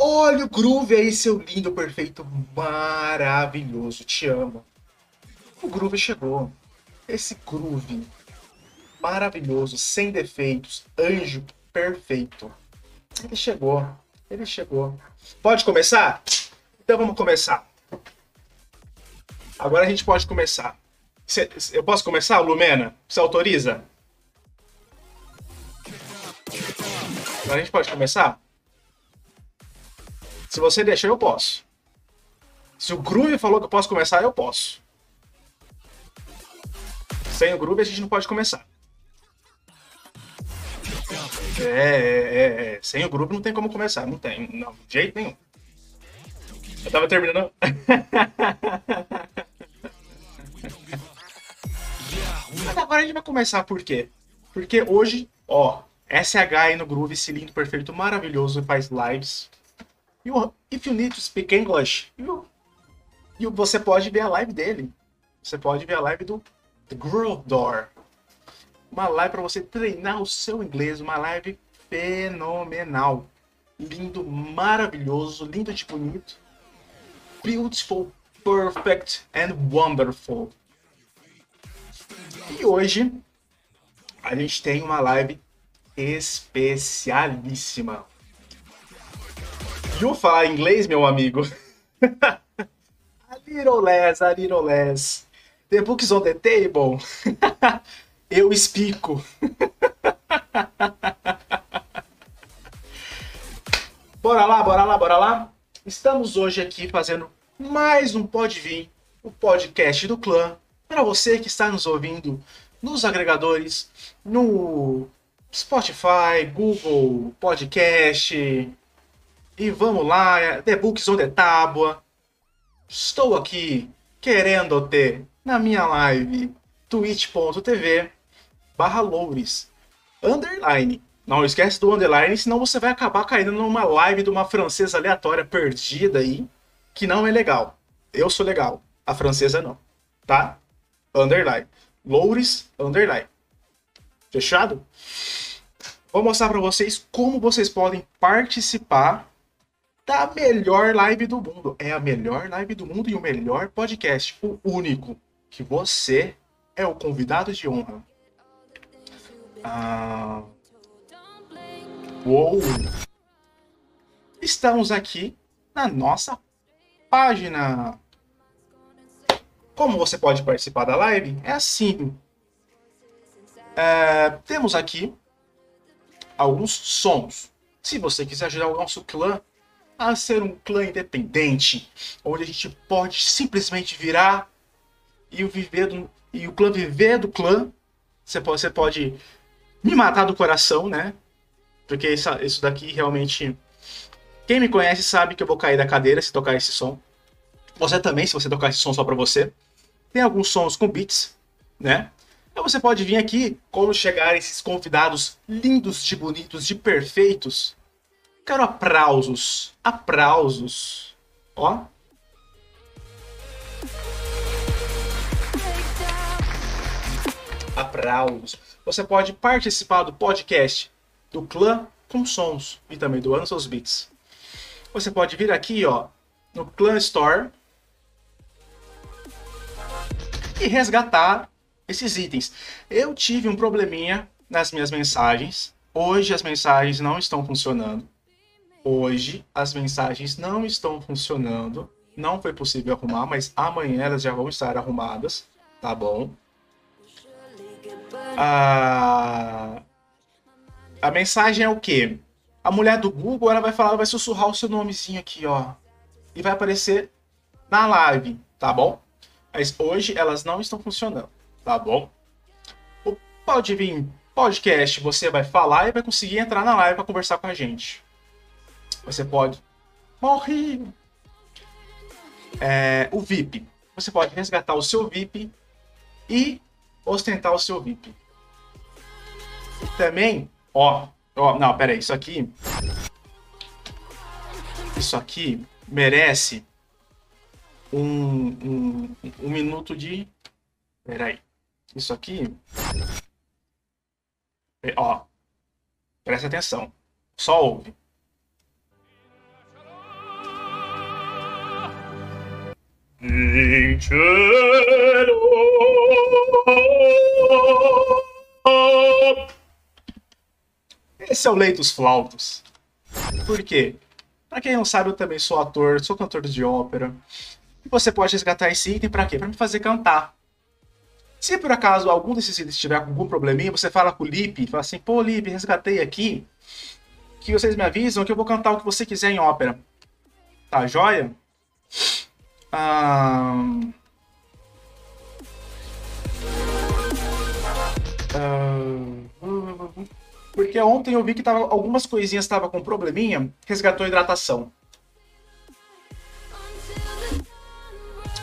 Olha o groove aí, seu lindo, perfeito, maravilhoso. Te amo. O groove chegou. Esse groove maravilhoso, sem defeitos, anjo perfeito. Ele chegou. Ele chegou. Pode começar? Então vamos começar. Agora a gente pode começar. Eu posso começar, Lumena? Você autoriza? Agora a gente pode começar? Se você deixar, eu posso. Se o Groove falou que eu posso começar, eu posso. Sem o Groove a gente não pode começar. É, é, é, Sem o Groove não tem como começar. Não tem. Não, de jeito nenhum. Eu tava terminando. Mas agora a gente vai começar por quê? Porque hoje, ó, SH aí no Groove, cilindro perfeito, maravilhoso, faz lives. O If You Need to Speak English, you, you, você pode ver a live dele. Você pode ver a live do The Groove Door. Uma live para você treinar o seu inglês, uma live fenomenal. Lindo, maravilhoso, lindo de bonito. Beautiful, perfect and wonderful. E hoje a gente tem uma live especialíssima. You falar inglês, meu amigo? a little less, a little less. The books on the table. Eu explico. bora lá, bora lá, bora lá. Estamos hoje aqui fazendo mais um Pode Vir, o podcast do clã, para você que está nos ouvindo nos agregadores, no Spotify, Google Podcast. E vamos lá, The Books on the Tábua. Estou aqui querendo ter na minha live twitch.tv barra Loures underline. Não esquece do underline, senão você vai acabar caindo numa live de uma francesa aleatória perdida aí, que não é legal. Eu sou legal, a francesa não, tá? Underline. Loures underline. Fechado? Vou mostrar para vocês como vocês podem participar da melhor live do mundo. É a melhor live do mundo e o melhor podcast, o único que você é o convidado de honra. Ah, uou! Estamos aqui na nossa página. Como você pode participar da live? É assim. É, temos aqui alguns sons. Se você quiser ajudar o nosso clã a ser um clã independente, onde a gente pode simplesmente virar e o viver do, e o clã viver do clã, você pode, você pode me matar do coração, né? Porque isso, isso daqui realmente. Quem me conhece sabe que eu vou cair da cadeira se tocar esse som. Você também, se você tocar esse som só pra você. Tem alguns sons com beats, né? Então você pode vir aqui quando chegarem esses convidados lindos, de bonitos, de perfeitos. Quero aplausos. Aplausos. Ó. Aplausos. Você pode participar do podcast do Clã com Sons e também doando seus beats. Você pode vir aqui, ó, no Clã Store e resgatar esses itens. Eu tive um probleminha nas minhas mensagens. Hoje as mensagens não estão funcionando. Hoje as mensagens não estão funcionando. Não foi possível arrumar, mas amanhã elas já vão estar arrumadas, tá bom? A, a mensagem é o quê? A mulher do Google ela vai falar, vai sussurrar o seu nomezinho aqui, ó. E vai aparecer na live, tá bom? Mas hoje elas não estão funcionando, tá bom? O Pode Vir podcast, você vai falar e vai conseguir entrar na live para conversar com a gente. Você pode. Morri! É, o VIP. Você pode resgatar o seu VIP e ostentar o seu VIP. Também, ó, ó, não, pera isso aqui, isso aqui merece um, um, um minuto de, pera aí, isso aqui, é, ó, presta atenção, só ouve. Esse é o Leitos Flautos. Por quê? Pra quem não sabe, eu também sou ator, sou cantor de ópera. E você pode resgatar esse item pra quê? Pra me fazer cantar. Se por acaso algum desses itens tiver algum probleminha, você fala com o Lip, fala assim, pô, Lip, resgatei aqui, que vocês me avisam que eu vou cantar o que você quiser em ópera. Tá joia? Ah... Ah... Porque ontem eu vi que tava, algumas coisinhas estavam com probleminha, resgatou a hidratação.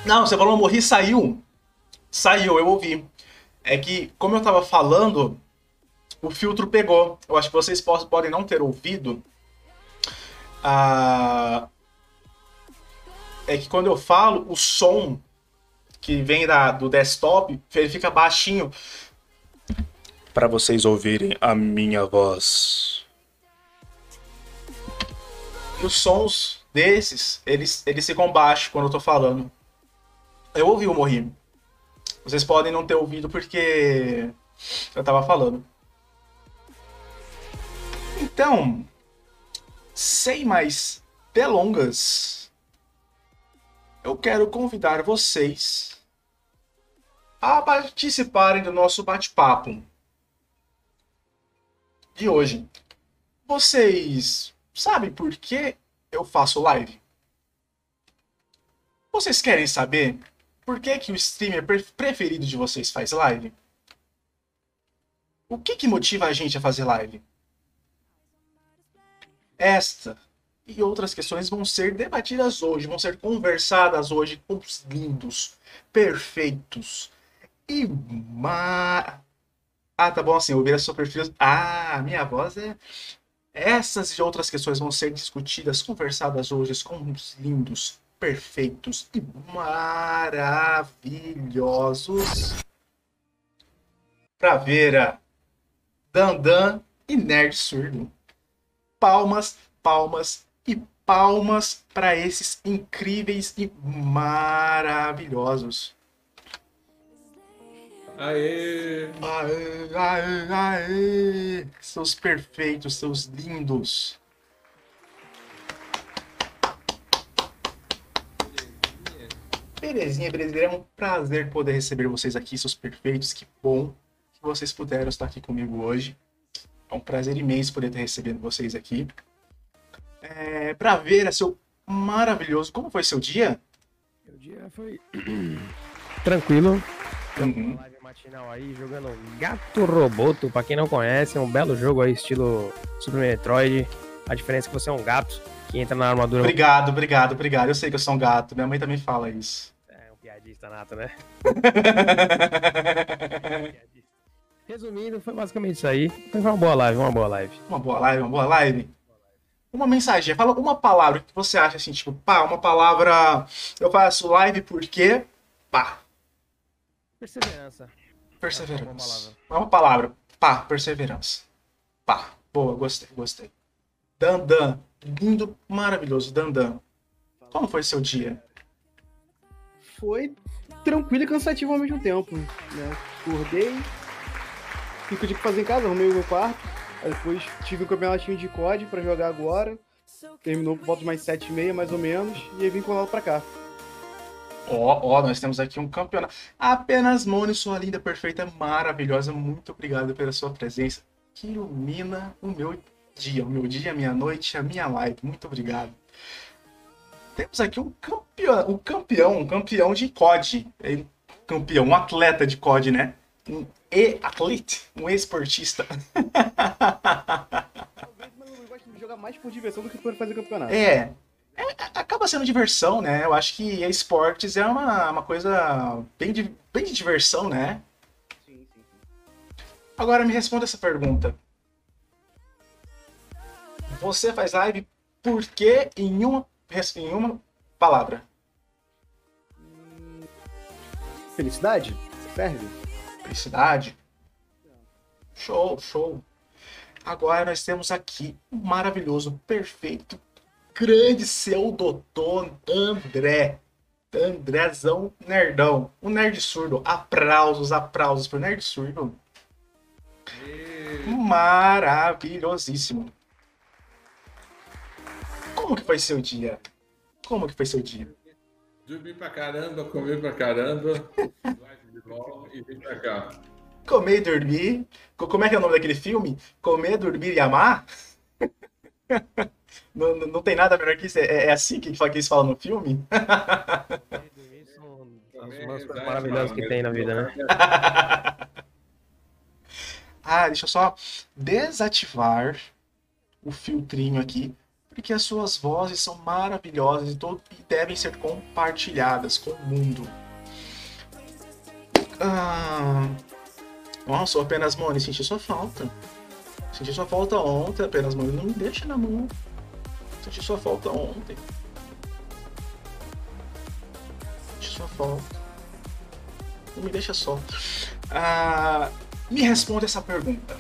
Não, você falou morri, saiu. Saiu, eu ouvi. É que, como eu tava falando, o filtro pegou. Eu acho que vocês podem não ter ouvido. Ah, é que quando eu falo, o som que vem da, do desktop, ele fica baixinho para vocês ouvirem a minha voz. E os sons desses, eles, eles ficam baixos quando eu tô falando. Eu ouvi o Morri. Vocês podem não ter ouvido porque eu tava falando. Então, sem mais delongas, eu quero convidar vocês a participarem do nosso bate-papo de hoje. Vocês sabem por que eu faço live? Vocês querem saber por que, que o streamer preferido de vocês faz live? O que, que motiva a gente a fazer live? Esta e outras questões vão ser debatidas hoje, vão ser conversadas hoje com os lindos, perfeitos e ma ah, tá bom assim, ouvir a sua perfil. Ah, minha voz é. Essas e outras questões vão ser discutidas, conversadas hoje com os lindos, perfeitos e maravilhosos. Praveira, Dandan e Nerd Surdo. Palmas, palmas e palmas para esses incríveis e maravilhosos. Aê! Aê, aê, aê! Seus perfeitos, seus lindos. Belezinha, belezinha. É um prazer poder receber vocês aqui, seus perfeitos. Que bom que vocês puderam estar aqui comigo hoje. É um prazer imenso poder ter recebido vocês aqui. É, para ver, é seu maravilhoso. Como foi seu dia? Meu dia foi tranquilo. Uhum matinal aí, jogando Gato Roboto. Pra quem não conhece, é um belo jogo aí, estilo Super Metroid. A diferença é que você é um gato que entra na armadura. Obrigado, obrigado, obrigado. Eu sei que eu sou um gato. Minha mãe também fala isso. É um piadista nato, né? Resumindo, foi basicamente isso aí. Foi uma boa live, uma boa live. Uma boa live, uma boa live. Uma mensagem, fala uma palavra que você acha assim, tipo, pá, uma palavra. Eu faço live porque. Pá. Perseverança. Perseverança. É uma palavra. Pá, perseverança. Pá. Boa, gostei, gostei. Dandan. Lindo, maravilhoso. Dandan. Como foi seu dia? Foi tranquilo e cansativo ao mesmo tempo. Né? Acordei, fico de fazer em casa, arrumei o meu quarto. Depois tive um campeonatinho de COD pra jogar agora. Terminou por volta de mais sete e meia, mais ou menos. E aí vim colado pra cá. Ó, ó, nós temos aqui um campeonato. Apenas Mone, sua linda, perfeita, maravilhosa. Muito obrigado pela sua presença. Que ilumina o meu dia, o meu dia, a minha noite, a minha live. Muito obrigado. Temos aqui um campeão, um campeão, um campeão de COD. Campeão, um atleta de COD, né? Um e-atlete, um esportista. Eu gosto de jogar mais por diversão do que por fazer campeonato. É, é, acaba sendo diversão, né? Eu acho que esportes é uma, uma coisa bem de, bem de diversão, né? Sim, sim, sim. Agora me responda essa pergunta. Você faz live por que em uma, em uma palavra? Felicidade? Serve? Felicidade? Show, show. Agora nós temos aqui um maravilhoso, perfeito, grande seu doutor André. Andrezão Nerdão. Um nerd surdo. Aplausos, aplausos pro nerd surdo. Maravilhosíssimo. Como que foi seu dia? Como que foi seu dia? Dormi pra caramba, comi pra caramba, e vim pra cá. Comer e dormir. Co- Como é que é o nome daquele filme? Comer, dormir e amar? Não, não- não tem nada melhor que isso. É, é assim que, que eles falam no filme? São as coisas é maravilhosas que tem na vida, né? ah, deixa eu só desativar o filtrinho aqui, porque as suas vozes são maravilhosas e, e devem ser compartilhadas com o mundo. Ah, nossa, o apenas Mone, senti sua falta. Senti sua falta ontem, apenas Mone, não me deixa na mão. Senti sua falta ontem. Senti sua falta. Não me deixa só. Ah, me responda essa pergunta.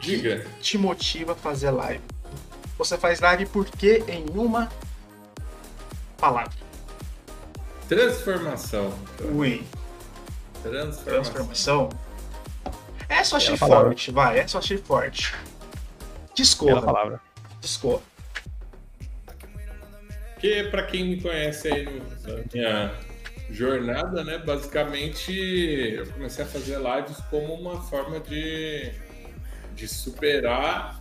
Diga. Te motiva a fazer live? Você faz live por quê em uma palavra? Transformação. Ui, Transformação. transformação. Essa eu achei É a forte, vai, essa eu achei forte. Pela Discorra, palavra. discorra. Porque para quem me conhece aí no- na minha jornada, né, basicamente eu comecei a fazer lives como uma forma de, de superar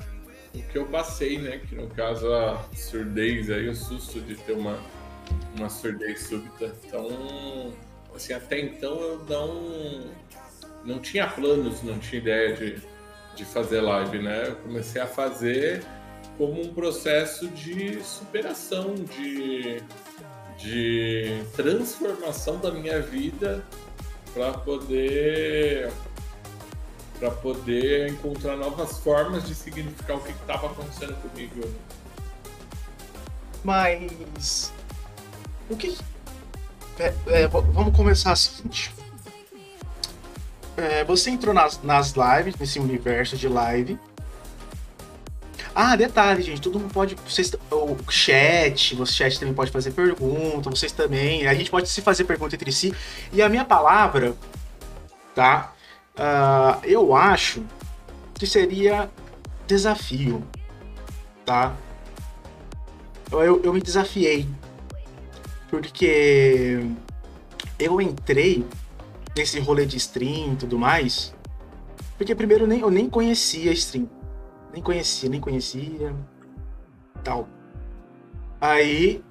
o que eu passei, né, que no caso a surdez aí, o susto de ter uma uma surdez súbita. Então, assim, até então eu não não tinha planos, não tinha ideia de, de fazer live, né? Eu comecei a fazer como um processo de superação, de, de transformação da minha vida para poder para poder encontrar novas formas de significar o que estava acontecendo comigo. Mas. O que. É, é, vamos começar assim, seguinte. É, você entrou nas, nas lives, nesse universo de live. Ah, detalhe, gente, todo mundo pode. Vocês, o chat, o chat também pode fazer pergunta, vocês também. A gente pode se fazer pergunta entre si. E a minha palavra, tá? Ah, eu acho que seria desafio, tá? eu, eu me desafiei. Porque eu entrei nesse rolê de stream e tudo mais. Porque primeiro nem, eu nem conhecia stream. Nem conhecia, nem conhecia. Tal. Aí,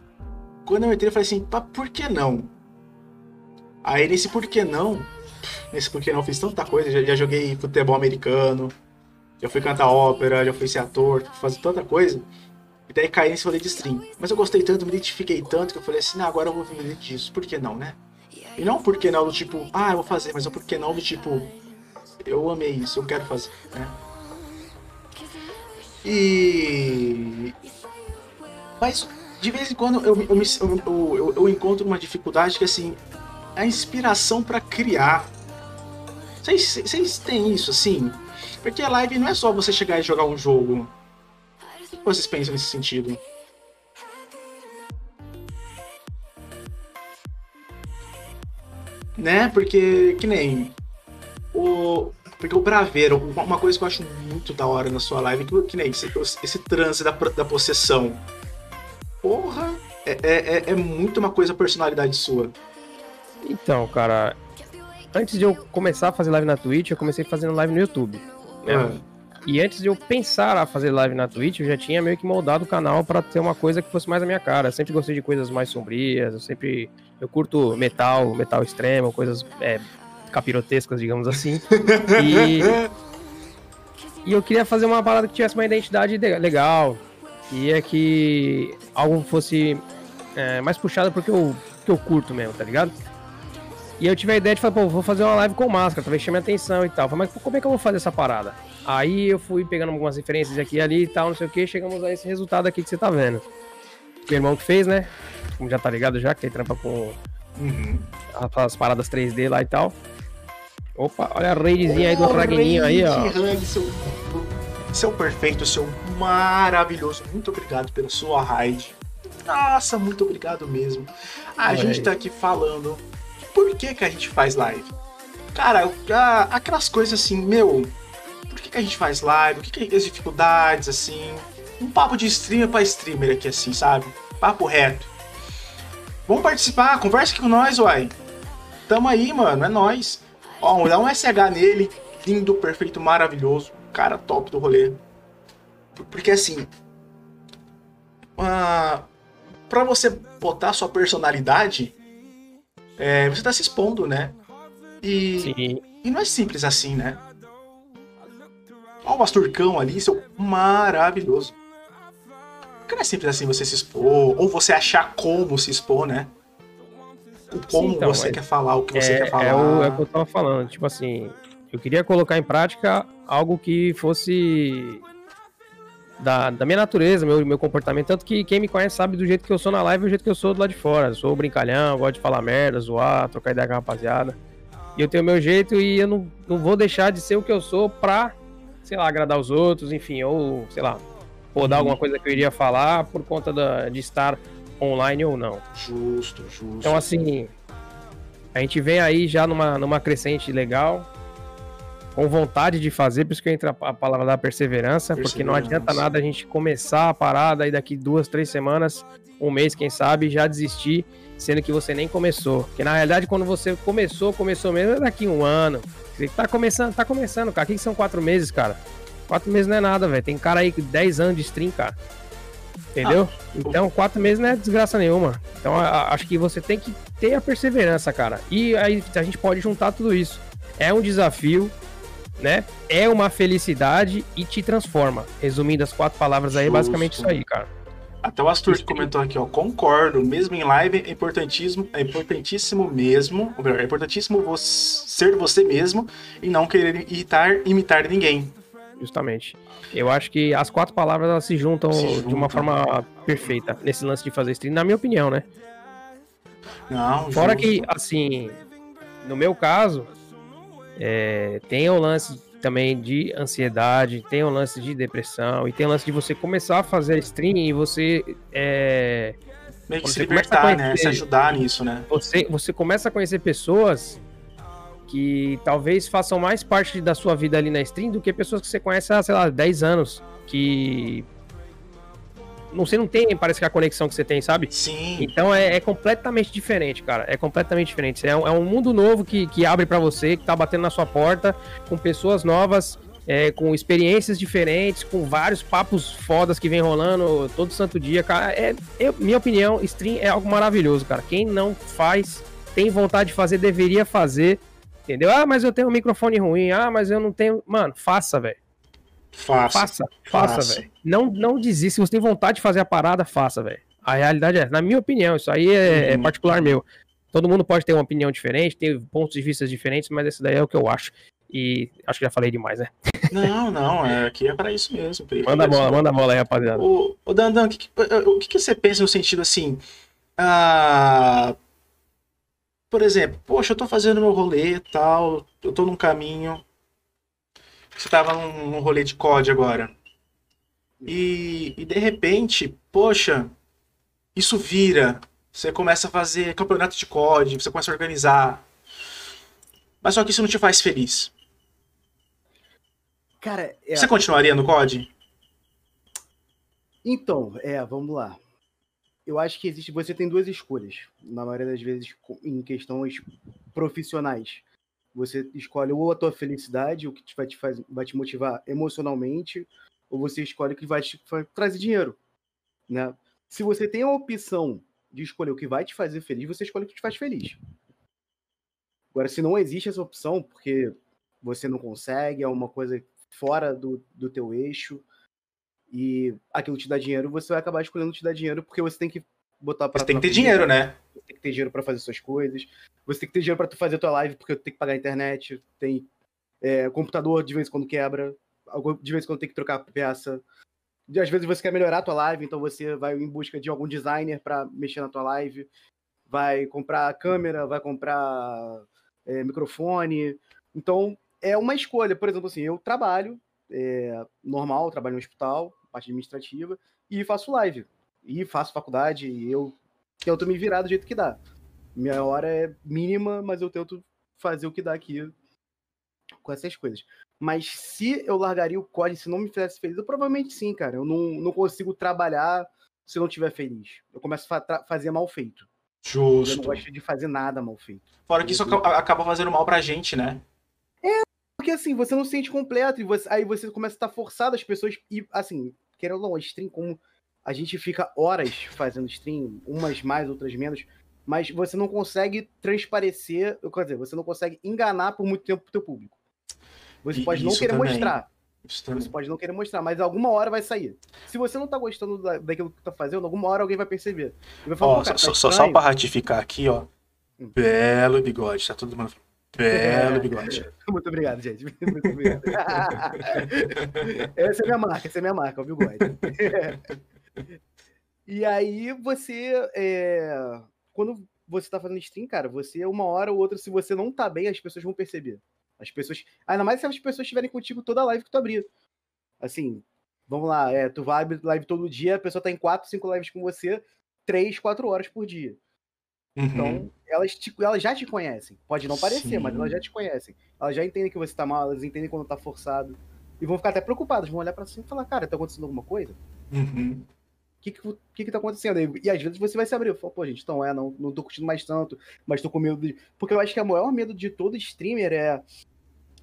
quando eu entrei, eu falei assim, pá, por que não? Aí nesse por que não, nesse por que não fiz tanta coisa, já, já joguei futebol americano, já fui cantar ópera, já fui ser ator, fazer tanta coisa. E daí caí nesse rolê de stream. Mas eu gostei tanto, me identifiquei tanto que eu falei assim, não, agora eu vou viver disso. Por que não, né? E não por que não do tipo, ah, eu vou fazer, mas é por que não do tipo, eu amei isso, eu quero fazer, né? E. Mas de vez em quando eu, eu, eu, eu, encontro uma dificuldade que assim, a inspiração pra criar. Vocês têm isso assim? Porque a live não é só você chegar e jogar um jogo. O que vocês pensam nesse sentido? Né? Porque, que nem. O. Porque o Braveiro, uma coisa que eu acho muito da hora na sua live, que, que nem esse, esse trance da, da possessão. Porra! É, é, é- é muito uma coisa personalidade sua. Então, cara, antes de eu começar a fazer live na Twitch, eu comecei fazendo live no YouTube. né? E antes de eu pensar a fazer live na Twitch, eu já tinha meio que moldado o canal pra ter uma coisa que fosse mais a minha cara. Eu sempre gostei de coisas mais sombrias, eu sempre. Eu curto metal, metal extremo, coisas é, capirotescas, digamos assim. E, e eu queria fazer uma parada que tivesse uma identidade de- legal. E é que algo fosse é, mais puxado porque eu, que eu curto mesmo, tá ligado? E eu tive a ideia de falar, pô, vou fazer uma live com máscara, talvez chame a atenção e tal. Falei, mas como é que eu vou fazer essa parada? Aí eu fui pegando algumas referências aqui e ali e tal, não sei o que, chegamos a esse resultado aqui que você tá vendo. Meu irmão que fez, né? Como já tá ligado já, que ele trampa com uhum. as paradas 3D lá e tal. Opa, olha a raidzinha aí do Ragninho aí, ó. Seu, seu perfeito, seu maravilhoso. Muito obrigado pela sua raid. Nossa, muito obrigado mesmo. A gente tá aqui falando por que, que a gente faz live. Cara, aquelas coisas assim, meu, por que, que a gente faz live? O que, que as dificuldades, assim? Um papo de streamer pra streamer aqui, assim, sabe? Papo reto. Vamos participar, conversa aqui com nós, uai. Tamo aí, mano, é nóis. Ó, dá um SH nele, lindo, perfeito, maravilhoso. Cara top do rolê. Por- Porque assim. ah, pra você botar sua personalidade, é, você tá se expondo, né? E, Sim. e não é simples assim, né? Ó o Asturcão ali, seu maravilhoso. Porque não é simples assim você se expor, ou você achar como se expor, né? O como então, você mas quer falar, o que você É, quer falar. é o, é o que eu tava falando. Tipo assim, eu queria colocar em prática algo que fosse da, da minha natureza, meu, meu comportamento. Tanto que quem me conhece sabe do jeito que eu sou na live e do jeito que eu sou do lado de fora. Eu sou brincalhão, gosto de falar merda, zoar, trocar ideia com a rapaziada. E eu tenho o meu jeito e eu não, não vou deixar de ser o que eu sou pra, sei lá, agradar os outros, enfim, ou, sei lá, podar Uhum. alguma coisa que eu iria falar por conta da, de estar online ou não. Justo, justo. Então, assim, a gente vem aí já numa, numa crescente legal, com vontade de fazer, por isso que entra a palavra da perseverança, porque não adianta nada a gente começar a parada e daqui duas, três semanas, um mês, quem sabe, já desistir, sendo que você nem começou. Porque na realidade, quando você começou, começou mesmo é daqui um ano. Tá começando, tá começando, cara. O que que são quatro meses, cara? Quatro meses não é nada, velho. Tem cara aí com 10 anos de stream, cara. Entendeu? Então, quatro meses não é desgraça nenhuma. Então, a- a- acho que você tem que ter a perseverança, cara. E aí a gente pode juntar tudo isso. É um desafio, né? É uma felicidade e te transforma. Resumindo as quatro palavras aí, é Justo. basicamente isso aí, cara. Até o Astur que comentou aqui, ó. Concordo, mesmo em live é importantíssimo, é importantíssimo mesmo, ou melhor, é importantíssimo você, ser você mesmo e não querer imitar, imitar ninguém. Justamente. Eu acho que as quatro palavras elas se juntam Se de juntam. uma forma perfeita nesse lance de fazer stream, na minha opinião, né? Não, Fora justo. que, assim, no meu caso, é, tem o lance também de ansiedade, tem o lance de depressão, e tem o lance de você começar a fazer stream e você, é, meio que se você libertar, né? conhecer- Se ajudar nisso, né? você, você começa a conhecer pessoas que talvez façam mais parte da sua vida ali na stream do que pessoas que você conhece há, sei lá, 10 anos, que não sei, não tem, parece que a conexão que você tem, sabe? Sim, Então é, é completamente diferente, cara. É completamente diferente. É um, é um mundo novo que, que abre pra você, que tá batendo na sua porta, com pessoas novas, é, com experiências diferentes, com vários papos fodas que vem rolando todo santo dia, cara. É, eu- minha opinião, stream é algo maravilhoso, cara. Quem não faz, tem vontade de fazer, deveria fazer. Entendeu? Ah, mas eu tenho um microfone ruim. Ah, mas eu não tenho. Mano, faça, velho. faça. Faça, faça, Faça. velho. Não, não desista. Se você tem vontade de fazer a parada, faça, velho. A realidade é, na minha opinião, isso aí é, é Uhum. particular meu. Todo mundo pode ter uma opinião diferente, ter pontos de vista diferentes, mas esse daí é o que eu acho. E acho que já falei demais, né? Não, não, é, aqui é pra isso mesmo. Manda a isso bola, manda a bola aí, rapaziada. Ô, ô Dandan, o que, que- o que, que você pensa no sentido assim? ah, por exemplo, poxa, eu tô fazendo meu rolê e tal, eu tô num caminho. Você tava num, num rolê de COD agora. E, e de repente, poxa, isso vira. Você começa a fazer campeonato de COD, você começa a organizar. Mas só que isso não te faz feliz. Cara, é, Você continuaria no COD? então, é, vamos lá. Eu acho que existe, você tem duas escolhas, na maioria das vezes, em questões profissionais. Você escolhe ou a tua felicidade, o que vai te, faz, vai te motivar emocionalmente, ou você escolhe o que vai te fa- trazer dinheiro. Né? Se você tem a opção de escolher o que vai te fazer feliz, você escolhe o que te faz feliz. Agora, se não existe essa opção, porque você não consegue, é uma coisa fora do, do teu eixo, e aquilo te dá dinheiro, você vai acabar escolhendo te dar dinheiro, porque você tem que botar para Você tem que ter dinheiro, né? você tem que ter dinheiro para fazer suas coisas, você tem que ter dinheiro para tu fazer tua live, porque tem que pagar a internet, tem é, computador de vez em quando quebra, de vez em quando tem que trocar peça. Às vezes você quer melhorar a tua live, então você vai em busca de algum designer para mexer na tua live, vai comprar câmera, vai comprar é, microfone. Então é uma escolha. Por exemplo, assim, eu trabalho é, normal, trabalho no hospital, parte administrativa, e faço live. e faço faculdade e eu tento me virar do jeito que dá. Minha hora é mínima, mas eu tento fazer o que dá aqui com essas coisas. Mas se eu largaria o COD se não me fizesse feliz, eu provavelmente sim, cara. Eu não, não consigo trabalhar se não estiver feliz. Eu começo a fa fazer mal feito. Justo. Eu não gosto de fazer nada mal feito. Fora que isso acaba fazendo mal pra gente, né? É, porque assim, você não se sente completo, e você, aí você começa a estar forçado as pessoas, e assim, querendo ou não, stream, como a gente fica horas fazendo stream, umas mais, outras menos, mas você não consegue transparecer, quer dizer, você não consegue enganar por muito tempo o teu público. Você e pode não querer também. mostrar. Você pode não querer mostrar, mas alguma hora vai sair. Se você não tá gostando da, daquilo que tá fazendo, alguma hora alguém vai perceber. Vai falar, ó, tá só, só, só pra ratificar aqui, ó. Hum. Belo bigode, tá todo mundo Belo é. bigode. Muito obrigado, gente. Muito obrigado. essa é minha marca, essa é minha marca, o bigode. e aí você. É... Quando você tá fazendo stream, cara, você, uma hora ou outra, se você não tá bem, as pessoas vão perceber. As pessoas. Ainda mais se as pessoas estiverem contigo toda a live que tu abrir. Assim, vamos lá, é, tu vai abrir live todo dia, a pessoa tá em 4, 5 lives com você, 3, 4 horas por dia. Então, uhum. Então, elas, te, elas já te conhecem. Pode não parecer, Sim. mas elas já te conhecem. Elas já entendem que você tá mal, elas entendem quando tá forçado. E vão ficar até preocupadas, vão olhar para cima e falar, cara, tá acontecendo alguma coisa? Uhum. O que, que, que tá acontecendo? E, e às vezes você vai se abrir. Fala, pô, gente, então é, não, não tô curtindo mais tanto, mas tô com medo de. Porque eu acho que o maior medo de todo streamer é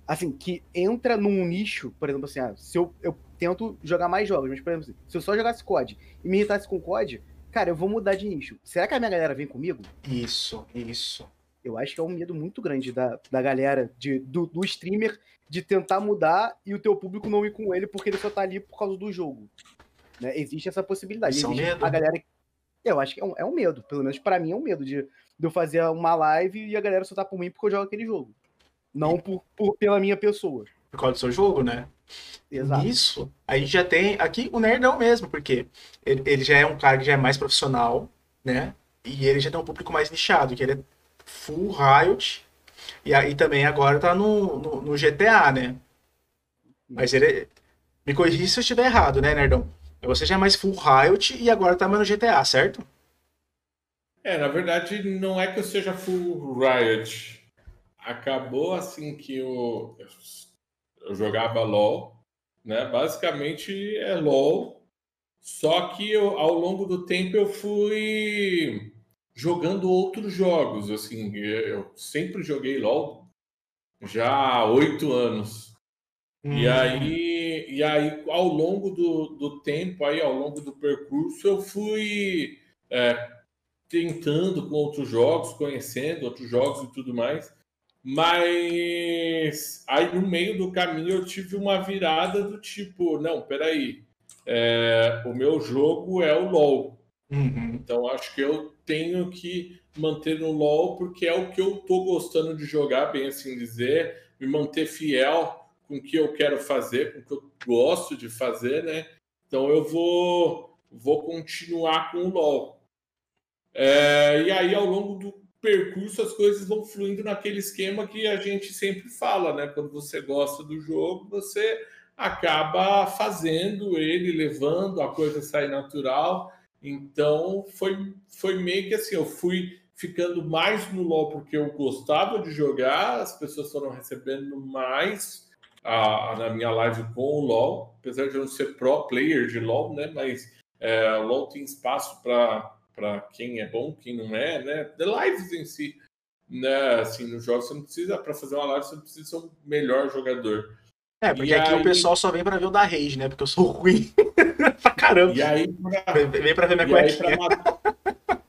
assim, que entra num nicho, por exemplo, assim, ah, se eu, eu tento jogar mais jogos, mas, por exemplo, assim, se eu só jogasse COD e me irritasse com COD, cara, eu vou mudar de nicho. Será que a minha galera vem comigo? Isso, isso. Eu acho que é um medo muito grande da, da galera, de, do, do streamer, de tentar mudar e o teu público não ir com ele porque ele só tá ali por causa do jogo. Né? Existe essa possibilidade. Isso Existe é um medo. A galera... Eu acho que é um, é um medo, pelo menos para mim é um medo de, de eu fazer uma live e a galera só tá por mim porque eu jogo aquele jogo. Não por, por, pela minha pessoa. Por causa do seu jogo, né? Exato. Isso, a gente já tem aqui o Nerdão mesmo, porque ele, ele já é um cara que já é mais profissional, né? E ele já tem um público mais nichado, que ele é full Riot. E aí também agora tá no, no, no GTA, né? Mas ele. Me corrija se eu estiver errado, né, Nerdão? Você já é mais full Riot e agora tá mais no GTA, certo? É, na verdade, não é que eu seja full Riot acabou assim que eu, eu jogava LOL, né? Basicamente é LOL, só que eu, ao longo do tempo eu fui jogando outros jogos, assim, eu sempre joguei LOL já há oito anos. Hum. E aí, e aí, ao longo do, do tempo, aí, ao longo do percurso, eu fui é, tentando com outros jogos, conhecendo outros jogos e tudo mais. Mas aí no meio do caminho eu tive uma virada do tipo, não, peraí, é, o meu jogo é o LoL. Uhum. Então acho que eu tenho que manter no LoL porque é o que eu tô gostando de jogar, bem assim dizer, me manter fiel com o que eu quero fazer, com o que eu gosto de fazer, né? Então eu vou, vou continuar com o LoL. É, e aí, ao longo do percurso as coisas vão fluindo naquele esquema que a gente sempre fala, né? Quando você gosta do jogo, você acaba fazendo ele, levando a coisa sair natural. Então foi, foi meio que assim, eu fui ficando mais no LoL porque eu gostava de jogar, as pessoas foram recebendo mais a, a, na minha live com o LoL, apesar de eu não ser pro player de LoL, né? Mas é, o LoL tem espaço para para quem é bom, quem não é, né? The lives em si, né? Assim, nos jogos você não precisa para fazer uma live, você não precisa ser um melhor jogador. É, porque e aqui aí... o pessoal só vem para ver o da Rage, né? Porque eu sou ruim pra caramba. E aí, pra... vem para ver minha cuequinha.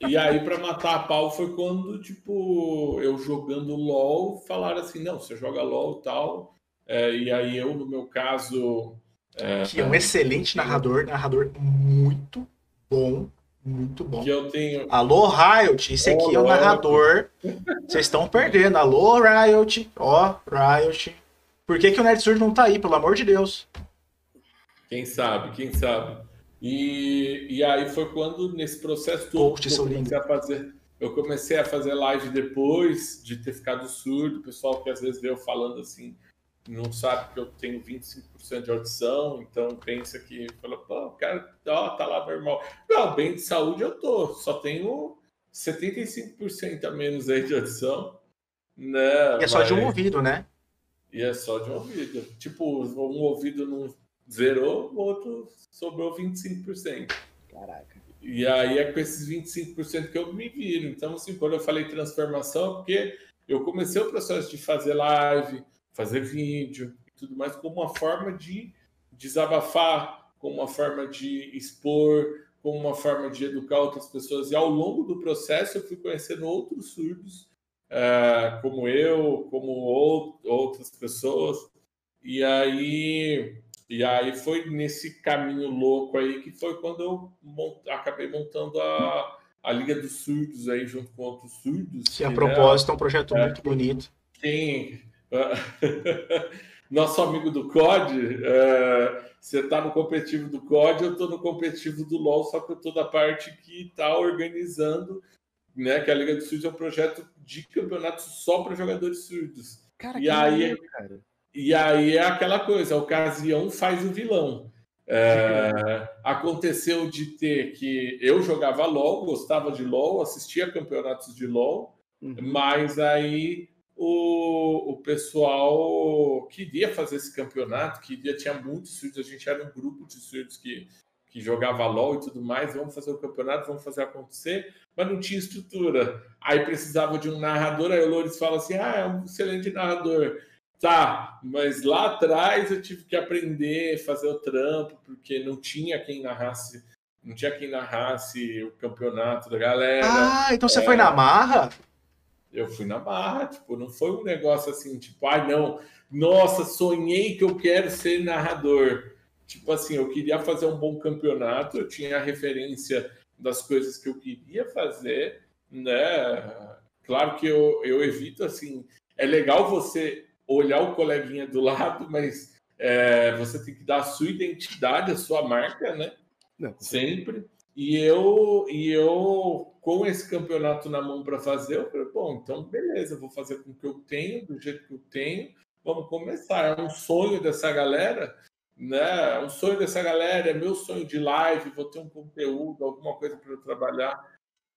E aí, para matar a pau, foi quando, tipo, eu jogando LOL, falaram assim: não, você joga LOL e tal. É, e aí, eu, no meu caso. É, que é um excelente narrador, narrador muito bom. Muito bom. Que eu tenho. Alô, Riot, esse aqui é o narrador. Vocês estão perdendo. Alô, Riot. Ó, Riot. Por que, que o Nerd não tá aí, pelo amor de Deus? Quem sabe, quem sabe. E, e aí foi quando, nesse processo todo, Post, eu comecei a fazer. Eu comecei a fazer live depois de ter ficado surdo, o pessoal que às vezes veio falando assim, não sabe que eu tenho 25% de audição, então pensa que fala, pô, o cara ó, tá lá normal. Não, bem de saúde eu tô, só tenho 75% a menos aí de audição. Né, e é só de um ouvido, né? E é só de um ouvido. Tipo, um ouvido não zerou, o outro sobrou 25%. Caraca. E aí é com esses 25% que eu me viro. Então, assim, quando eu falei transformação, é porque eu comecei o processo de fazer live, fazer vídeo e tudo mais como uma forma de desabafar, como uma forma de expor, como uma forma de educar outras pessoas. E ao longo do processo eu fui conhecendo outros surdos, é, como eu, como outras pessoas. E aí, e aí foi nesse caminho louco aí que foi quando eu mont, acabei montando a, a Liga dos Surdos aí junto com outros surdos. Que a propósito é um projeto é, muito bonito. Tem nosso amigo do COD, é, você está no competitivo do COD, eu estou no competitivo do LoL, só que eu estou da parte que está organizando, né? Que a Liga dos Surdos é um projeto de campeonato só para jogadores surdos. Cara, e aí, cara. E aí é aquela coisa, a ocasião faz o vilão. É, aconteceu de ter que eu jogava LOL, gostava de LOL, assistia campeonatos de LOL, uhum. mas aí o, o pessoal queria fazer esse campeonato, queria, tinha muitos surdos, a gente era um grupo de surdos que, que jogava LOL e tudo mais, vamos fazer o campeonato, vamos fazer acontecer, mas não tinha estrutura. Aí precisava de um narrador, aí o Loures fala assim, ah, é um excelente narrador. Tá, mas lá atrás eu tive que aprender, fazer o trampo, porque não tinha quem narrasse, não tinha quem narrasse o campeonato da galera. Ah, então você é... foi na marra? Eu fui na marra, tipo, não foi um negócio assim, tipo, ai ah, não, nossa, sonhei que eu quero ser narrador. Tipo assim, eu queria fazer um bom campeonato, eu tinha a referência das coisas que eu queria fazer, né? Claro que eu, eu evito, assim, é legal você olhar o coleguinha do lado, mas é, você tem que dar a sua identidade, a sua marca, né? Não. Sempre. E eu, e eu, com esse campeonato na mão para fazer, eu falei, bom, então beleza, vou fazer com o que eu tenho, do jeito que eu tenho, vamos começar. É um sonho dessa galera, né? É um sonho dessa galera, é meu sonho de live, vou ter um conteúdo, alguma coisa para eu trabalhar.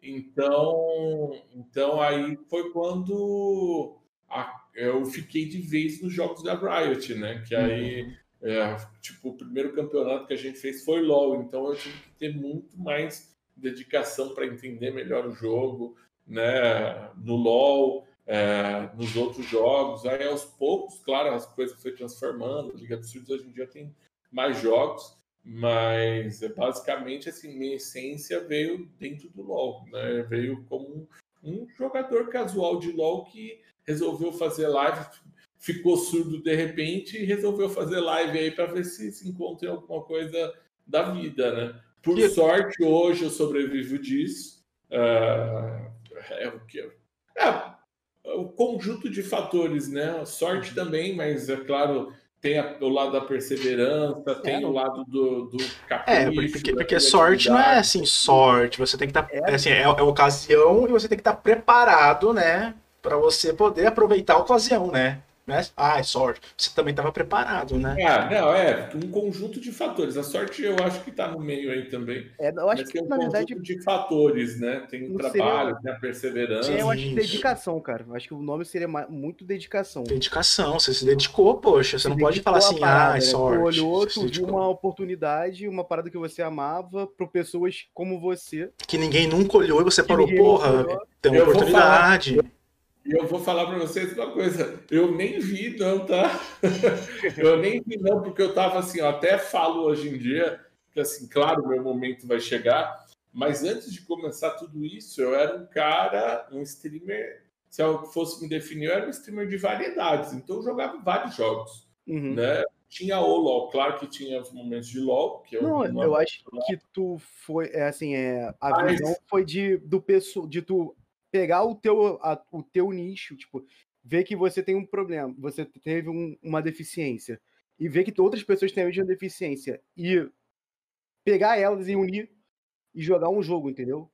Então, então aí foi quando a, eu fiquei de vez nos jogos da Riot, né? Que aí, uhum. é, tipo, o primeiro campeonato que a gente fez foi LoL, então eu tive que ter muito mais dedicação para entender melhor o jogo, né? No LoL, é, nos outros jogos. Aí, aos poucos, claro, as coisas foi transformando. Liga dos Surdos hoje em dia tem mais jogos, mas é, basicamente, assim, minha essência veio dentro do LoL, né? Veio como um jogador casual de LoL que resolveu fazer live, ficou surdo de repente e resolveu fazer live aí para ver se se encontra em alguma coisa da vida, né? Por que... sorte, hoje eu sobrevivo disso. Uh, é o que? É, o conjunto de fatores, né? Sorte uhum. também, mas é claro, tem a, o lado da perseverança, tem é, o lado do, do capricho. É, porque, porque sorte não é assim, sorte. Você tem que estar. Tá, é. Assim, é, é ocasião e você tem que estar tá preparado, né? para você poder aproveitar a ocasião, né? Né? Ah, é sorte. Você também estava preparado, né? É, não, é um conjunto de fatores. A sorte eu acho que está no meio aí também. É, eu acho que é um na verdade de fatores, né? Tem o trabalho, seria... tem a perseverança. É, eu acho que dedicação, cara. Eu acho que o nome seria muito dedicação. Dedicação. Você se dedicou, poxa. Você, você não pode falar assim, parada, ah, é sorte. Você olhou, tu viu uma oportunidade, uma parada que você amava para pessoas como você. Que ninguém nunca olhou e você parou, porra, tem uma oportunidade. Falar, e eu vou falar para vocês uma coisa, eu nem vi não, tá? eu nem vi não, porque eu tava assim, eu até falo hoje em dia, que assim, claro, meu momento vai chegar, mas antes de começar tudo isso, eu era um cara, um streamer, se eu fosse me definir, eu era um streamer de variedades, então eu jogava vários jogos, uhum. né? Tinha o LoL, claro que tinha os momentos de LoL, que eu não, não eu acho que tu foi, é assim, é, a mas... visão foi de do pessoal, de tu pegar o teu, a, o teu nicho, tipo, ver que você tem um problema, você teve um, uma deficiência, e ver que outras pessoas têm a mesma deficiência, e pegar elas e unir e jogar um jogo, entendeu?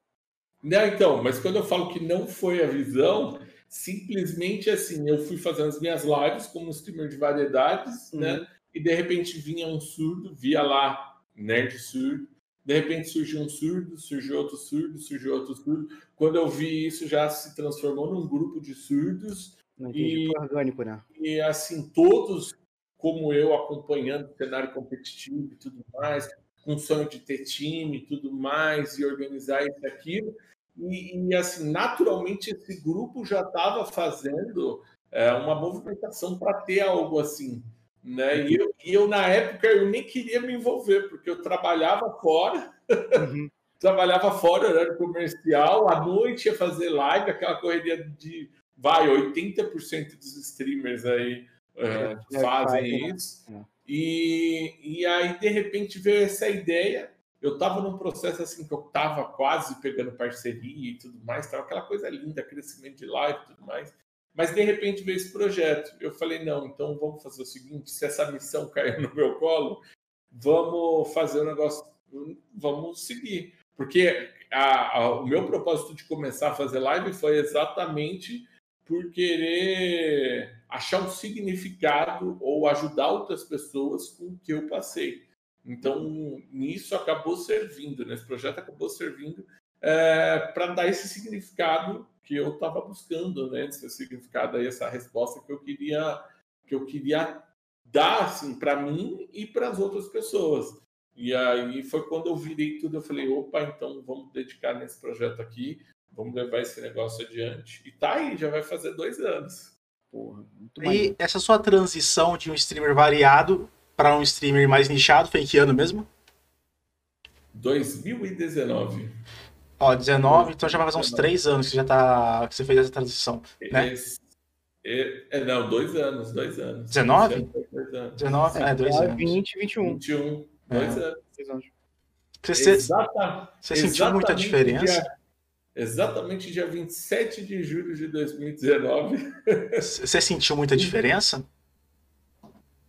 Não, então, mas quando eu falo que não foi a visão, simplesmente assim, eu fui fazendo as minhas lives como streamer de variedades, Uhum. né? E de repente vinha um surdo, via lá, nerd surdo. De repente surgiu um surdo, surgiu outro surdo, surgiu outro surdo. Quando eu vi isso, já se transformou num grupo de surdos. Entendi. E- orgânico, né? E assim, todos como eu acompanhando o cenário competitivo e tudo mais, com sonho de ter time e tudo mais, e organizar isso e aquilo. E, e, assim, naturalmente esse grupo já estava fazendo é, uma movimentação para ter algo assim. Né? E, eu, e eu, na época, eu nem queria me envolver, porque eu trabalhava fora, Uhum. trabalhava fora, horário comercial, à noite ia fazer live, aquela correria de, vai, 80% dos streamers aí é, É, fazem faz, né? isso. É. E, e aí, de repente, veio essa ideia. Eu estava num processo assim que eu estava quase pegando parceria e tudo mais, tava aquela coisa linda, crescimento de live e tudo mais. Mas de repente veio esse projeto. Eu falei, não, então vamos fazer o seguinte: se essa missão cair no meu colo, vamos fazer o negócio, vamos seguir. Porque a- a- o meu propósito de começar a fazer live foi exatamente por querer achar um significado ou ajudar outras pessoas com o que eu passei. Então, nisso acabou servindo, né? esse projeto acabou servindo para dar esse significado que eu estava buscando, né? Esse significado aí, essa resposta que eu queria que eu queria dar assim para mim e para as outras pessoas. E aí foi quando eu virei tudo, eu falei, opa, então vamos dedicar nesse projeto aqui, vamos levar esse negócio adiante. E tá aí, já vai fazer dois anos. Porra, muito maneiro. E essa sua transição de um streamer variado para um streamer mais nichado foi em que ano mesmo? 2019. Ó, 19, então já vai fazer uns 19. 3 anos que já tá. que você fez essa transição. Né? Esse- é, é, não, dois anos, dois anos. 19? Esse ano foi Dois anos. 19? É, 2 Tá anos. 20, 21. 21, dois É. anos. Seis anos. Você, Exata- você sentiu muita exatamente diferença? dia- exatamente dia 27 de julho de 2019. Você sentiu muita diferença?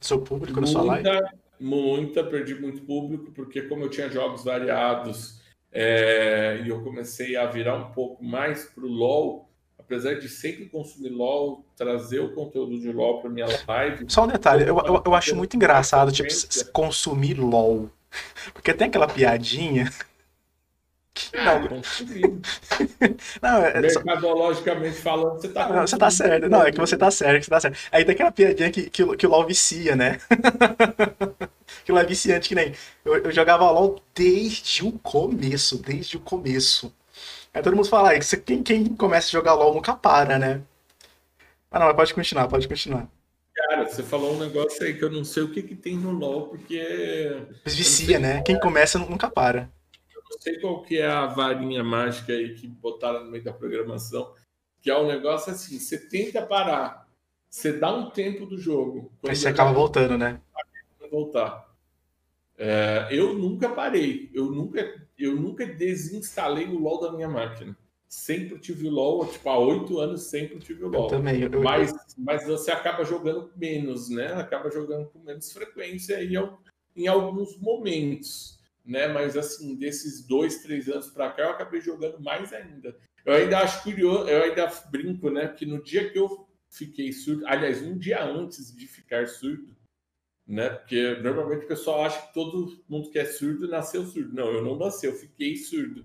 Do seu público, na sua live? Muita, muita, perdi muito público, porque como eu tinha jogos variados é, e eu comecei a virar um pouco mais pro LoL, apesar de sempre consumir LoL, trazer o conteúdo de LoL para minha live, Só um detalhe, eu, eu, eu acho muito engraçado, tipo, consumir LOL. Porque tem aquela piadinha. que ah, Não, não, é, só- Mercadologicamente falando, você tá não, você tá certo. Não, é que você tá certo, você tá certo. Aí tem aquela piadinha que, que, o- que o LOL vicia, né? que é viciante, que nem. Eu, eu jogava LOL desde o começo, desde o começo. Aí todo mundo fala, você- quem, quem começa a jogar LOL nunca para, né? Ah, não, pode continuar, pode continuar. Cara, você falou um negócio aí que eu não sei o que, que tem no LoL, porque Mas vicia, né? Quem começa nunca para. eu não sei qual que é a varinha mágica aí que botaram no meio da programação, que é um negócio assim, você tenta parar, você dá um tempo do jogo, Aí você acaba voltando, né? Voltar. É, eu nunca parei, eu nunca, eu nunca desinstalei o LoL da minha máquina. Sempre tive o LoL, tipo, há oito anos sempre tive o Eu LoL. também. eu- Mas, mas você acaba jogando menos, né? Acaba jogando com menos frequência e eu- em alguns momentos, né? Mas assim, desses dois, três anos para cá, eu acabei jogando mais ainda. Eu ainda acho curioso, eu ainda brinco, né? Que no dia que eu fiquei surdo, aliás, um dia antes de ficar surdo, né? Porque normalmente o pessoal acha que todo mundo que é surdo nasceu surdo. Não, eu não nasci, eu fiquei surdo.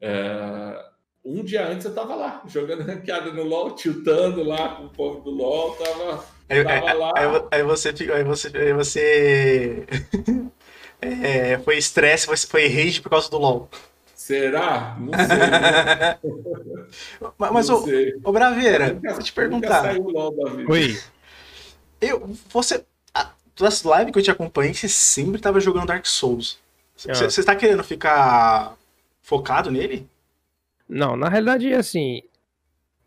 É, Um dia antes eu tava lá, jogando ranqueada no LoL, tiltando lá com o povo do LoL, tava, Aí, tava aí- lá. aí aí você fica- aí você, aí você é, foi estresse, foi, foi rage por causa do LoL. Será? Não sei. né? Mas, mas não ô, sei. ô Braveira, Nunca- eu te nunca perguntar. saiu o LoL da vida. Oi. Eu, você, a- das lives que eu te acompanhei, você sempre tava jogando Dark Souls. Você Ah. você tá querendo ficar focado nele? Não, na realidade, assim,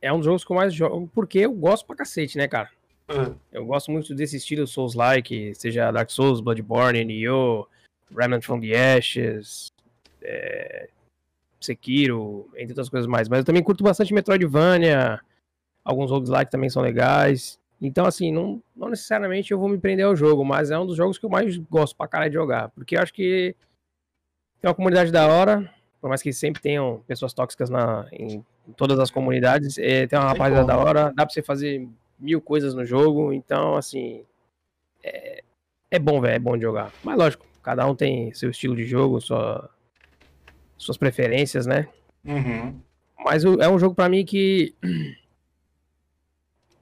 é um dos jogos que eu mais jogo porque eu gosto pra cacete, né, cara? Ah, Eu gosto muito desse estilo Souls-like, seja Dark Souls, Bloodborne, Nioh, Remnant from the Ashes, é, Sekiro, entre outras coisas mais. Mas eu também curto bastante Metroidvania, alguns roguelike também são legais. Então, assim, não, não necessariamente eu vou me prender ao jogo, mas é um dos jogos que eu mais gosto pra caralho de jogar. Porque eu acho que tem uma comunidade da hora, por mais que sempre tenham pessoas tóxicas na, em todas as comunidades. É, tem uma rapaziada da hora, dá pra você fazer mil coisas no jogo, então, assim. É, é bom, velho, é bom de jogar. Mas lógico, cada um tem seu estilo de jogo, sua, suas preferências, né? Uhum. Mas é um jogo pra mim que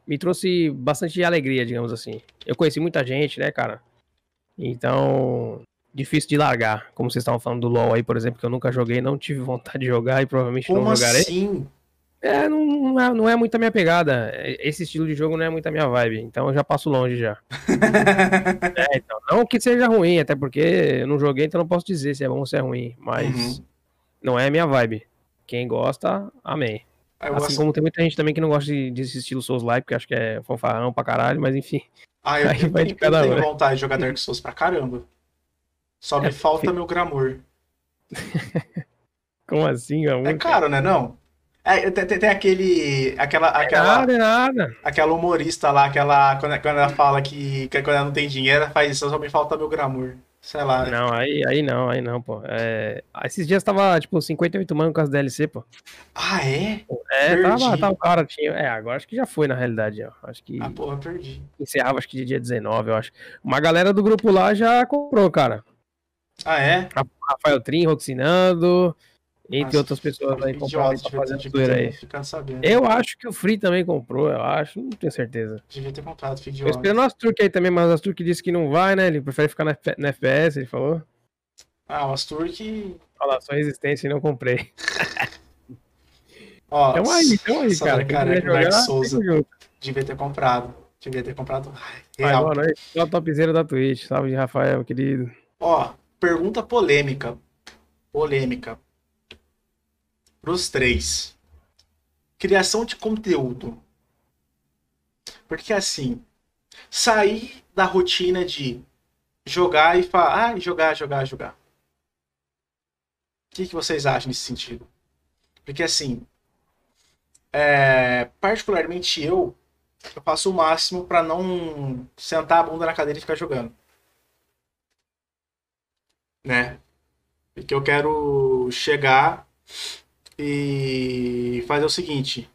me trouxe bastante alegria, digamos assim. Eu conheci muita gente, né, cara? Então, difícil de largar. Como vocês estavam falando do LoL aí, por exemplo, que eu nunca joguei, não tive vontade de jogar e provavelmente Como não jogarei. assim? É, não, não é, não é muito a minha pegada. Esse estilo de jogo não é muito a minha vibe. Então eu já passo longe já. É, então, não que seja ruim, até porque eu não joguei, então não posso dizer se é bom ou se é ruim. Mas Uhum. não é a minha vibe. Quem gosta, amém. Eu assim gosto- como tem muita gente também que não gosta de, desse estilo Souls like, porque acho que é fanfarrão pra caralho, mas enfim. Ah, eu, Aí eu, tenho vontade de jogar Dark Souls pra caramba. Só me É, falta meu gramor. Como assim, amor? É caro, né, não? É, tem, tem- aquele. Aquela, aquela, Nada, é nada. aquela humorista lá, aquela. Quando, quando ela fala que, que quando ela não tem dinheiro, ela faz isso, só me falta meu gramor. Sei lá. Não, aí, aí não, aí não, pô. É, esses dias tava, tipo, 58 mangos com as DLC, pô. Ah, é? É, tava, Perdi. tava, cara, tinha. É, agora acho que já foi, na realidade, ó. Acho que Ah, porra, perdi. encerrava, acho que de dia 19, eu acho. Uma galera do grupo lá já comprou, cara. Ah, é? Rafael Trim, Roxinando, entre Nossa, outras pessoas aí compraram pra fazer zoeira aí. Eu acho que o Free também comprou, eu acho, não tenho certeza. Devia ter comprado, fique Tô idiota. esperando o Asturk aí também, mas o Asturk disse que não vai, né? Ele prefere ficar no FPS, ele falou. Ah, o Astur que. Olha lá, só resistência e não comprei. Ó, Então aí, então aí, só cara. Dark jogar, junto. devia ter comprado. Devia ter comprado. Vai, Real. boa noite. Só topzera da Twitch. Salve de Rafael, querido. Ó, pergunta polêmica. Polêmica. Pros três. Criação de conteúdo. Porque assim, sair da rotina de jogar e falar, ah, jogar, jogar, jogar. O que, que vocês acham nesse sentido? Porque assim, é, particularmente eu, eu faço o máximo pra não sentar a bunda na cadeira e ficar jogando né? Porque eu quero chegar e fazer o seguinte.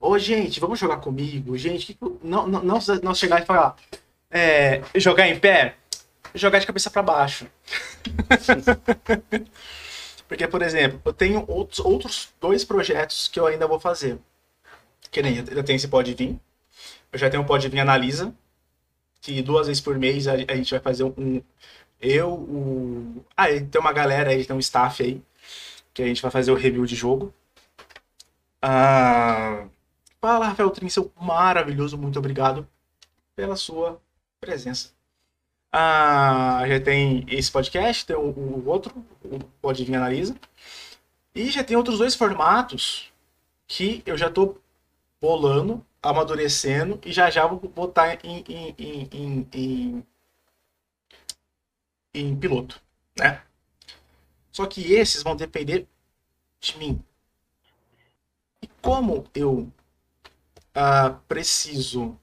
Ô, gente, vamos jogar comigo? Gente, não, não, não, não chegar e falar. É, jogar em pé? Jogar de cabeça para baixo. Porque, por exemplo, eu tenho outros, outros dois projetos que eu ainda vou fazer. Que nem eu tenho esse Pode Vir. Eu já tenho o Pode Vir Analisa. Que duas vezes por mês a, a gente vai fazer um, eu, o. Ah, tem uma galera aí, tem um staff aí, que a gente vai fazer o review de jogo. Ah... Fala, Rafael Trin, seu maravilhoso, muito obrigado pela sua presença. Ah, já tem esse podcast, tem o, o outro, o Pode Vir Analisa. E já tem outros dois formatos que eu já tô bolando, amadurecendo e já já vou botar em, em, em, em em piloto, né? Só que esses vão depender de mim. E como eu ah, preciso.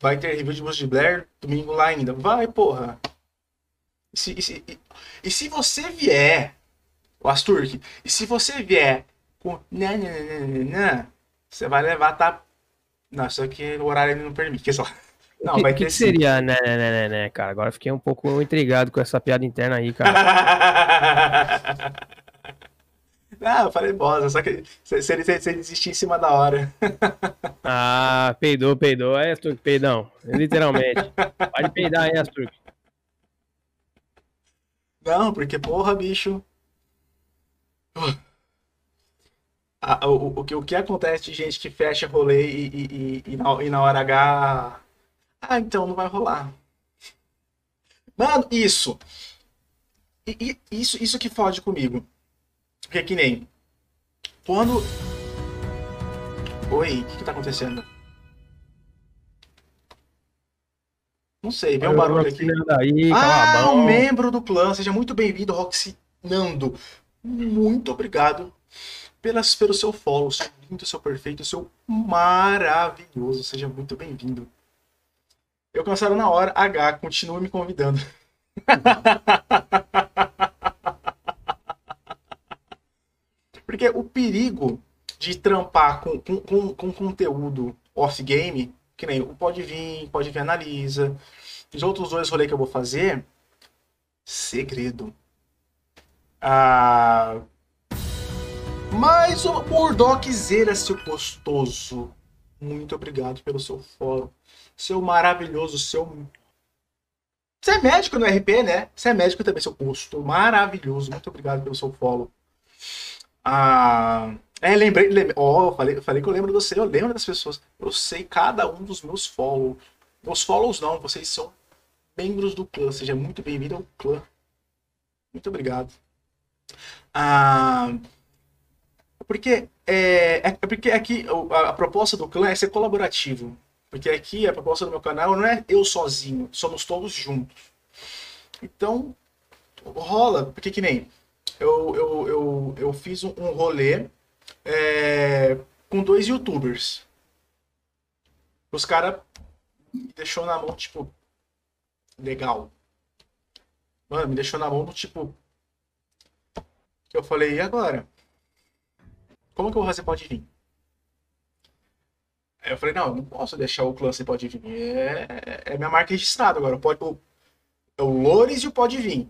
Vai ter review de de Blair domingo lá ainda. Vai, porra. E se, e se, e- e se você vier, o Asturk, e se você vier com. Né, você vai levar, tá? Não, só que o horário não permite. só- Não, que, vai que sim. seria, né, né, né, né, né, cara? Agora fiquei um pouco intrigado com essa piada interna aí, cara. Não, eu falei bosta, só que se, se ele, se ele desistir em cima da hora. Ah, peidou, peidou. É, Asturk, peidão. Literalmente. Pode peidar aí, Asturk. Não, porque porra, bicho. Ah, o, o, o que, o que acontece de gente que fecha rolê e, e, e, e na, e na hora H. Ah, então não vai rolar. Mano, isso. E, e- isso, isso que fode comigo. Porque que nem. Quando. Oi, o que, que tá acontecendo? Não sei, vem um barulho aqui. Aí, Ah, um membro do clã. Seja muito bem-vindo, Roxy Nando. Muito obrigado pelas, pelo seu follow, seu lindo, seu perfeito, seu maravilhoso. Seja muito bem-vindo. Eu cansaram na hora. H, continua me convidando. Porque o perigo de trampar com, com, com, com conteúdo off-game, que nem o Pode Vir, Pode Vir Analisa, os outros dois rolês que eu vou fazer, segredo. Ah, mas o Murdoch Zera, seu gostoso. Muito obrigado pelo seu fórum. Seu maravilhoso, seu. Você é médico no RP, né? Você é médico também, seu gosto. Maravilhoso. Muito obrigado pelo seu follow. Ah. É, lembrei, lembrei eu falei, falei que eu lembro de você, eu lembro das pessoas. Eu sei cada um dos meus follows. Meus follows não, vocês são membros do clã. Seja muito bem-vindo ao clã. Muito obrigado. Ah, porque é, é porque aqui a, a proposta do clã é ser colaborativo. Porque aqui a proposta do meu canal não é eu sozinho, somos todos juntos. Então, rola, porque que nem eu, eu, eu, eu fiz um, rolê é, com dois youtubers. Os caras me deixou na mão, tipo, legal. Mano, me deixou na mão do tipo. Eu falei, e agora? Como que eu vou fazer pode vir? Aí eu falei, não, eu não posso deixar o clã sem pode vir. É, é minha marca registrada agora. Pode, o, é o Lores e o pode vir.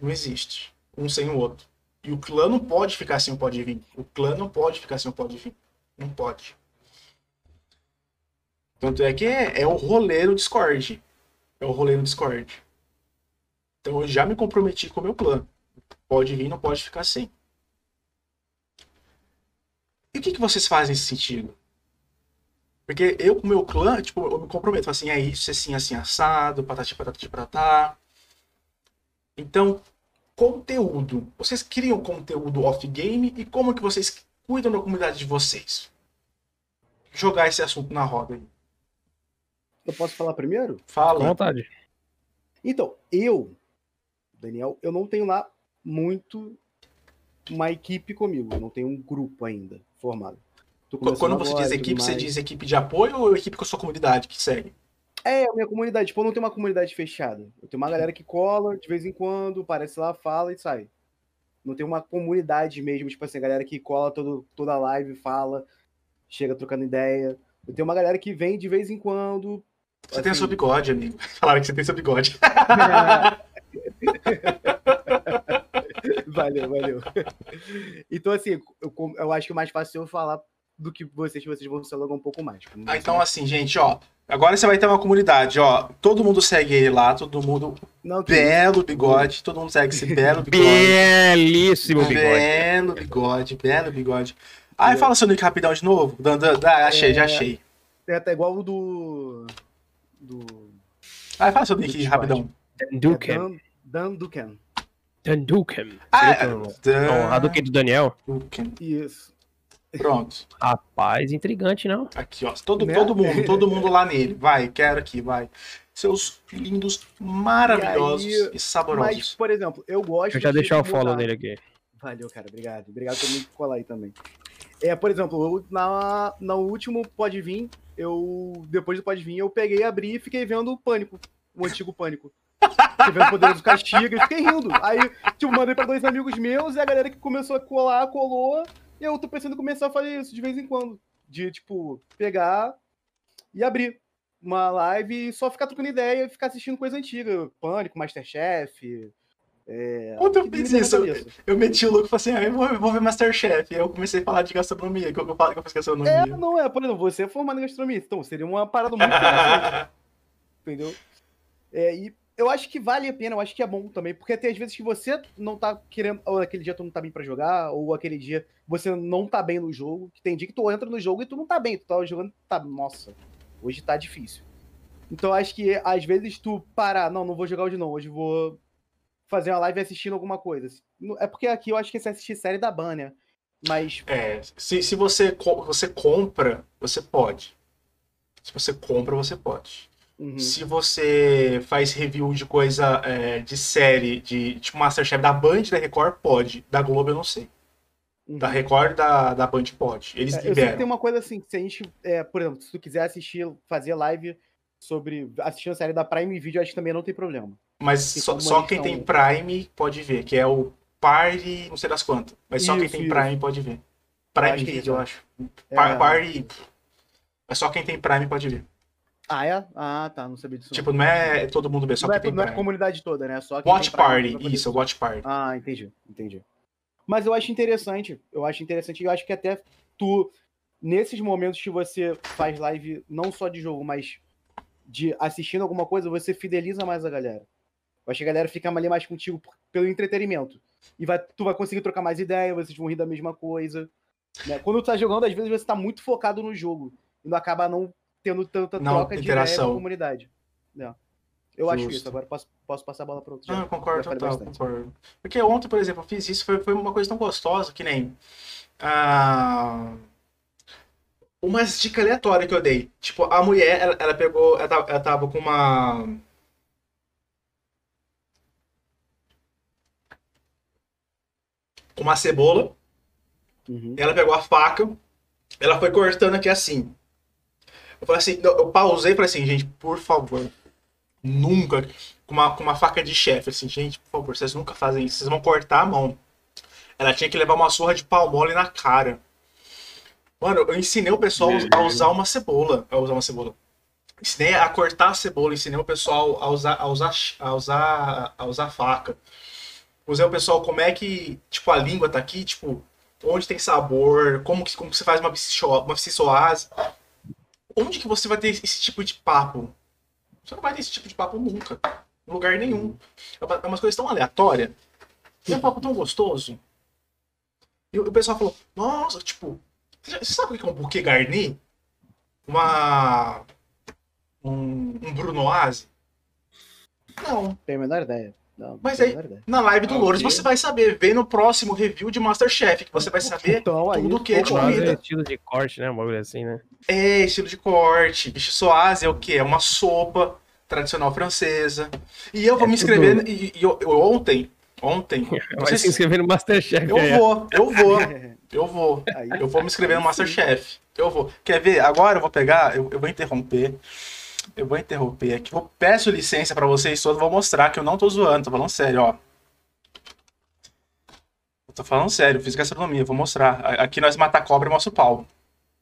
Não existe. Um sem o outro. E o clã não pode ficar sem o pode vir. O clã não pode ficar sem o pode vir. Não pode. Tanto é que é, é o rolê no Discord. É o rolê no Discord. Então eu já me comprometi com o meu clã. Pode vir, não pode ficar sem. E o que, que vocês fazem nesse sentido? Porque eu com o meu clã, tipo, eu me comprometo. Assim, é isso, assim, assim, assado, patati, patati, patatá. Então, conteúdo. Vocês criam conteúdo off-game e como que vocês cuidam da comunidade de vocês? Jogar esse assunto na roda aí. Eu posso falar primeiro? Fala. À vontade. Então, eu, Daniel, eu não tenho lá muito uma equipe comigo. Eu não tenho um grupo ainda formado. Quando você diz equipe, você diz equipe de apoio ou equipe com a sua comunidade que segue? É, a minha comunidade. Tipo, eu não tenho uma comunidade fechada. Eu tenho uma galera que cola de vez em quando, aparece lá, fala e sai. Não tem uma comunidade mesmo, tipo assim, a galera que cola todo, toda live, fala, chega trocando ideia. Eu tenho uma galera que vem de vez em quando. Você assim... tem seu bigode, amigo. Falaram que você tem seu bigode. valeu, valeu. Então, assim, eu, eu acho que o mais fácil é eu falar do que vocês, vocês vão se alugar um pouco mais. Ah, então, assim, gente, ó. Agora você vai ter uma comunidade, ó. Todo mundo segue ele lá, todo mundo. Não, belo bigode, todo mundo segue esse belo bigode. Belíssimo bigode. Belo bigode, belo bigode. Aí ah, fala seu nick rapidão de novo. Dan, dan, dan, achei, é, já achei. É até igual o do. Do. Ah, fala seu nick rapidão. Duken. É Dan, Duken. Dan Duken. Ah, é, Dan... Não, a Duken do Daniel. Duken. Isso. Pronto. Rapaz, intrigante, não? Aqui, ó. Todo, né? todo mundo, todo mundo lá nele. Vai, quero aqui, vai. Seus lindos, maravilhosos e, aí, e saborosos. Mas, por exemplo, eu gosto. Deixa eu já de deixar o follow dele aqui. Valeu, cara. Obrigado. Obrigado por me colar aí também. É, por exemplo, eu, na, no último Pode Vir, eu. Depois do Pode Vir, eu peguei, abri e fiquei vendo o Pânico. O antigo Pânico. Fiquei vendo o Poderoso Castigo e fiquei rindo. Aí, tipo, mandei pra dois amigos meus e a galera que começou a colar, colou. E eu tô pensando em começar a fazer isso de vez em quando. De, tipo, pegar e abrir uma live e só ficar trocando ideia e ficar assistindo coisa antiga. Pânico, Masterchef. É, Ontem eu fiz isso. Eu, eu, meti o louco e falei assim: ah, eu vou, vou ver Masterchef. E aí eu comecei a falar de gastronomia, que eu, eu falo que eu fiz gastronomia. É, não é, por exemplo, você é formado em gastronomia, então seria uma parada muito interessante. entendeu? É, e eu acho que vale a pena, eu acho que é bom também, porque tem às vezes que você não tá querendo, ou aquele dia tu não tá bem para jogar, ou aquele dia você não tá bem no jogo, que tem dia que tu entra no jogo e tu não tá bem, tu tá jogando, tá, nossa, hoje tá difícil. Então acho que às vezes tu parar, não, não vou jogar hoje não, hoje vou fazer uma live assistindo alguma coisa. É porque aqui eu acho que você assistir série da Banner, mas... É, se, se você, você compra, você pode. Se você compra, você pode. Uhum. Se você faz review de coisa é, de série, de tipo Masterchef da Band da Record, pode. Da Globo eu não sei. Uhum. Da Record da, da Band pode. Eles é, liberam. Eu sei que tem uma coisa assim, se a gente, é, por exemplo, se tu quiser assistir, fazer live sobre assistir a série da Prime Video, acho que também não tem problema. Mas só, só quem tem Prime pode ver, que é o Party, não sei das quantas. Mas isso, só quem tem isso. Prime pode ver. Prime que é Video, eu acho. É. Par- Party. É só quem tem Prime pode ver. Ah, é? Ah, tá. Não sabia disso. Tipo, não é todo mundo ver, só não, quem é, tem não é a comunidade toda, né? Só Watch Party, isso, Watch Party. Ah, entendi, entendi. Mas eu acho interessante, eu acho interessante, eu acho que até tu, nesses momentos que você faz live, não só de jogo, mas de assistindo alguma coisa, você fideliza mais a galera. Eu acho que a galera fica ali mais contigo pelo entretenimento. E vai, tu vai conseguir trocar mais ideia, vocês vão rir da mesma coisa. né? Quando tu tá jogando, às vezes você tá muito focado no jogo. E não acaba não tendo tanta Não, troca de ideia com a comunidade. né? Eu acho Justo. isso. Agora posso, posso passar a bola para outro. Não, eu concordo total, concordo. Porque ontem, por exemplo, eu fiz isso, foi, foi uma coisa tão gostosa que nem. Ah, umas dicas aleatórias que eu dei. Tipo, a mulher, ela, ela pegou. Ela tava, ela tava com uma. Com uma cebola. Uhum. Ela pegou a faca, ela foi cortando aqui assim. Eu falei assim, eu pausei e falei assim, gente, por favor, nunca, com uma, com uma faca de chefe, assim, gente, por favor, vocês nunca fazem isso, vocês vão cortar a mão. Ela tinha que levar uma surra de pau mole na cara. Mano, eu ensinei o pessoal a usar uma cebola, a usar uma cebola. Ensinei a cortar a cebola, ensinei o pessoal a usar, a usar, a usar, a usar faca. Usei o pessoal como é que, tipo, a língua tá aqui, tipo, onde tem sabor, como que, como que você faz uma uma. Onde que você vai ter esse tipo de papo? Você não vai ter esse tipo de papo nunca. Em lugar nenhum. É uma- é umas coisas tão aleatórias. É um papo tão gostoso. E o pessoal falou, nossa, tipo, você sabe o que é um buquê garni? Uma. Um, um brunoise? Não. Tenho a menor ideia. Não, Mas aí- ideia. Na live do Ah, Louros ok. você vai saber. Vem no próximo review de Masterchef, que você vai saber Então, aí, tudo que é de comida. Quase estilo de corte, né? Um bagulho assim, né? É, estilo de corte. Bicho soase é o quê? É uma sopa tradicional francesa. E eu vou É me tudo- inscrever. E, e eu, eu- ontem. Ontem. Vai se se- inscrever no Masterchef. eu vou, eu vou, eu vou. Aí, Eu vou me inscrever no. Masterchef. Eu vou. Quer ver? Agora eu vou pegar, eu, eu vou interromper. Eu vou interromper aqui. Eu peço licença pra vocês todos, vou mostrar que eu não tô zoando, tô falando sério, ó. Eu tô falando sério, fiz gastronomia, vou mostrar. Aqui nós mata cobra e mostra o pau.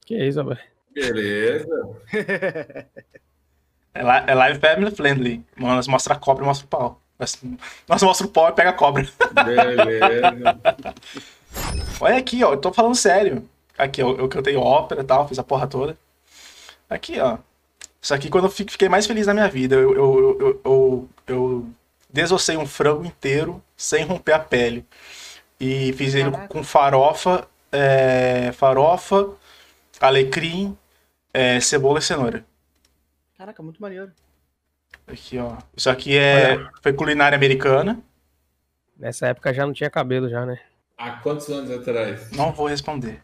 Que isso, rapaz. Beleza. É, li- é live family friendly. Nós mostra a cobra e mostra o pau. Nós, nós mostra o pau e pega a cobra. Beleza. Olha aqui, ó, eu tô falando sério. Aqui, ó, eu cantei ópera e tal, fiz a porra toda. Aqui, ó. Isso aqui quando eu fi- fiquei mais feliz na minha vida. Eu, eu, eu, eu, eu, desossei um frango inteiro sem romper a pele. E fiz ele com farofa, é, farofa, alecrim, é, cebola e cenoura. Caraca, muito maneiro. Aqui, ó. Isso aqui é, foi culinária americana. Nessa época já não tinha cabelo, já, né? Há quantos anos atrás? Não vou responder.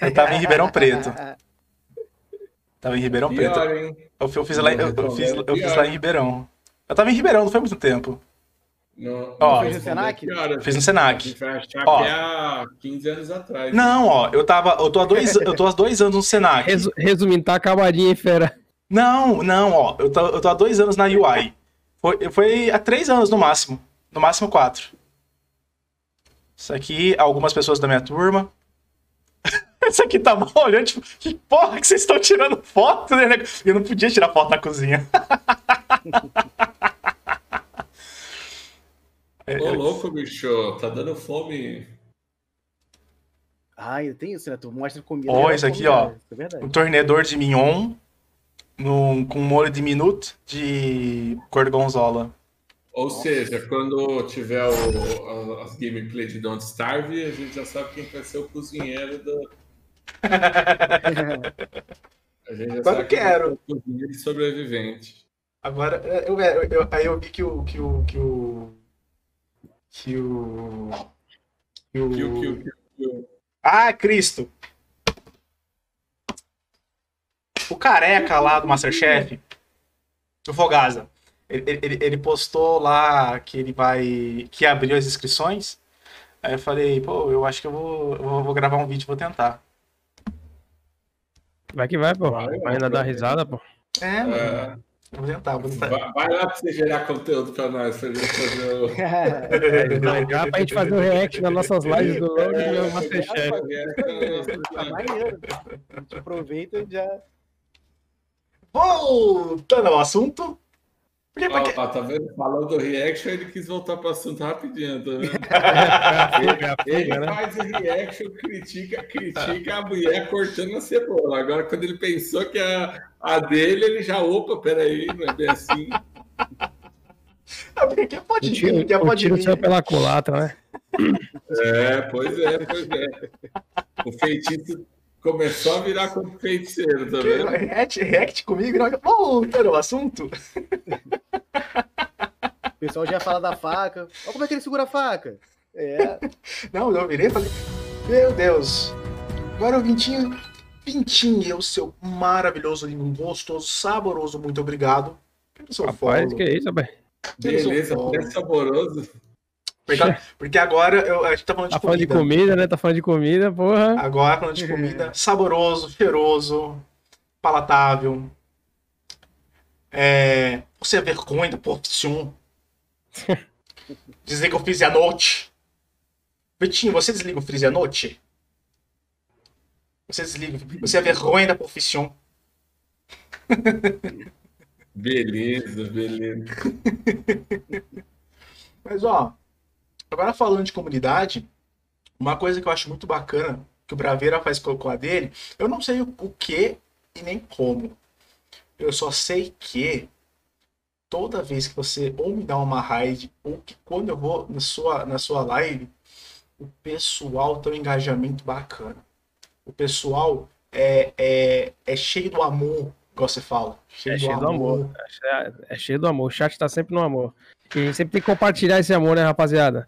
Eu tava em Ribeirão Preto. Tava em Ribeirão Preto. Pior, hein? Eu, eu fiz lá, em- eu, eu fiz, eu fiz lá em Ribeirão. Eu tava em Ribeirão, não foi muito tempo. Não, Ó. Fez no Senac? pior, a Fiz no Senac. A gente vai achar Ó. que é há 15 anos atrás. Não, ó, eu tava. Eu tô há dois, eu tô há dois anos no Senac. Resu- resumindo, tá acabadinho, hein, fera? Não, não, ó. Eu tô, eu tô há dois anos na UI. Foi, foi há três anos no máximo. No máximo quatro. Isso aqui, algumas pessoas da minha turma. Isso aqui tá mal olhando, tipo, que porra que vocês estão tirando foto, né? Eu não podia tirar foto na cozinha. É, Ô, louco, bicho. Tá dando fome. Ah, ainda tem isso, né? Tu mostra comida. Ó, já isso aqui, ó. né? Isso é um tornedor de mignon num, com molho de minute de gorgonzola. Ou seja, quando tiver o- as gameplay de Don't Starve, a gente já sabe quem vai ser o cozinheiro do. A gente já Agora eu quero. o cozinheiro sobrevivente. Agora, eu, eu, eu- aí eu vi que o. que o. que o. que o. que o- Kill, kill, kill, kill. Ah, Cristo! O careca lá do Masterchef, o Fogaza, ele, ele, ele postou lá que ele vai. que abriu as inscrições. Aí eu falei, pô, eu acho que eu vou, eu vou, vou gravar um vídeo e vou tentar. Vai que vai, pô. Vai, Vai vai, ainda dar vai. risada, pô. É, mano. É, Vou tentar, tentar. Vai, vai lá pra você gerar conteúdo pra nós, pra gente fazer o. É, já pra gente fazer o react nas nossas lives do LoL e do Masterchef. Tá maneiro. A gente aproveita e já. Voltando ao assunto. Porque, tá vendo? Falando do reaction, ele quis voltar pro assunto rapidinho, tá vendo? Ele né? faz o reaction, critica, critica a mulher cortando a cebola. Agora, quando ele pensou que a, a dele, ele já, opa, peraí, não é bem assim. Ah, porque pode O tiro, vir, que o pode tiro saiu pela culatra, né? É, pois é, pois é. O feitiço começou a virar como feiticeiro, tá vendo? React, react comigo, não. Voltando ao assunto. O pessoal já fala da faca. Olha como é que ele segura a faca. É. Não, eu virei e falei, meu Deus. Agora o Vintinho, Vintinho, eu, seu maravilhoso, lindo, gostoso, saboroso, muito obrigado. Pelo seu Rapaz, follow. que isso, rapaz? Beleza, até saboroso. Porque, agora eu, a gente tá falando de Tá falando de comida. comida, né? Tá falando de comida, porra. Agora falando de comida, saboroso, cheiroso, palatável. É, você é vergonha da profissão. Dizer que eu fiz à noite. Vitinho, você desliga o freezer à noite? Você desliga. Você é vergonha da profissão. Beleza, beleza. Mas ó, agora falando de comunidade, uma coisa que eu acho muito bacana que o Braveira faz com com a dele, eu não sei o, o que e nem como. Eu só sei que toda vez que você ou me dá uma raid, ou que quando eu vou na sua, na sua live, o pessoal tem um engajamento bacana. O pessoal é, é, é cheio do amor, igual você fala. É cheio do amor. É, é cheio do amor. O chat tá sempre no amor. E a gente sempre tem que compartilhar esse amor, né, rapaziada?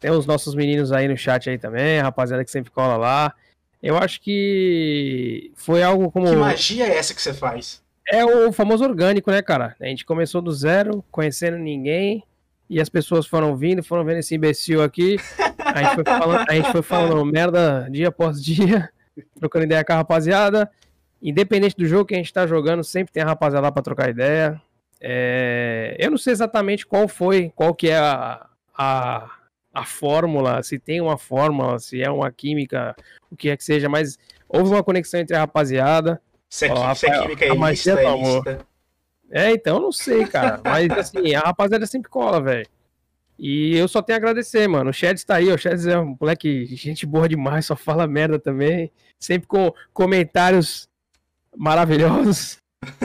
Tem os nossos meninos aí no chat aí também, rapaziada que sempre cola lá. Eu acho que foi algo como. Que magia é essa que você faz? É o famoso orgânico, né, cara? A gente começou do zero, conhecendo ninguém, e as pessoas foram vindo, foram vendo esse imbecil aqui. A gente foi falando, a gente foi falando merda dia após dia, trocando ideia com a rapaziada. Independente do jogo que a gente tá jogando, sempre tem a rapaziada lá pra trocar ideia. É, Eu não sei exatamente qual foi, qual que é a, a, a fórmula, se tem uma fórmula, se é uma química, o que é que seja, mas houve uma conexão entre a rapaziada. Se é, Ó, se é química ilícita, do é ilícita. É, então eu não sei, cara. Mas assim, a rapaziada sempre cola, velho. E eu só tenho a agradecer, mano. O Sheds tá aí, o Sheds é um moleque, gente boa demais, só fala merda também. Sempre com comentários maravilhosos.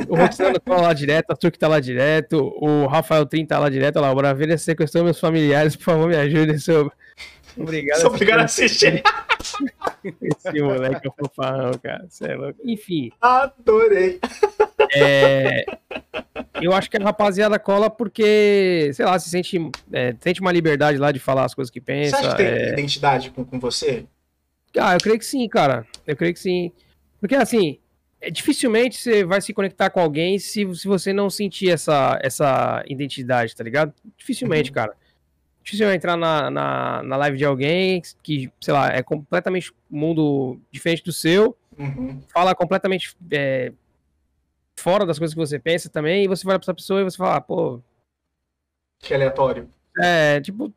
O Roxano tá lá direto, a Turk tá lá direto, o Rafael Trin tá lá direto, lá, o Bravilha sequestrou meus familiares, por favor, me ajudem, seu. Obrigado. Sou obrigado a assistir. Esse moleque é um fofarrão, cara. Cê é louco. Enfim, Adorei. É, eu acho que a rapaziada cola porque, sei lá, se sente, é, sente uma liberdade lá de falar as coisas que Você pensa. acha que tem é. identidade com, com você? Ah, eu creio que sim, cara. Eu creio que sim. Porque assim, é, dificilmente você vai se conectar com alguém se, se você não sentir essa, essa identidade, tá ligado? Dificilmente, Uhum. cara. Difícil entrar na, na, na live de alguém que, sei lá, é completamente mundo diferente do seu. Uhum. fala completamente é, fora das coisas que você pensa também, e você vai pra essa pessoa e você fala, ah, pô, Que aleatório. é, tipo,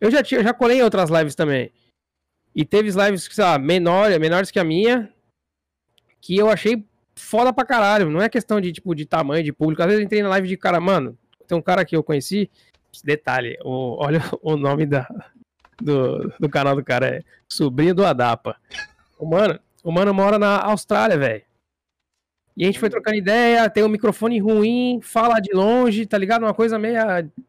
eu já, tinha, eu já colei em outras lives também. E teve lives, sei lá, menor, menores que a minha, que eu achei foda pra caralho. Não é questão de, tipo, de tamanho, de público. Às vezes eu entrei na live de cara, mano, tem um cara que eu conheci, detalhe, o, olha o nome da, do, do canal do cara, é Sobrinho do Adapa. O mano, o mano mora na Austrália, velho. E a gente foi trocando ideia, tem um microfone ruim, fala de longe, tá ligado? Uma coisa meio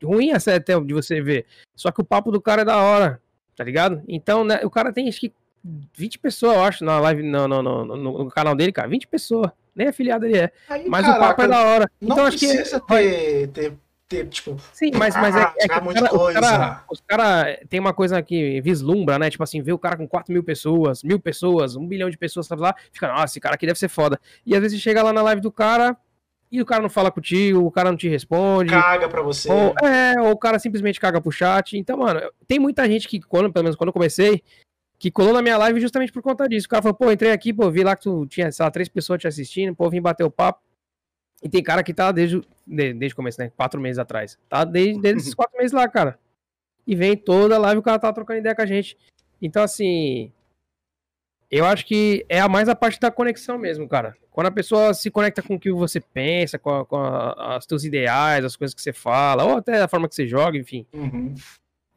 ruim até de você ver. Só que o papo do cara é da hora, tá ligado? Então, né, o cara tem acho que 20 pessoas, eu acho, na live, no, no, no, canal dele, cara. 20 pessoas. Nem afiliado ele é. Aí, Mas o papo é da hora. Então acho que. precisa ter, ter, ter, tipo, Sim, mas, mas é, é que cara, o cara, os coisa. cara, os cara tem uma coisa que vislumbra, né? Tipo assim, vê o cara com 4 mil pessoas, mil pessoas, um bilhão de pessoas tá lá, fica, nossa, esse cara aqui deve ser foda. E às vezes chega lá na live do cara e o cara não fala contigo, o cara não te responde. caga pra você. Ou, é, ou o cara simplesmente caga pro chat. Então, mano, tem muita gente que, quando, pelo menos quando eu comecei, que colou na minha live justamente por conta disso. O cara falou, pô, entrei aqui, pô, vi lá que tu tinha, sei lá, três pessoas te assistindo, pô, vim bater o papo. E tem cara que tá desde, de- desde o começo, né? Quatro meses atrás. Tá desde, desde esses quatro meses lá, cara. E vem toda live o cara tá trocando ideia com a gente. Então, assim. Eu acho que é a mais a parte da conexão mesmo, cara. Quando a pessoa se conecta com o que você pensa, com, a, com a, os teus ideais, as coisas que você fala, ou até a forma que você joga, enfim. Uhum.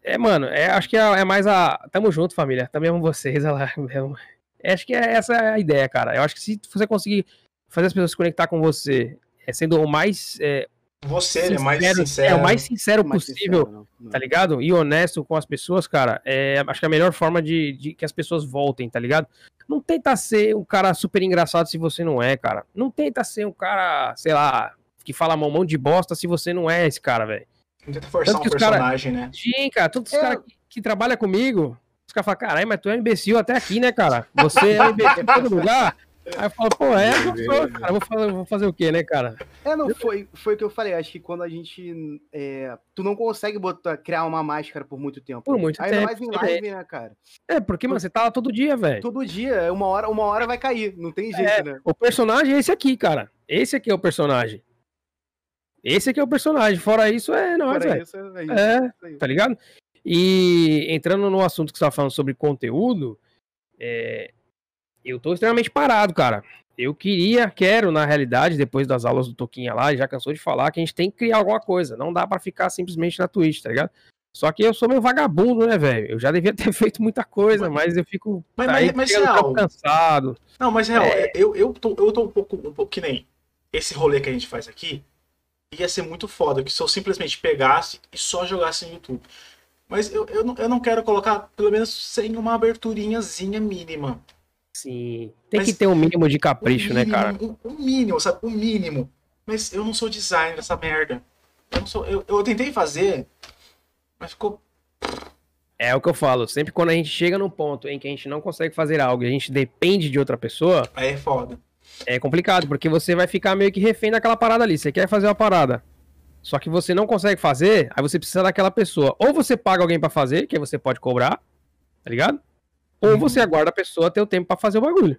É, mano, é, acho que é, é mais a. Tamo junto, família. Também amo vocês, olha lá. mesmo. É, acho que é essa a ideia, cara. Eu acho que se você conseguir fazer as pessoas se conectar com você, é, sendo o mais. É, Você, ele é mais sincero- sincero. É o mais sincero Mais possível, sincero, não, não. tá ligado? E honesto com as pessoas, cara. É, acho que é a melhor forma de, de que as pessoas voltem, tá ligado? Não tenta ser um cara super engraçado se você não é, cara. Não tenta ser um cara, sei lá, que fala mão mão de bosta se você não é esse cara, velho. Não tenta forçar Tanto um os cara- personagem, né? Sim, cara, todos os É. caras que, que trabalham comigo, os caras falam, caralho, mas tu é um imbecil até aqui, né, cara? Você é um imbecil em todo lugar. Aí eu falo, pô, é, eu sou, cara, vou fazer, vou fazer o quê, né, cara? É, não, foi, foi o que eu falei. Acho que quando a gente. é, tu não consegue botar, criar uma máscara por muito tempo. Por muito Ainda tempo. mais em live, né, cara? É, porque, mano, você tá lá todo dia, velho. Todo dia, uma hora, uma hora vai cair. Não tem jeito, É, né? O personagem é esse aqui, cara. Esse aqui é o personagem. Esse aqui é o personagem. Fora isso, é nóis, velho. é isso. É, isso aí. tá ligado? E entrando no assunto que você tava falando sobre conteúdo, é, eu tô extremamente parado, cara. Eu queria, quero, na realidade, depois das aulas do Toquinha lá, já cansou de falar que a gente tem que criar alguma coisa. Não dá pra ficar simplesmente na Twitch, tá ligado? Só que eu sou meio vagabundo, né, velho? Eu já devia ter feito muita coisa, mas eu fico Mas- mas- mas real. cansado. Não, mas real, É. eu, eu, tô, eu tô um pouco, um pouco que nem esse rolê que a gente faz aqui. Ia ser muito foda que se eu simplesmente pegasse e só jogasse no YouTube. Mas eu, eu, não, eu não quero colocar, pelo menos, sem uma aberturinhazinha mínima. Sim. Tem Mas- que ter um mínimo de capricho, né, mínimo, cara? O, o mínimo, sabe? O mínimo. Mas eu não sou designer dessa merda. Eu, não sou, eu, eu tentei fazer, mas ficou. É o que eu falo. Sempre quando a gente chega num ponto em que a gente não consegue fazer algo e a gente depende de outra pessoa, Aí é foda. é complicado, porque você vai ficar meio que refém daquela parada ali. Você quer fazer uma parada. Só que você não consegue fazer, aí você precisa daquela pessoa. Ou você paga alguém pra fazer, que aí você pode cobrar, tá ligado? Ou Uhum. você aguarda a pessoa ter o tempo pra fazer o bagulho.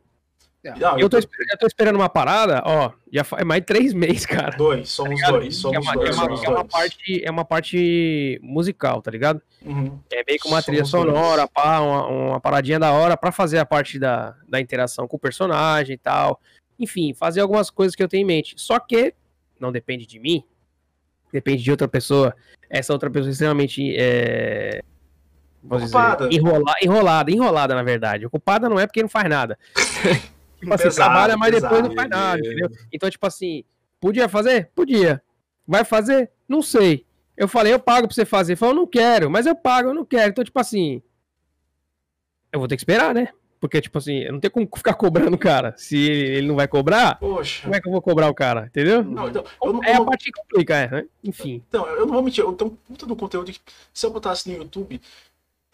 Não, Eu tô, eu tô esperando uma parada, ó, já faz mais de três meses, cara. Dois, somos Tá dois. Que é Somos uma, que é dois. uma- somos é uma dois. parte, é uma parte musical, tá ligado? Uhum. É meio que uma trilha Somos dois. sonora, pá, uma, uma paradinha da hora pra fazer a parte da, da interação com o personagem e tal. Enfim, fazer algumas coisas que eu tenho em mente. Só que não depende de mim, depende de outra pessoa. Essa outra pessoa é extremamente é, dizer, Ocupada. enrola- enrolada, enrolada, na verdade. Ocupada não é porque não faz nada. tipo assim, Pesado, trabalha, mas depois não pesado. faz nada, entendeu? Então, tipo assim, podia fazer? Podia. Vai fazer? Não sei. Eu falei, eu pago pra você fazer. Ele falou, não quero, mas eu pago, eu não quero. Então, tipo assim, eu vou ter que esperar, né? Porque, tipo assim, eu não tenho como ficar cobrando o cara. Se ele não vai cobrar, Poxa. como é que eu vou cobrar o cara? Entendeu? Não, então, eu não, É eu a não- parte que complica, é, né? Enfim. Então, eu não vou mentir, eu tenho muito do conteúdo que se eu botasse no YouTube.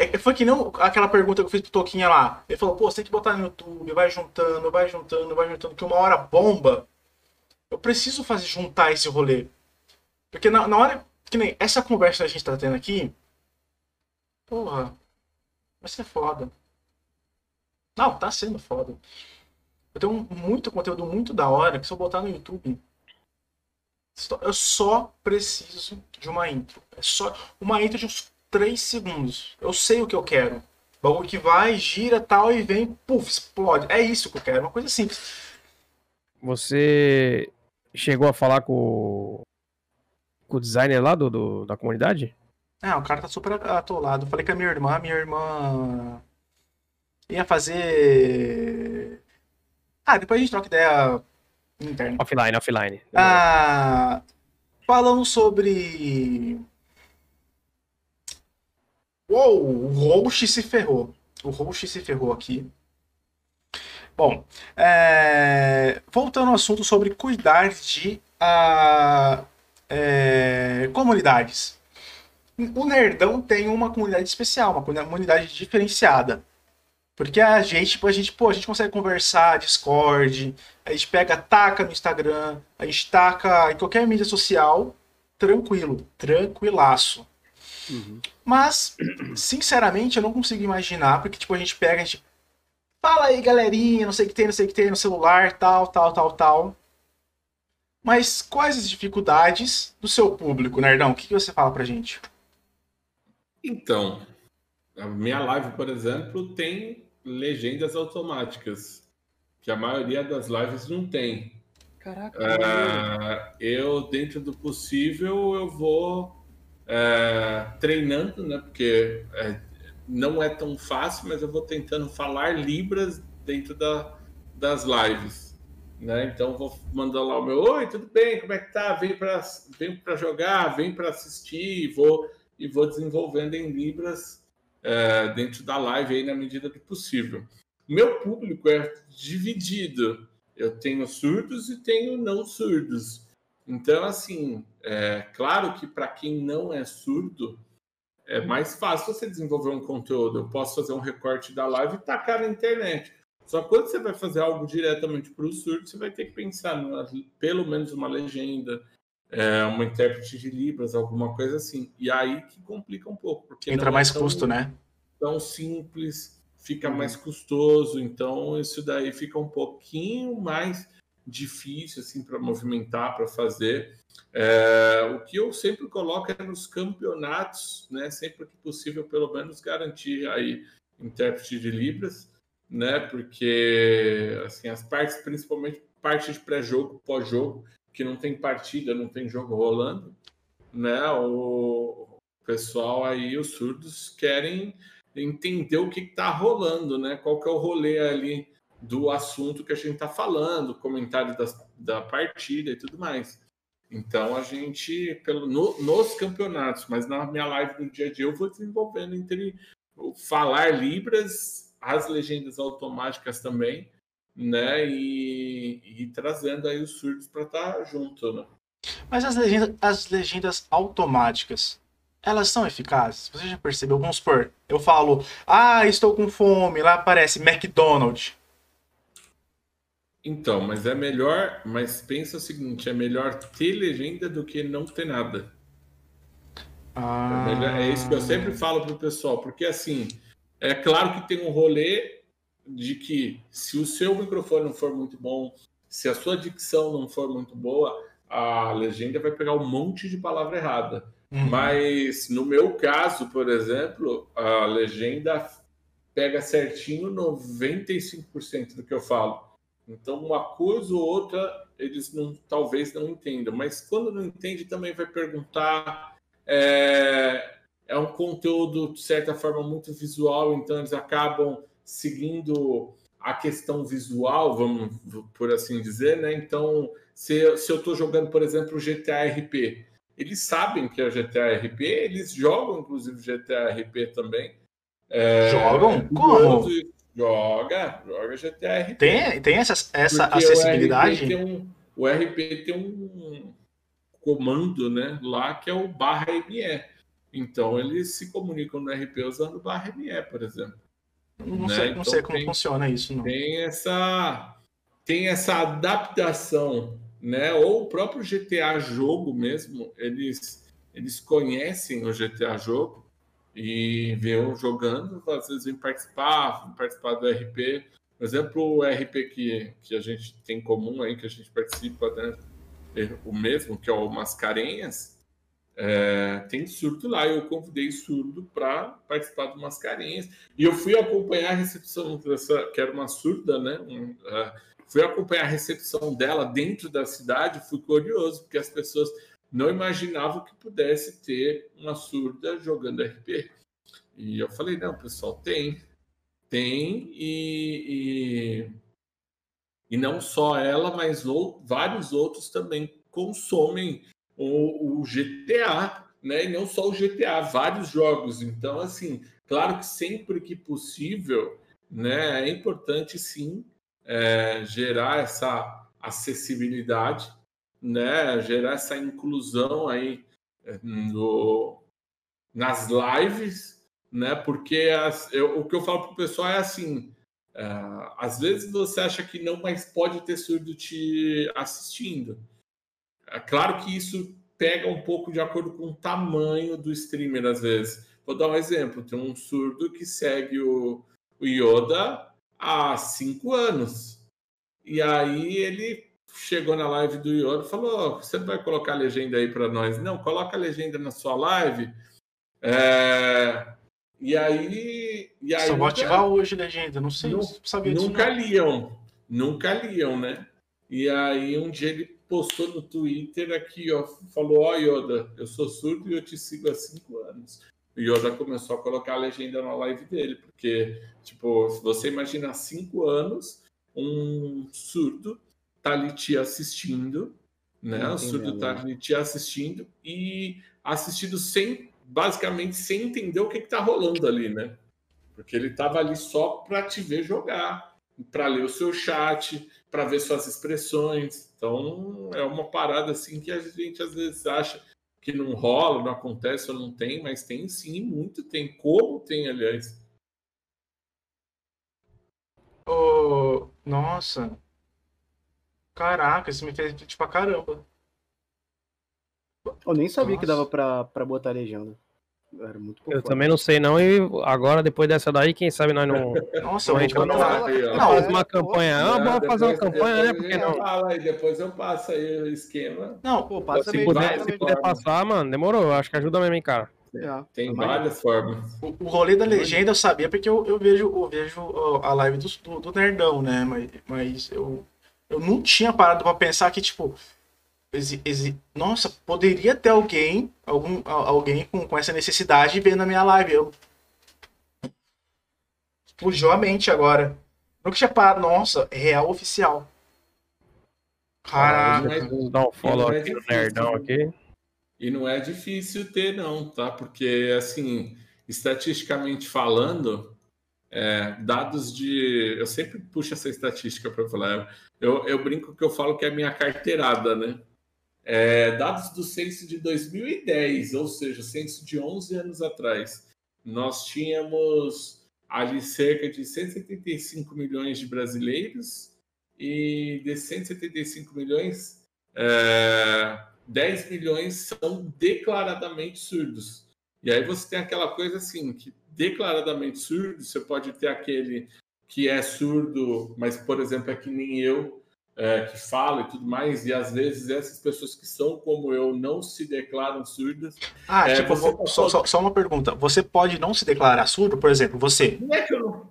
É- foi que não aquela pergunta que eu fiz pro Toquinha lá. Ele falou, pô, você tem que botar no YouTube, vai juntando, vai juntando, vai juntando, que uma hora bomba. Eu preciso fazer juntar esse rolê. Porque na, na hora. Que nem essa conversa que a gente tá tendo aqui. Porra. Vai ser foda. Não, tá sendo foda. Eu tenho muito conteúdo muito da hora que se eu botar no YouTube. Eu só preciso de uma intro. É só uma intro de uns 3 segundos. Eu sei o que eu quero. Bagulho que vai, gira tal e vem, puf, explode. É isso que eu quero. Uma coisa simples. Você chegou a falar com, o- com o designer lá do, do- da comunidade? Ah, o cara tá super atolado. Falei com a minha irmã, minha irmã ia fazer. Ah, depois a gente troca ideia interna. Offline, offline. Ah, falando sobre. Uou, o host se ferrou. O host se ferrou aqui. Bom, é, voltando ao assunto sobre cuidar de ah, é, comunidades. O Nerdão tem uma comunidade especial, uma comunidade diferenciada. Porque a gente, tipo, a gente, pô, a gente consegue conversar, Discord, a gente pega, taca no Instagram, a gente taca em qualquer mídia social, tranquilo, tranquilaço. Uhum. Mas, sinceramente, eu não consigo imaginar, porque, tipo, a gente pega, a gente fala aí, galerinha, não sei o que tem, não sei o que tem no celular, tal, tal, tal, tal. Mas quais as dificuldades do seu público, Nerdão? O que, que você fala pra gente? Então, a minha live, por exemplo, tem legendas automáticas, que a maioria das lives não tem. Caraca. É, eu, dentro do possível, eu vou é, treinando, né? Porque é, não é tão fácil, mas eu vou tentando falar libras dentro da, das lives. Né? Então vou mandar lá o meu oi, tudo bem? Como é que tá? Vem para vem para jogar, vem para assistir, e vou e vou desenvolvendo em libras é, dentro da live aí na medida do possível. Meu público é dividido. Eu tenho surdos e tenho não surdos. Então, assim, é claro que para quem não é surdo, é mais fácil você desenvolver um conteúdo. Eu posso fazer um recorte da live e tacar na internet. Só quando você vai fazer algo diretamente para o surdo, você vai ter que pensar numa, pelo menos uma legenda, é, uma intérprete de Libras, alguma coisa assim. E aí que complica um pouco. Porque Entra é mais é tão, custo, né? Tão simples, fica mais custoso. Então, isso daí fica um pouquinho mais difícil assim para movimentar, para fazer. É, o que eu sempre coloco é nos campeonatos, né? Sempre que possível, pelo menos garantir aí intérprete de Libras né? Porque assim, as partes, principalmente parte de pré-jogo, pós-jogo, que não tem partida, não tem jogo rolando, né? O pessoal aí, os surdos, querem entender o que está rolando, né? Qual que é o rolê ali do assunto que a gente está falando, comentário das, da partida e tudo mais. Então a gente, pelo, no, nos campeonatos, mas na minha live no dia a dia, eu vou desenvolvendo entre falar Libras as legendas automáticas também, né? E, e trazendo aí os surdos para estar tá junto, né? Mas as legendas, as legendas automáticas, elas são eficazes? Você já percebeu? Vamos supor, eu falo, ah, estou com fome, lá aparece McDonald's. Então, mas é melhor, mas pensa o seguinte, é melhor ter legenda do que não ter nada. Ah... É, melhor, é isso que eu sempre falo pro pessoal, porque assim, é claro que tem um rolê de que se o seu microfone não for muito bom, se a sua dicção não for muito boa, a legenda vai pegar um monte de palavra errada. Uhum. Mas no meu caso, por exemplo, a legenda pega certinho 95% do que eu falo. Então, uma coisa ou outra eles não, talvez não entendam, mas quando não entende, também vai perguntar. É, é um conteúdo, de certa forma, muito visual, então eles acabam seguindo a questão visual, vamos por assim dizer, né? Então, se, se eu estou jogando, por exemplo, GTA RP, eles sabem que é o GTA RP, eles jogam, inclusive, GTA RP também. É, jogam? Como? Joga, joga GTA RP. Tem, tem essa, essa acessibilidade? O RP, tem um, o RP tem um comando né, lá que é o barra ME. Então eles se comunicam no RP usando barra ME, por exemplo. Não, né? sei, não então, sei como tem, funciona isso. Não. Tem essa tem essa adaptação, né? Ou o próprio GTA jogo mesmo, eles eles conhecem o GTA jogo e vêem jogando, às vezes vêm participar, participar do RP. Por exemplo, o RP que, que a gente tem em comum aí, que a gente participa, né? o mesmo, que é o Mascarenhas, é, tem surdo lá. Eu convidei surdo para participar do Mascarenhas. E eu fui acompanhar a recepção dessa, que era uma surda, né? Um, uh, fui acompanhar a recepção dela dentro da cidade. Fui curioso, porque as pessoas não imaginavam que pudesse ter uma surda jogando RP. E eu falei: não, pessoal, tem. Tem, e, e, e não só ela, mas ou, vários outros também consomem o, o GTA, né? E não só o GTA, vários jogos. Então, assim, claro que sempre que possível, né, é importante sim é, gerar essa acessibilidade, né, gerar essa inclusão aí no, nas lives, né, porque as, eu, o que eu falo para o pessoal é assim, é, às vezes você acha que não, mas pode ter surdo te assistindo. É claro que isso pega um pouco de acordo com o tamanho do streamer, às vezes. Vou dar um exemplo: tem um surdo que segue o, o Yoda há cinco anos. E aí ele chegou na live do Yoda e falou: Você vai colocar a legenda aí para nós? Não, coloca a legenda na sua live. É... E aí. E aí Só vou ativar hoje legenda, não sei, não, sabia Nunca disso, liam, nunca liam, né? E aí um dia ele postou no Twitter aqui, ó, falou: Ó, oh, Yoda, eu sou surdo e eu te sigo há cinco anos. O Yoda começou a colocar a legenda na live dele, porque, tipo, se você imagina cinco anos, um surdo tá ali te assistindo, né? o surdo tá ali te assistindo e assistindo sem, basicamente, sem entender o que, que tá rolando ali, né? Porque ele tava ali só para te ver jogar, para ler o seu chat, para ver suas expressões. Então é uma parada assim que a gente às vezes acha que não rola, não acontece ou não tem, mas tem sim, muito tem. Como tem, aliás. Oh, nossa, Caraca, isso me fez tipo pra caramba. Eu nem sabia Nossa. que dava pra, pra botar legenda. Era muito Eu também não sei não, e agora, depois dessa daí, quem sabe nós não... Nossa, a gente não, não, faz uma campanha. Ah, vamos fazer uma campanha, né? Porque não... Fala aí, depois eu passo aí o esquema. Não, pô, passa se puder, se puder passar, mano, demorou. Acho que ajuda mesmo, hein, cara. É, tem várias formas. O, o, rolê da legenda eu sabia porque eu, eu vejo, eu vejo a live do, do, do Nerdão, né? Mas, mas eu eu não tinha parado para pensar que, tipo, exi, exi, nossa, poderia ter alguém, algum, alguém com, com essa necessidade vendo a minha live. Eu, fugiu a mente agora. Nunca tinha parado, nossa, real oficial. Caraca. Vamos dar um follow é aqui no Nerdão aqui. E não é difícil ter, não, tá? Porque, assim, estatisticamente falando, é, dados de. Eu sempre puxo essa estatística para falar. Eu, eu brinco que eu falo que é a minha carteirada, né? É, dados do censo de 2010, ou seja, censo de 11 anos atrás. Nós tínhamos ali cerca de 175 milhões de brasileiros e desses 175 milhões, é, 10 milhões são declaradamente surdos. E aí você tem aquela coisa assim, que declaradamente surdo, você pode ter aquele que é surdo, mas, por exemplo, é que nem eu, é, que fala e tudo mais, e às vezes essas pessoas que são como eu não se declaram surdas. Ah, é, tipo, vou, só, só, só, uma pergunta. Você pode não se declarar surdo, por exemplo, você? Não é que eu não,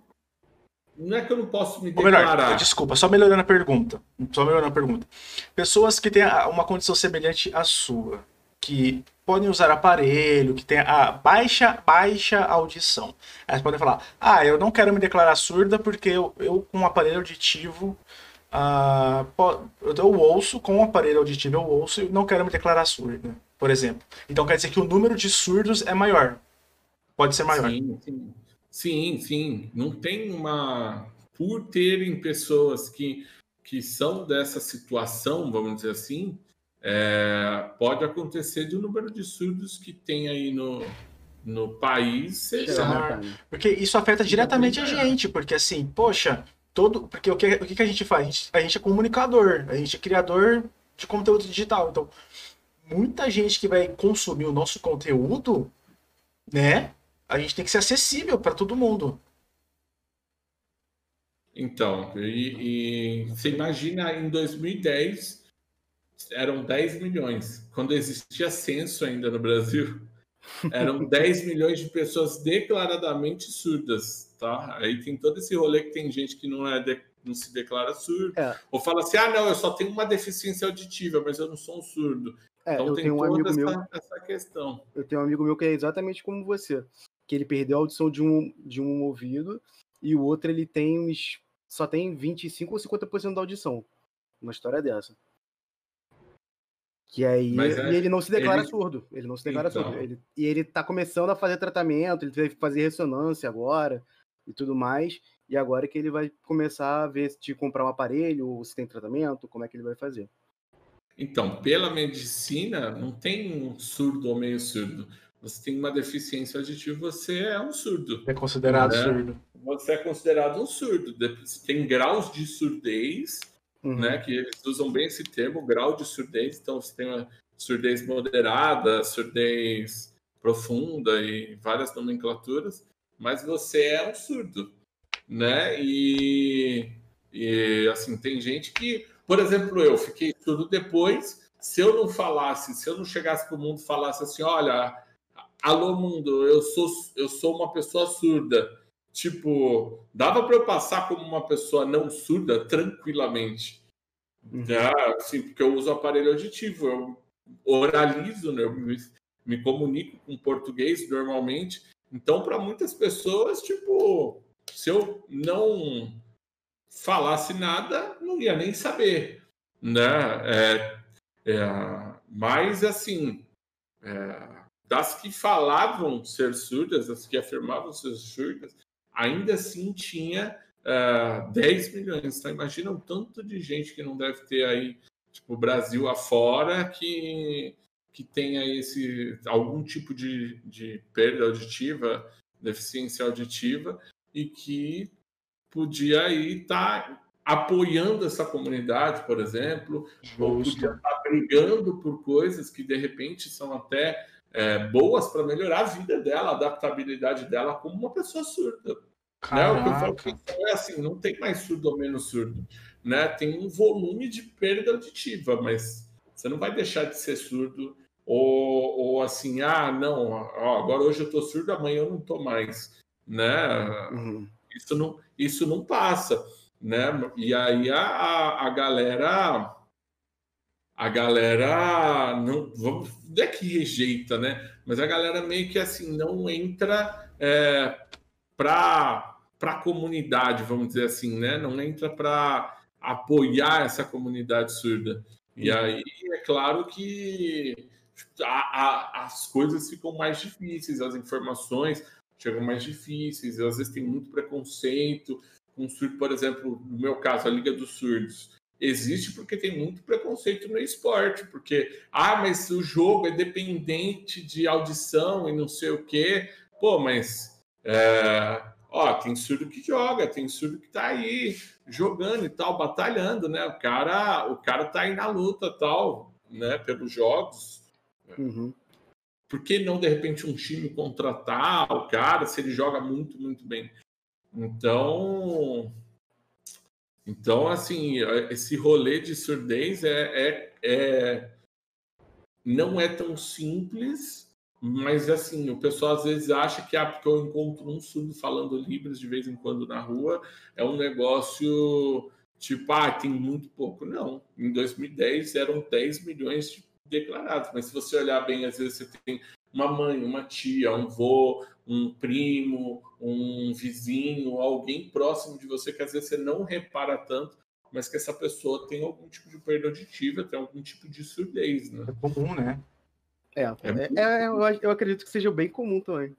não, é que eu não posso me declarar. Melhor, desculpa, só melhorando a pergunta. Só melhorando a pergunta. Pessoas que têm uma condição semelhante à sua, que podem usar aparelho, que tem a baixa, baixa audição. Elas podem falar, ah, eu não quero me declarar surda porque eu, eu com um aparelho auditivo, uh, eu ouço, com um aparelho auditivo eu ouço e não quero me declarar surda, por exemplo. Então quer dizer que o número de surdos é maior. Pode ser maior. Sim, sim. Sim, sim. Não tem uma... Por terem pessoas que, que são dessa situação, vamos dizer assim, é, pode acontecer de um número de surdos que tem aí no, no país seja maior. Porque isso afeta diretamente a gente, porque assim, poxa, todo. Porque o que, o que a gente faz? A gente, a gente é comunicador, a gente é criador de conteúdo digital. Então, muita gente que vai consumir o nosso conteúdo, né? A gente tem que ser acessível para todo mundo. Então, e, e você imagina em 2010 eram 10 milhões. Quando existia censo ainda no Brasil, eram 10 milhões de pessoas declaradamente surdas, tá? Aí tem todo esse rolê que tem gente que não é de, não se declara surdo, é. ou fala assim: "Ah, não, eu só tenho uma deficiência auditiva, mas eu não sou um surdo". É, então tem um toda essa, meu, essa questão. Eu tenho um amigo meu que é exatamente como você, que ele perdeu a audição de um de um ouvido e o outro ele tem uns, só tem 25 ou 50% da audição. Uma história dessa. Que aí é, e ele não se declara ele... surdo. Ele não se declara então... surdo. Ele, e ele tá começando a fazer tratamento, ele teve que fazer ressonância agora e tudo mais. E agora que ele vai começar a ver se comprar um aparelho, ou se tem tratamento, como é que ele vai fazer. Então, pela medicina, não tem um surdo ou meio surdo. Você tem uma deficiência auditiva, você é um surdo. É considerado né? surdo. Você é considerado um surdo. Tem graus de surdez uhum. né? Que eles usam bem esse termo, grau de surdez. Então, você tem uma surdez moderada, surdez profunda e várias nomenclaturas, mas você é um surdo, né? E, e assim, tem gente que por exemplo, eu fiquei surdo depois. Se eu não falasse, se eu não chegasse para o mundo e falasse assim, olha, alô mundo, eu sou, eu sou uma pessoa surda. Tipo, dava para eu passar como uma pessoa não surda tranquilamente. Uhum. Assim, porque eu uso aparelho auditivo, eu oralizo, né? eu me, me comunico com português normalmente. Então, para muitas pessoas, tipo, se eu não falasse nada, não ia nem saber, né? É, é, mas, assim, é, das que falavam ser surdas, das que afirmavam ser surdas, ainda assim tinha uh, é, 10 milhões. Então, imagina o tanto de gente que não deve ter aí, tipo, Brasil afora, que, que tem aí esse, algum tipo de, de perda auditiva, deficiência auditiva, e que podia aí estar tá apoiando essa comunidade, por exemplo, Justo. ou podia estar tá brigando por coisas que de repente são até é, boas para melhorar a vida dela, a adaptabilidade dela como uma pessoa surda. Né? O que eu falo que é assim, não tem mais surdo ou menos surdo, né? Tem um volume de perda auditiva, mas você não vai deixar de ser surdo ou, ou assim, ah, não, ó, agora hoje eu estou surdo, amanhã eu não estou mais, né? Uhum. Isso não, isso não passa, né? E aí a, a, a galera a galera não vamos não é que rejeita, né? Mas a galera meio que assim não entra é, para para a comunidade, vamos dizer assim, né? Não entra para apoiar essa comunidade surda. E uhum. aí é claro que a, a, as coisas ficam mais difíceis, as informações chegam mais difíceis, às vezes tem muito preconceito. Com surdo, por exemplo, no meu caso, a Liga dos Surdos existe porque tem muito preconceito no esporte, porque ah, mas o jogo é dependente de audição e não sei o quê. Pô, mas é, ó, tem surdo que joga, tem surdo que tá aí jogando e tal, batalhando, né? O cara, o cara tá aí na luta tal, né? Pelos jogos. Uhum. Por que não, de repente, um time contratar o cara se ele joga muito, muito bem? Então, então, assim, esse rolê de surdez é, é, é, não é tão simples, mas assim, o pessoal às vezes acha que ah, porque eu encontro um surdo falando Libras de vez em quando na rua, é um negócio tipo, ah, tem muito pouco. Não, em 2010 eram 10 milhões declarados, mas se você olhar bem, às vezes você tem uma mãe, uma tia, um vô, um primo, um vizinho, alguém próximo de você que às vezes você não repara tanto, mas que essa pessoa tem algum tipo de perda auditiva, tem algum tipo de surdez, né? É comum, né? É, é, é, é eu, eu, acredito que seja bem comum também.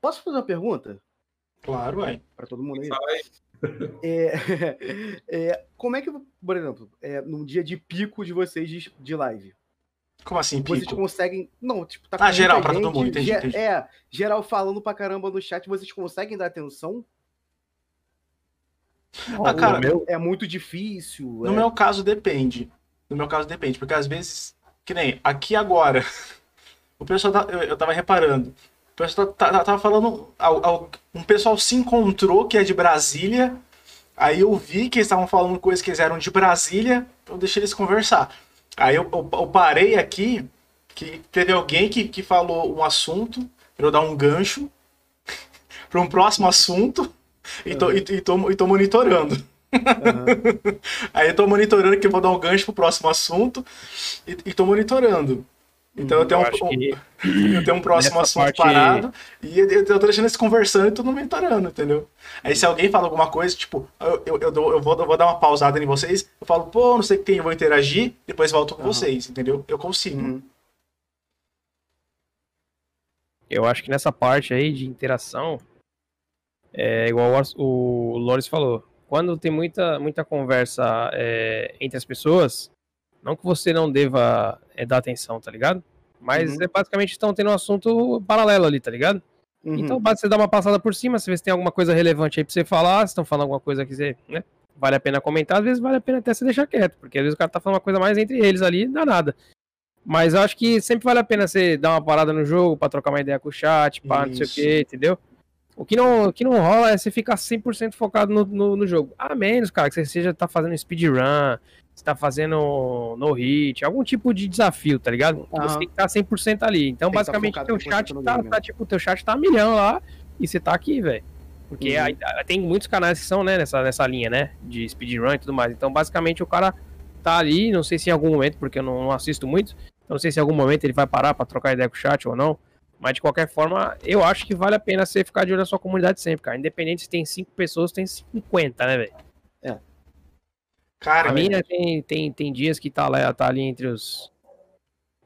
Posso fazer uma pergunta? Claro, é. Para todo mundo aí. É, é, como é que, por exemplo, é, num dia de pico de vocês de, de live, como assim, pico? Vocês conseguem. Não, tipo, tá Ah, geral, pra todo mundo, entendi, entendi. É, geral falando pra caramba no chat, vocês conseguem dar atenção? Ah, cara, meu... É muito difícil. No é... meu caso, depende. No meu caso, depende, porque às vezes, que nem aqui agora, o pessoal, tá, eu, eu tava reparando, o pessoal tá, tá, tava falando, um pessoal se encontrou que é de Brasília, aí eu vi que eles estavam falando coisas que eles eram de Brasília, então deixei eles conversar. Aí eu, eu, eu, parei aqui, que teve alguém que, que falou um assunto, para eu dar um gancho para um próximo assunto, e tô, uhum. e, e, tô, e tô monitorando. Uhum. Aí eu tô monitorando que eu vou dar um gancho pro próximo assunto e, e tô monitorando. Então eu tenho, eu um, que... eu tenho um próximo assunto parte... parado e eu, eu tô deixando eles conversando e tudo monitorando, entendeu? Aí se alguém fala alguma coisa, tipo, eu, eu, eu, dou, eu, vou, eu vou dar uma pausada em vocês, eu falo, pô, não sei o que tem, eu vou interagir, depois volto com uhum. vocês, entendeu? Eu consigo. Uhum. Eu acho que nessa parte aí de interação, é igual o, o Loris falou, quando tem muita, muita conversa é, entre as pessoas, não que você não deva é, dar atenção, tá ligado? Mas uhum. é basicamente estão tendo um assunto paralelo ali, tá ligado? Uhum. Então basta você dar uma passada por cima, se vê se tem alguma coisa relevante aí pra você falar, se estão falando alguma coisa que você, né? Vale a pena comentar, às vezes vale a pena até você deixar quieto, porque às vezes o cara tá falando uma coisa mais entre eles ali, dá nada. Mas eu acho que sempre vale a pena você dar uma parada no jogo pra trocar uma ideia com o chat, pá, não sei o que, entendeu? O que não, o que não rola é você ficar 100% focado no, no, no jogo. A menos, cara, que você seja tá fazendo speedrun, você tá fazendo no hit, algum tipo de desafio, tá ligado? Você tem que estar 100% ali. Então, Tem tá basicamente, focado teu 100% chat tá, tá, né? tipo, teu chat tá a milhão lá e você tá aqui, velho. Porque Uhum. aí, tem muitos canais que são, né, nessa, nessa linha, né, de speedrun e tudo mais. Então, basicamente, o cara tá ali, não sei se em algum momento, porque eu não, não assisto muito, eu não sei se em algum momento ele vai parar pra trocar ideia com o chat ou não. Mas de qualquer forma, eu acho que vale a pena você ficar de olho na sua comunidade sempre, cara. Independente se tem 5 pessoas, tem 50, né, velho? Cara, A minha tem, tem, tem dias que tá, lá, tá ali entre os.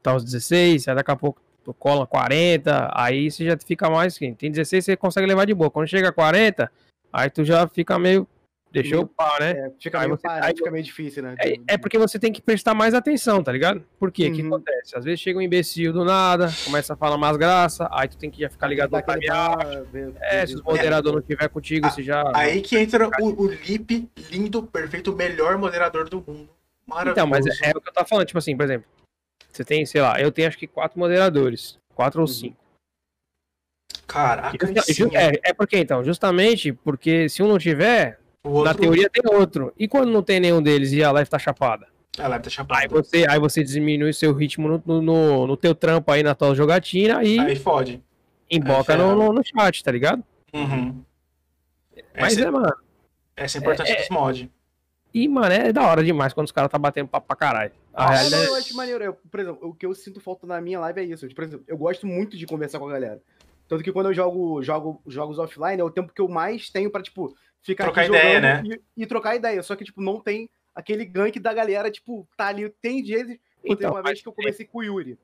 Tá os 16, aí daqui a pouco tu cola 40, aí você já fica mais. Tem 16, você consegue levar de boa. Quando chega a 40, aí tu já fica meio. Deixou Meio- o pau, né? É, fica, Aí meio você- parado, aí fica meio difícil, né? É, é porque você tem que prestar mais atenção, tá ligado? Por quê? O que Uhum. acontece? Às vezes chega um imbecil do nada, começa a falar mais graça, aí tu tem que já ficar ligado no caminhar. É, se o moderador não estiver contigo, você já. Aí que entra o, o Lip, lindo, perfeito, melhor moderador do mundo. Maravilhoso. Então, mas é, é o que eu tava falando, tipo assim, por exemplo, você tem, sei lá, eu tenho acho que quatro moderadores, quatro ou Uhum. cinco. Caraca, Justa- sim, é, é porque então, justamente porque se um não tiver, outro, na teoria tem outro. E quando não tem nenhum deles e a live tá chapada? A live tá chapada. Aí você, aí você diminui seu ritmo no, no, no- teu trampo aí na tua jogatina e Aí fode. emboca aí no, no, no chat, tá ligado? Uhum. Mas Essa, é, mano. essa é a importância é- dos mods. E, mano, é da hora demais quando os caras tá batendo papo pra caralho. A Ah, realidade não, é- eu acho maneiro. Eu, por exemplo, o que eu sinto falta na minha live é isso. Por exemplo, eu gosto muito de conversar com a galera. Tanto que quando eu jogo, jogo jogos offline, é o tempo que eu mais tenho pra, tipo, ficar Trocar aqui ideia, né? e, e trocar ideia. Só que, tipo, não tem aquele gank da galera, tipo, tá ali. Tem dias. Então, uma mas vez que eu comecei com o Yuri.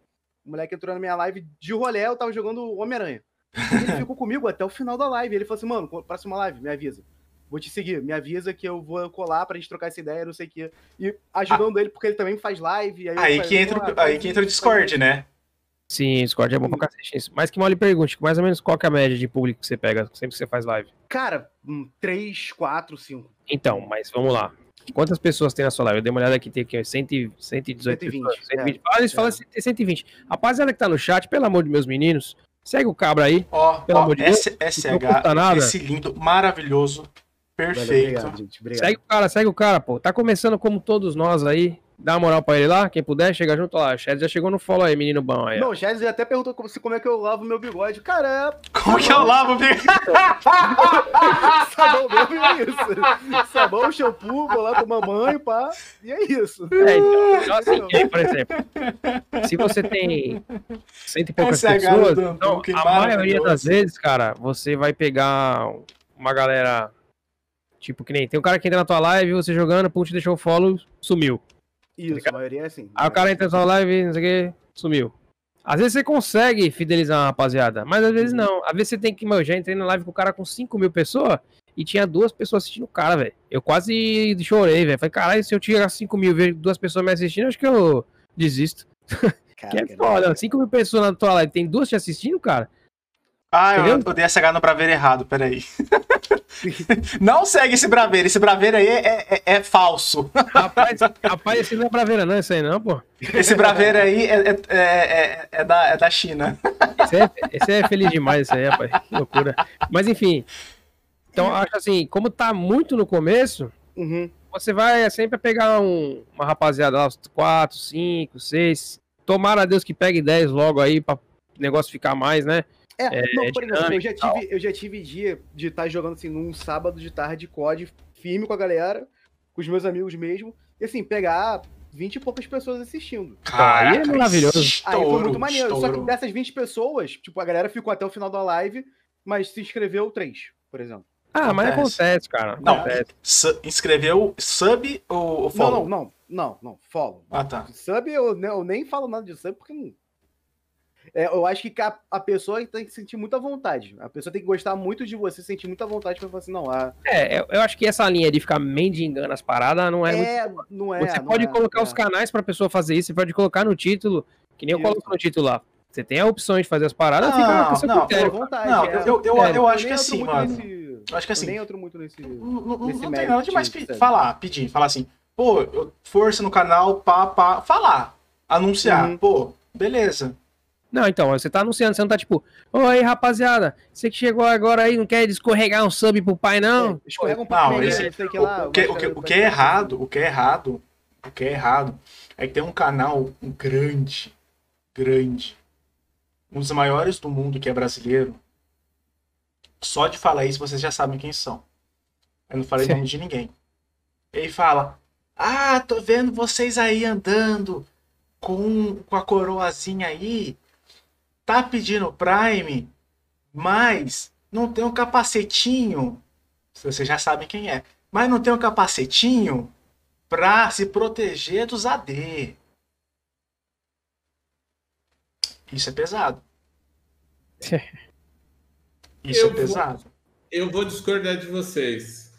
O moleque entrou na minha live de rolé, eu tava jogando Homem-Aranha. Ele ficou comigo até o final da live. Ele falou assim, mano, próxima live, me avisa. Vou te seguir, me avisa que eu vou colar pra gente trocar essa ideia, não sei o quê. E ajudando ele, porque ele também faz live. Aí, Aí falei, que entra, "Ah, o- aí que entra o Discord, né? Sim, Discord é bom pra cacete. isso. Mas que mal lhe pergunte, mais ou menos qual que é a média de público que você pega sempre que você faz live? Cara, um, 3, 4, 5. Então, mas vamos lá. Quantas pessoas tem na sua live? Eu dei uma olhada aqui, tem aqui, ó, 100, 118 120, pessoas. 120. é. Ah, eles falam É. 120. Rapaziada que tá no chat, pelo amor de meus meninos, segue o cabra aí. Ó, Pelo ó amor de S- não SH, esse lindo, maravilhoso, perfeito. obrigado, gente. Obrigado. Segue o cara, segue o cara, pô. Tá começando como todos nós aí. Dá uma moral pra ele lá, quem puder, chega junto lá. O Chad já chegou no follow aí, menino bom aí. Não, o Chaz até perguntou como, se- como é que eu lavo meu bigode. Cara, Como que eu lavo o bico? é sabão mesmo e é isso. Sabão, shampoo, vou lá tomar banho, pá. E é isso. É, então, então, assim, aí, por exemplo, se você tem cento e poucas Essa é pessoas, do então, a maioria das vezes, cara, você vai pegar uma galera, tipo, que nem, tem um cara que entra na tua live, você jogando, pum, te deixou o follow, sumiu. Isso, a maioria é assim. Aí o cara entra na tua live, não sei o que, sumiu. Às vezes você consegue fidelizar uma rapaziada, mas às vezes não. Às vezes você tem que, meu, eu já entrei na live com o cara com 5 mil pessoas e tinha duas pessoas assistindo o cara, velho. Eu quase chorei, velho. Falei, caralho, se eu tirar 5 mil e ver duas pessoas me assistindo, acho que eu desisto. Cara, Que é foda, 5 mil pessoas na tua live, tem duas te assistindo, cara? Ah, eu, Entendeu? eu dei SH no Braveiro errado, peraí. não segue esse Braveiro, esse Braveiro aí é, é- é falso. Rapaz, rapaz, esse não é pra ver, não, isso aí não, pô. Esse Braveiro aí é, é, é, é- é da, é da China. Esse é, esse é feliz demais, esse aí, rapaz. Que loucura. Mas enfim. Então, acho assim, como tá muito no começo, Uhum. você vai sempre pegar um- uma rapaziada lá, uns 4, 5, 6. Tomara a Deus que pegue 10 logo aí pra o negócio ficar mais, né? É, não, por exemplo, eu já, tive, eu já tive dia de estar jogando assim num sábado de tarde COD firme com a galera, com os meus amigos mesmo, e assim, pegar 20 e poucas pessoas assistindo. aí é maravilhoso. Aí foi Estouro, muito maneiro. Só que estouro. dessas 20 pessoas, tipo, a galera ficou até o final da live, mas se inscreveu 3, por exemplo. Ah, mas Acontece. acontece, cara. Não, Acontece. Su- inscreveu sub ou, ou Não, follow? não, não, não, não, follow. Ah, tá. Sub, eu, eu nem falo nada de sub porque não. É, eu acho que a, a pessoa tem que sentir muita vontade. A pessoa tem que gostar muito de você, sentir muita vontade pra falar assim, não, ah, É, eu, eu acho que essa linha de ficar mendigando as paradas não é, muito. é, não é. Você não pode é, colocar é. os canais pra pessoa fazer isso, você pode colocar no título, que nem eu Isso. coloco no título lá. Você tem a opção de fazer as paradas, fica Não, pro seu não, critério. Fica vontade. Não, é. eu, eu, É, eu acho nem que assim, muito mano. nesse- Eu acho que eu assim, nem entro muito nesse. não, não- nesse não tem nada demais pe- sabe? falar, pedir, falar assim, pô, eu- força no canal, pá, pá, falar, anunciar, Uhum. pô, beleza. Não, então, você tá anunciando, você não tá tipo, oi rapaziada, você que chegou agora aí, não quer escorregar um sub pro pai, não? É, escorrega um pouco Não, esse- sei que lá, O que, o, que, o que é errado, o que é errado, o que é errado é que tem um canal grande, grande, um dos maiores do mundo que é brasileiro. Só de falar isso vocês já sabem quem são. Eu não falei Sim. nome de ninguém. Ele fala: Ah, tô vendo vocês aí andando com, com a coroazinha aí. Tá pedindo Prime, mas não tem um capacetinho. Vocês já sabem quem é. Mas não tem um capacetinho pra se proteger dos AD. Isso é pesado. Isso Eu é vou- pesado. Eu vou discordar de vocês.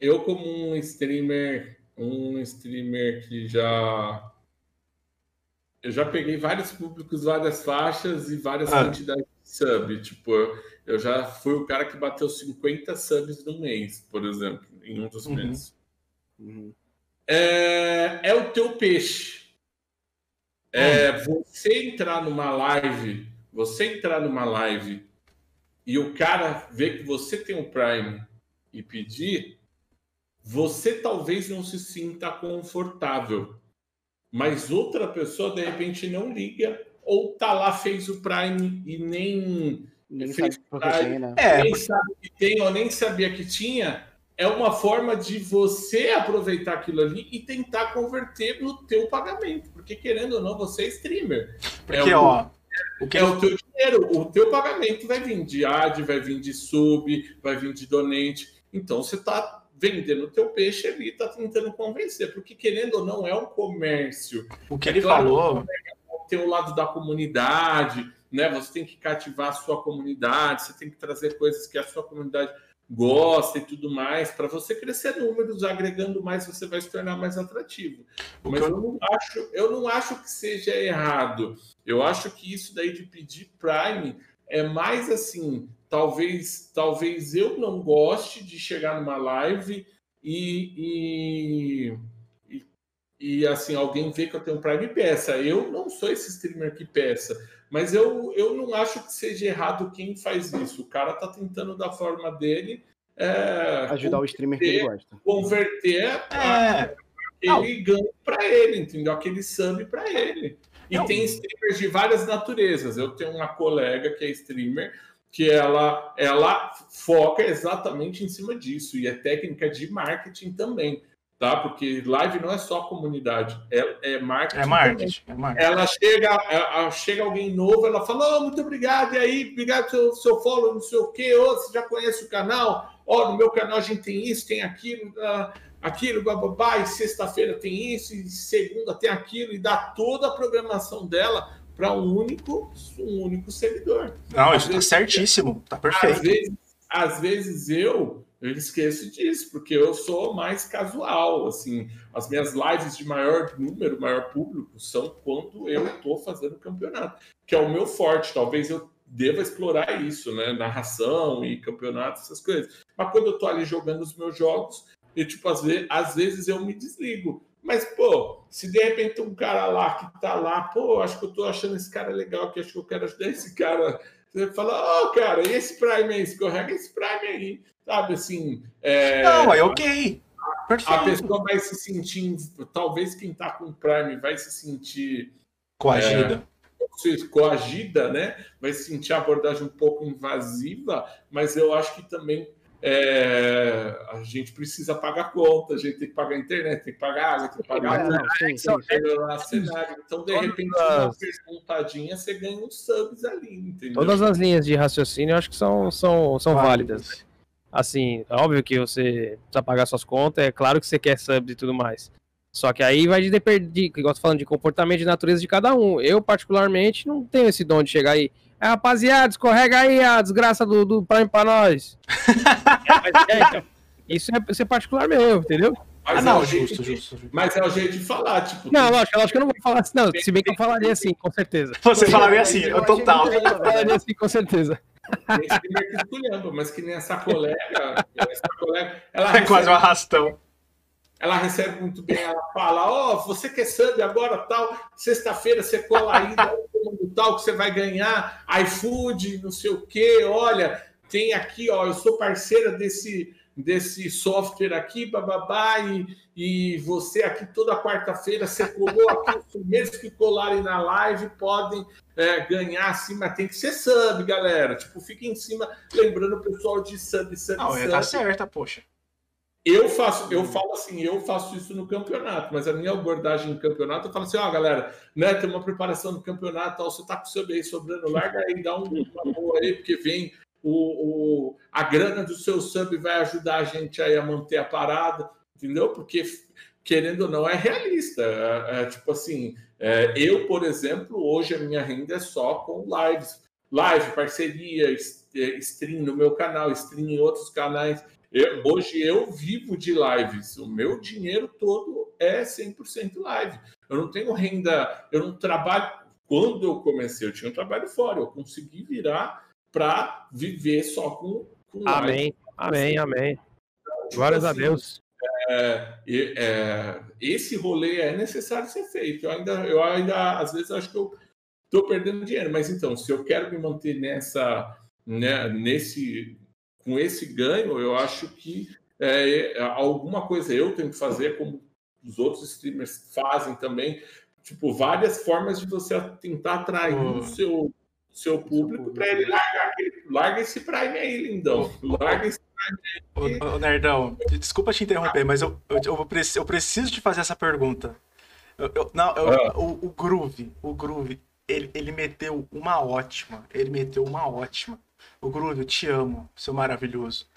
Eu, como um streamer, um streamer que já. Eu já peguei vários públicos, várias faixas e várias Ah. quantidades de sub. Tipo, eu já fui o cara que bateu 50 subs no mês, por exemplo, em um dos Uhum. meses. Uhum. É, é o teu peixe. É, você entrar numa live, você entrar numa live e o cara ver que você tem um Prime e pedir, você talvez não se sinta confortável. Mas outra pessoa, de repente, não liga, ou tá lá, fez o Prime e nem Ninguém Fez sabe por que tem, né? É, nem sabe que tem ou nem sabia que tinha, é uma forma de você aproveitar aquilo ali e tentar converter no teu pagamento. Porque, querendo ou não, você é streamer. porque, é o- ó, o que É o teu dinheiro, o teu pagamento vai vir de ad, vai vir de sub, vai vir de donate. Então, você está vendendo o teu peixe ali, está tentando convencer. Porque, querendo ou não, é um comércio o que é ele claro. falou, tem o lado da comunidade, né? Você tem que cativar a sua comunidade, você tem que trazer coisas que a sua comunidade gosta e tudo mais, para você crescer números, agregando mais, você vai se tornar mais atrativo. Mas eu não acho, eu não acho que seja errado. Eu acho que isso daí de pedir Prime é mais assim, talvez, talvez eu não goste de chegar numa live e, e, e, e, assim, alguém vê que eu tenho Prime e peça. Eu não sou esse streamer que peça, mas eu, eu não acho que seja errado quem faz isso. O cara tá tentando da forma dele é, Ajudar o streamer que ele gosta. converter é, ele ganha para ele, entendeu? Aquele sub para ele. E Não. tem streamers de várias naturezas. Eu tenho uma colega que é streamer que ela ela foca exatamente em cima disso e é técnica de marketing também, tá? Porque live não é só comunidade, é, é marketing. é marketing, é marketing. Ela chega, ela- chega alguém novo, ela fala: oh, muito obrigado, e aí, obrigado pelo seu follow, não sei o quê, oh, você já conhece o canal? Ó, no meu canal a gente tem isso, tem aquilo, ah, aquilo, bababá, e sexta-feira tem isso, e segunda tem aquilo, e dá toda a programação dela para um único, um único seguidor. Não, Às isso tá vezes- certíssimo, tá Às perfeito. vezes, às vezes eu, eu esqueço disso, porque eu sou mais casual, assim, as minhas lives de maior número, maior público, são quando eu estou fazendo campeonato, que é o meu forte, talvez eu deva explorar isso, né, narração e campeonato, essas coisas, mas quando eu tô ali jogando os meus jogos, eu, tipo, às vezes, às vezes eu me desligo, mas, pô, se de repente um cara lá que tá lá, pô, acho que eu tô achando esse cara legal, que acho que eu quero ajudar esse cara. Você fala, ô, cara, e esse Prime aí? Escorrega esse Prime aí. Sabe, assim... é, Não, é ok. A Perfeito. pessoa vai se sentir... Talvez quem tá com Prime vai se sentir Coagida. se coagida, né? Vai se sentir a abordagem um pouco invasiva, mas eu acho que também é, a gente precisa pagar conta, a gente tem que pagar a internet, tem que pagar água, tem que pagar É, sim. Então, tem que pagar cenário. Então, de repente, uma as- perguntadinha, você ganha uns subs ali, entendeu? Todas as linhas de raciocínio eu acho que são, são, são válidas. Assim, é óbvio que você precisa pagar suas contas, é claro que você quer subs e tudo mais. Só que aí vai de depender, de, igual eu tô falando, de comportamento e natureza de cada um. Eu, particularmente, não tenho esse dom de chegar aí. É, rapaziada, escorrega aí a desgraça do, do Prime pra nós. É, é, então, isso, é, isso é particular meu, entendeu? Mas Ah, é não, o jeito justo, justo, justo. Mas é o jeito de falar, tipo... Não, lógico, lógico que eu não vou falar assim, não. Se bem que eu falaria assim, com certeza. Você falaria assim, Eu total. Eu falaria assim, com certeza. Streamer que esculhamba, mas que nem essa colega, essa colega, ela É quase um arrastão. Ela recebe muito bem, ela fala, ó, você quer sub agora, tal, sexta-feira você cola aí, tal que você vai ganhar, iFood, não sei o quê, olha, tem aqui, ó, eu sou parceira desse desse software aqui, bababá, e, e você aqui toda quarta-feira, você colou aqui, os primeiros que colarem na live podem é, ganhar mas tem que ser sub, galera. Tipo, fica em cima, lembrando o pessoal de sub, sub, Não, sub. tá certa, poxa. Eu faço, eu falo assim, eu faço isso no campeonato, mas a minha abordagem no campeonato, eu falo assim, ó, oh, galera, né, tem uma preparação do campeonato, tal, você tá com o seu bem sobrando, larga aí, dá um, uma boa aí, porque vem o, o, a grana do seu sub vai ajudar a gente aí a manter a parada, entendeu? Porque, querendo ou não, é realista. É, é, tipo assim, é, eu, por exemplo, hoje a minha renda é só com lives. Live, parceria, é, stream no meu canal, stream em outros canais. Eu, hoje eu vivo de lives. O meu dinheiro todo é 100% live. Eu não tenho renda, eu não trabalho. Quando eu comecei, eu tinha um trabalho fora. Eu consegui virar para viver só com, com Amém, live. amém, amém. Tipo Glórias assim, a Deus. É, é, esse rolê é necessário ser feito. Eu ainda, eu ainda às vezes acho que eu estou perdendo dinheiro, mas então, se eu quero me manter nessa, né, nesse, com esse ganho, eu acho que é, alguma coisa eu tenho que fazer, como os outros streamers fazem também, tipo, várias formas de você tentar atrair o seu, seu público para ele largar larga esse Prime aí, lindão. Larga esse Prime aí. Ô, ô, Nerdão, desculpa te interromper, mas eu, eu, eu, preciso, eu preciso te fazer essa pergunta. Eu, não, ah. o, o Groove, o Groove, ele, ele meteu uma ótima. Ele meteu uma ótima. O eu te amo, seu maravilhoso.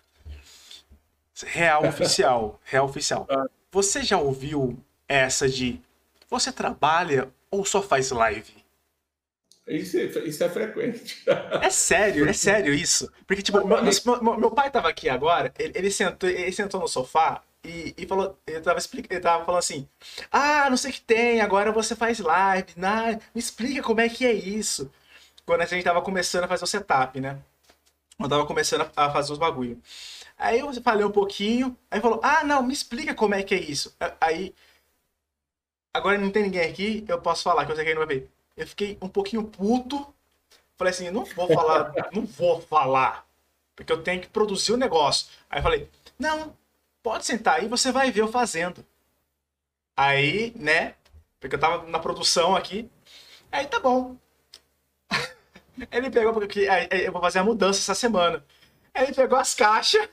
Real oficial. Real oficial. Ah. Você já ouviu essa de você trabalha ou só faz live? Isso, isso é frequente. É sério, é sério isso. Porque, tipo, meu, meu, meu pai tava aqui agora, ele, ele, sentou, ele sentou no sofá e, e falou, ele tava, ele tava falando assim, ah, não sei o que tem, agora você faz live, nah, me explica como é que é isso. Quando a gente tava começando a fazer o setup, né? Eu tava começando a fazer os bagulho. Aí eu falei um pouquinho, aí falou, ah, não, me explica como é que é isso. Aí, agora não tem ninguém aqui, eu posso falar, que eu sei que ele não vai ver eu fiquei um pouquinho puto. Falei assim, não vou falar, não vou falar, porque eu tenho que produzir o negócio. Aí falei, não, pode sentar aí, você vai ver eu fazendo. Aí, né, porque eu tava na produção aqui, aí tá bom. Ele pegou, porque eu vou fazer a mudança essa semana. Ele pegou as caixas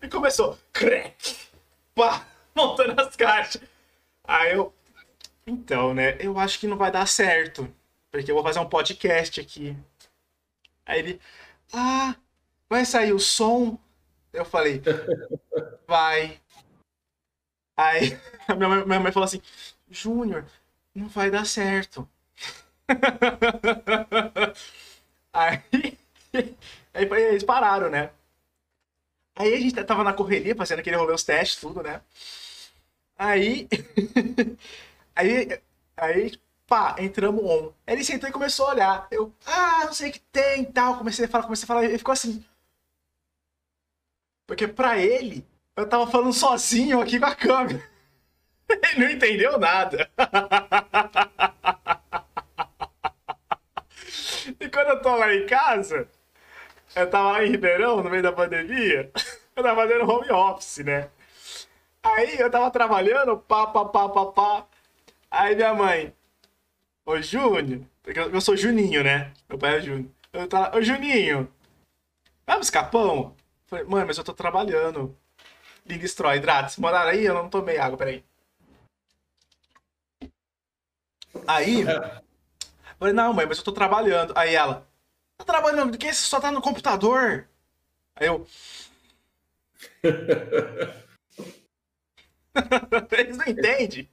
e começou, crack, pá, montando as caixas. Aí eu, então, né? Eu acho que não vai dar certo. Porque eu vou fazer um podcast aqui. Aí ele. Ah, vai sair o som? Eu falei. Vai. Aí a minha mãe, minha mãe falou assim: Júnior, não vai dar certo. Aí, aí eles pararam, né? Aí a gente tava na correria, fazendo aquele rolê, os testes, tudo, né? Aí Aí, aí, pá, entramos on. Ele sentou e começou a olhar. Eu, ah, não sei o que tem e tal. Comecei a falar, comecei a falar. Ele ficou assim. Porque pra ele, eu tava falando sozinho aqui com a câmera. Ele não entendeu nada. E quando eu tô lá em casa, eu tava lá em Ribeirão, no meio da pandemia, eu tava fazendo home office, né? Aí eu tava trabalhando, pá, pá, pá, pá, pá. Aí minha mãe, ô Júnior, eu sou Juninho, né? Meu pai é Júnior. Eu tava, ô Juninho, vai buscar pão? Falei, mãe, mas eu tô trabalhando. Liga destrói, hidratos. Moraram aí? Eu não tomei água, peraí. Aí, falei, não, mãe, mas eu tô trabalhando. Aí ela, tá trabalhando do que? Você só tá no computador? Aí eu. Eles não entendem.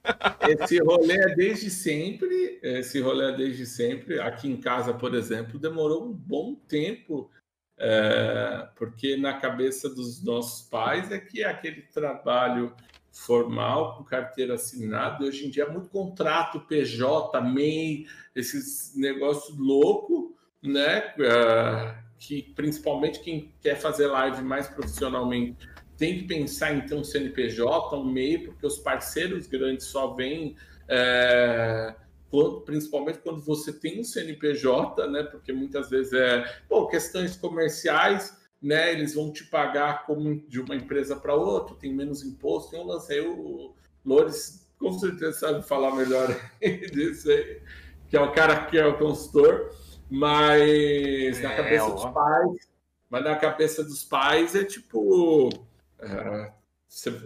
Esse rolê é desde sempre. Esse rolê é desde sempre. Aqui em casa, por exemplo, demorou um bom tempo, é, porque na cabeça dos nossos pais é que é aquele trabalho formal com carteira assinada. Hoje em dia é muito contrato, PJ, MEI, esses negócios loucos, né? É, que principalmente quem quer fazer live mais profissionalmente tem que pensar em ter um CNPJ, um MEI, porque os parceiros grandes só vêm é, quando, principalmente quando você tem um CNPJ, né? Porque muitas vezes é bom, questões comerciais, né? Eles vão te pagar como de uma empresa para outra, tem menos imposto, tem um lance aí, o Lores com certeza sabe falar melhor disso aí, que é o cara que é o consultor, mas na é, cabeça ó. dos pais, mas na cabeça dos pais é tipo. É,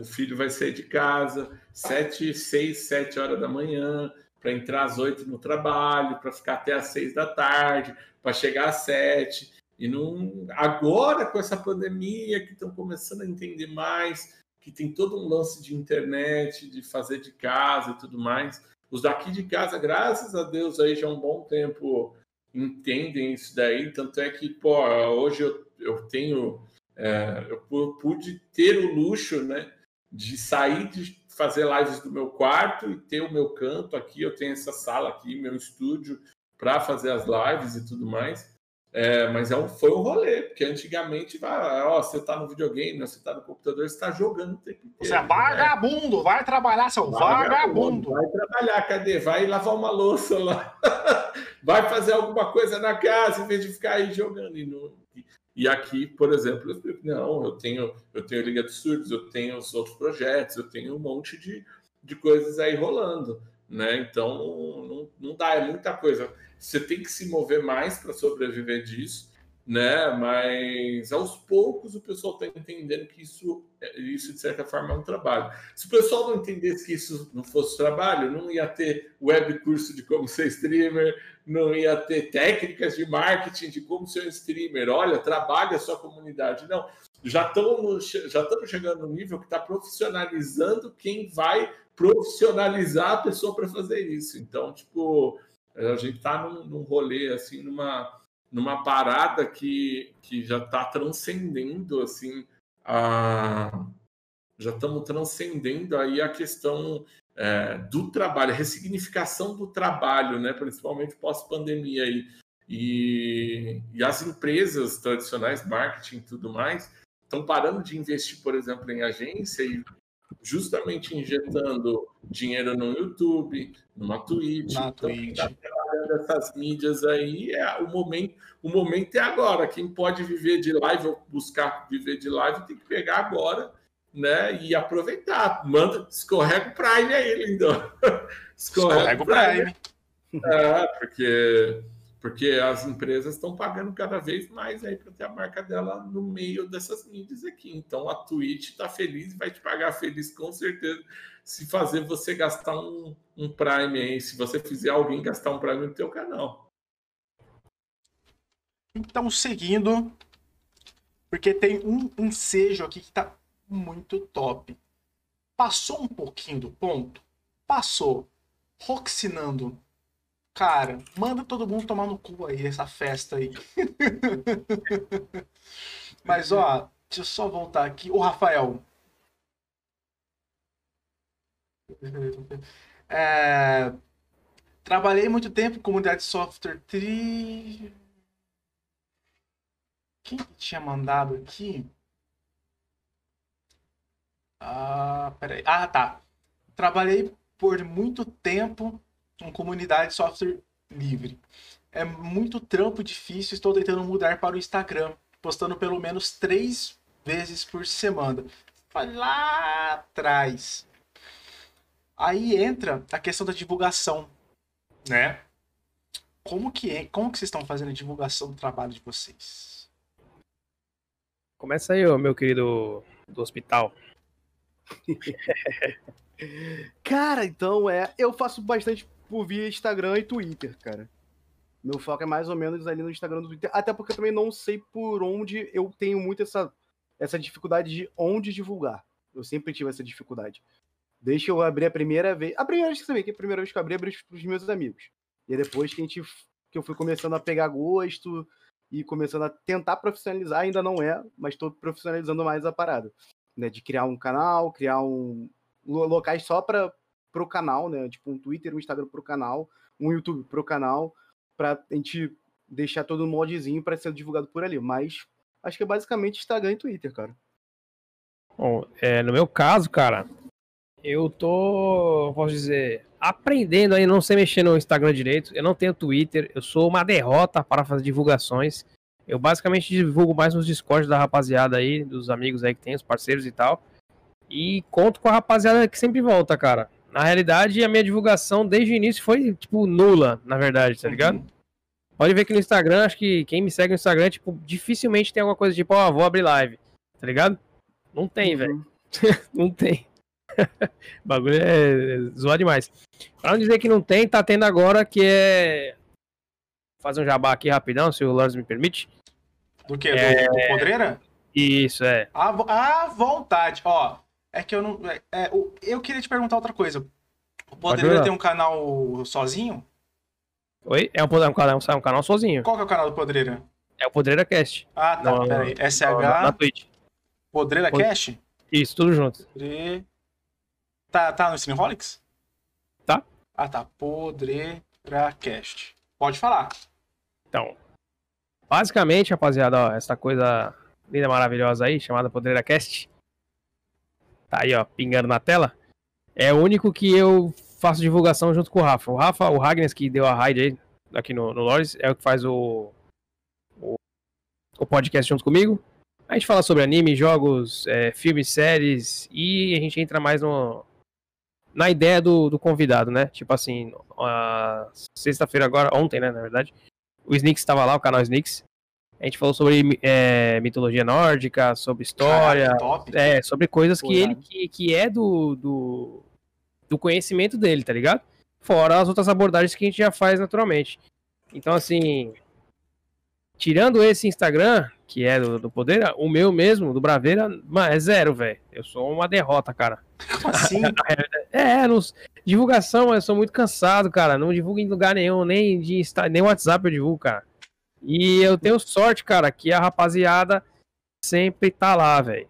o filho vai sair de casa sete, seis, sete horas da manhã para entrar às oito no trabalho, para ficar até às seis da tarde, para chegar às sete. E não, agora com essa pandemia que estão começando a entender mais, que tem todo um lance de internet, de fazer de casa e tudo mais. Os daqui de casa, graças a Deus, aí já há um bom tempo entendem isso daí. Tanto é que, pô, hoje eu, eu tenho, é, eu pude ter o luxo, né, de sair de fazer lives do meu quarto e ter o meu canto aqui. Eu tenho essa sala aqui, meu estúdio, para fazer as lives e tudo mais. É, mas é um, foi um rolê, porque antigamente, vai, ó, você tá no videogame, você tá no computador, você tá jogando o tempo inteiro. Você é vagabundo, né? vai trabalhar, seu vagabundo. vagabundo. Vai trabalhar, cadê? Vai lavar uma louça lá. vai fazer alguma coisa na casa em vez de ficar aí jogando. E, no, e aqui, por exemplo, eu explico, não, eu tenho, eu tenho Liga dos Surdos, eu tenho os outros projetos, eu tenho um monte de, de coisas aí rolando. Né? Então não, não dá, é muita coisa. Você tem que se mover mais para sobreviver disso, né? Mas aos poucos o pessoal está entendendo que isso, isso de certa forma é um trabalho. Se o pessoal não entendesse que isso não fosse trabalho, não ia ter web curso de como ser streamer, não ia ter técnicas de marketing de como ser um streamer. Olha, trabalhe a sua comunidade. Não, já estamos já estamos chegando no nível que está profissionalizando quem vai profissionalizar a pessoa para fazer isso. Então, tipo, a gente está num, num rolê, assim, numa, numa parada que, que já está transcendendo, assim, a... já estamos transcendendo aí a questão é, do trabalho, ressignificação do trabalho, né, principalmente pós-pandemia aí. E, e as empresas tradicionais, marketing e tudo mais, estão parando de investir, por exemplo, em agência e justamente injetando dinheiro no YouTube, numa Twitch, Na então, Twitch. Essas mídias aí, é o momento, o momento é agora. Quem pode viver de live ou buscar viver de live tem que pegar agora, né? E aproveitar. Manda, escorrega o Prime aí, lindão. Escorrega, escorrega o Prime. Prime. É, porque porque as empresas estão pagando cada vez mais aí para ter a marca dela no meio dessas mídias aqui. Então a Twitch está feliz vai te pagar feliz com certeza se fazer você gastar um, um Prime aí, se você fizer alguém gastar um Prime no teu canal. Então, seguindo, porque tem um ensejo aqui que está muito top. Passou um pouquinho do ponto? Passou. Roxinando Cara, manda todo mundo tomar no cu aí, essa festa aí. Mas, ó, deixa eu só voltar aqui. Ô, Rafael. É... Trabalhei muito tempo em comunidade de software tri... Quem que tinha mandado aqui? Ah, peraí. Ah, tá. Trabalhei por muito tempo uma comunidade de software livre. É muito trampo difícil, estou tentando mudar para o Instagram, postando pelo menos três vezes por semana. Foi lá atrás. Aí entra a questão da divulgação, né? Como que é? Como que vocês estão fazendo a divulgação do trabalho de vocês? Começa aí, meu querido do hospital. Cara, então é, eu faço bastante por via Instagram e Twitter, cara. Meu foco é mais ou menos ali no Instagram e no Twitter, até porque eu também não sei por onde eu tenho muito essa, essa dificuldade de onde divulgar. Eu sempre tive essa dificuldade. Deixa eu abrir a primeira vez. A primeira vez que você que a primeira vez que eu abri, abri pros meus amigos. E depois que a gente que eu fui começando a pegar gosto e começando a tentar profissionalizar, ainda não é, mas estou profissionalizando mais a parada. Né, de criar um canal, criar um locais só para pro canal, né? Tipo um Twitter, um Instagram pro canal, um YouTube pro canal, pra gente deixar todo um modzinho para ser divulgado por ali. Mas acho que é basicamente Instagram e Twitter, cara. Bom, é, no meu caso, cara, eu tô, posso dizer, aprendendo aí, não sei mexer no Instagram direito. Eu não tenho Twitter, eu sou uma derrota para fazer divulgações. Eu basicamente divulgo mais nos Discord da rapaziada aí, dos amigos aí que tem, os parceiros e tal. E conto com a rapaziada que sempre volta, cara. Na realidade, a minha divulgação desde o início foi, tipo, nula, na verdade, tá ligado? Uhum. Pode ver que no Instagram, acho que quem me segue no Instagram, tipo, dificilmente tem alguma coisa tipo, ó, vou abrir live, tá ligado? Não tem, Uhum. velho. não tem. o bagulho é zoar demais. Pra não dizer que não tem, tá tendo agora que é. Vou fazer um jabá aqui rapidão, se o Lars me permite. Do que? É. Do, do Podreira? Isso, é. Vo- à vontade. Ó, é que eu não. é, é, eu queria te perguntar outra coisa. O Podreira tem um canal sozinho? Oi? É um, é um canal, é um canal sozinho. Qual que é o canal do Podreira? É o Podreira Cast. Ah, tá. Não, peraí. Na, na SH Twitch. Podreira Pod- Cash? Isso, tudo junto. Podre... Tá, tá no Streamholics? Tá. Ah, tá. Podreira Cast. Pode falar. Então, basicamente, rapaziada, ó, essa coisa linda, maravilhosa aí, chamada Podreira Cast, tá aí, ó, pingando na tela, é o único que eu faço divulgação junto com o Rafa. O Rafa, o Ragnes, que deu a raid aí, aqui no, no Lores, é o que faz o, o, o podcast junto comigo. A gente fala sobre anime, jogos, é, filmes, séries, e a gente entra mais no, na ideia do, do convidado, né? Tipo assim, sexta-feira agora, ontem, né, na verdade, o Snicks estava lá, o canal Snicks. A gente falou sobre é, mitologia nórdica, sobre história, Caraca, top. é, sobre coisas que ele que, que é do, do, do conhecimento dele, tá ligado? Fora as outras abordagens que a gente já faz naturalmente. Então, assim, tirando esse Instagram, que é do, do Poder, o meu mesmo, do Braveira, é zero, velho. Eu sou uma derrota, cara. Assim? É, nos, divulgação, eu sou muito cansado, cara. Não divulgo em lugar nenhum, nem de nem WhatsApp eu divulgo, cara. E eu tenho sorte, cara, que a rapaziada sempre tá lá, velho.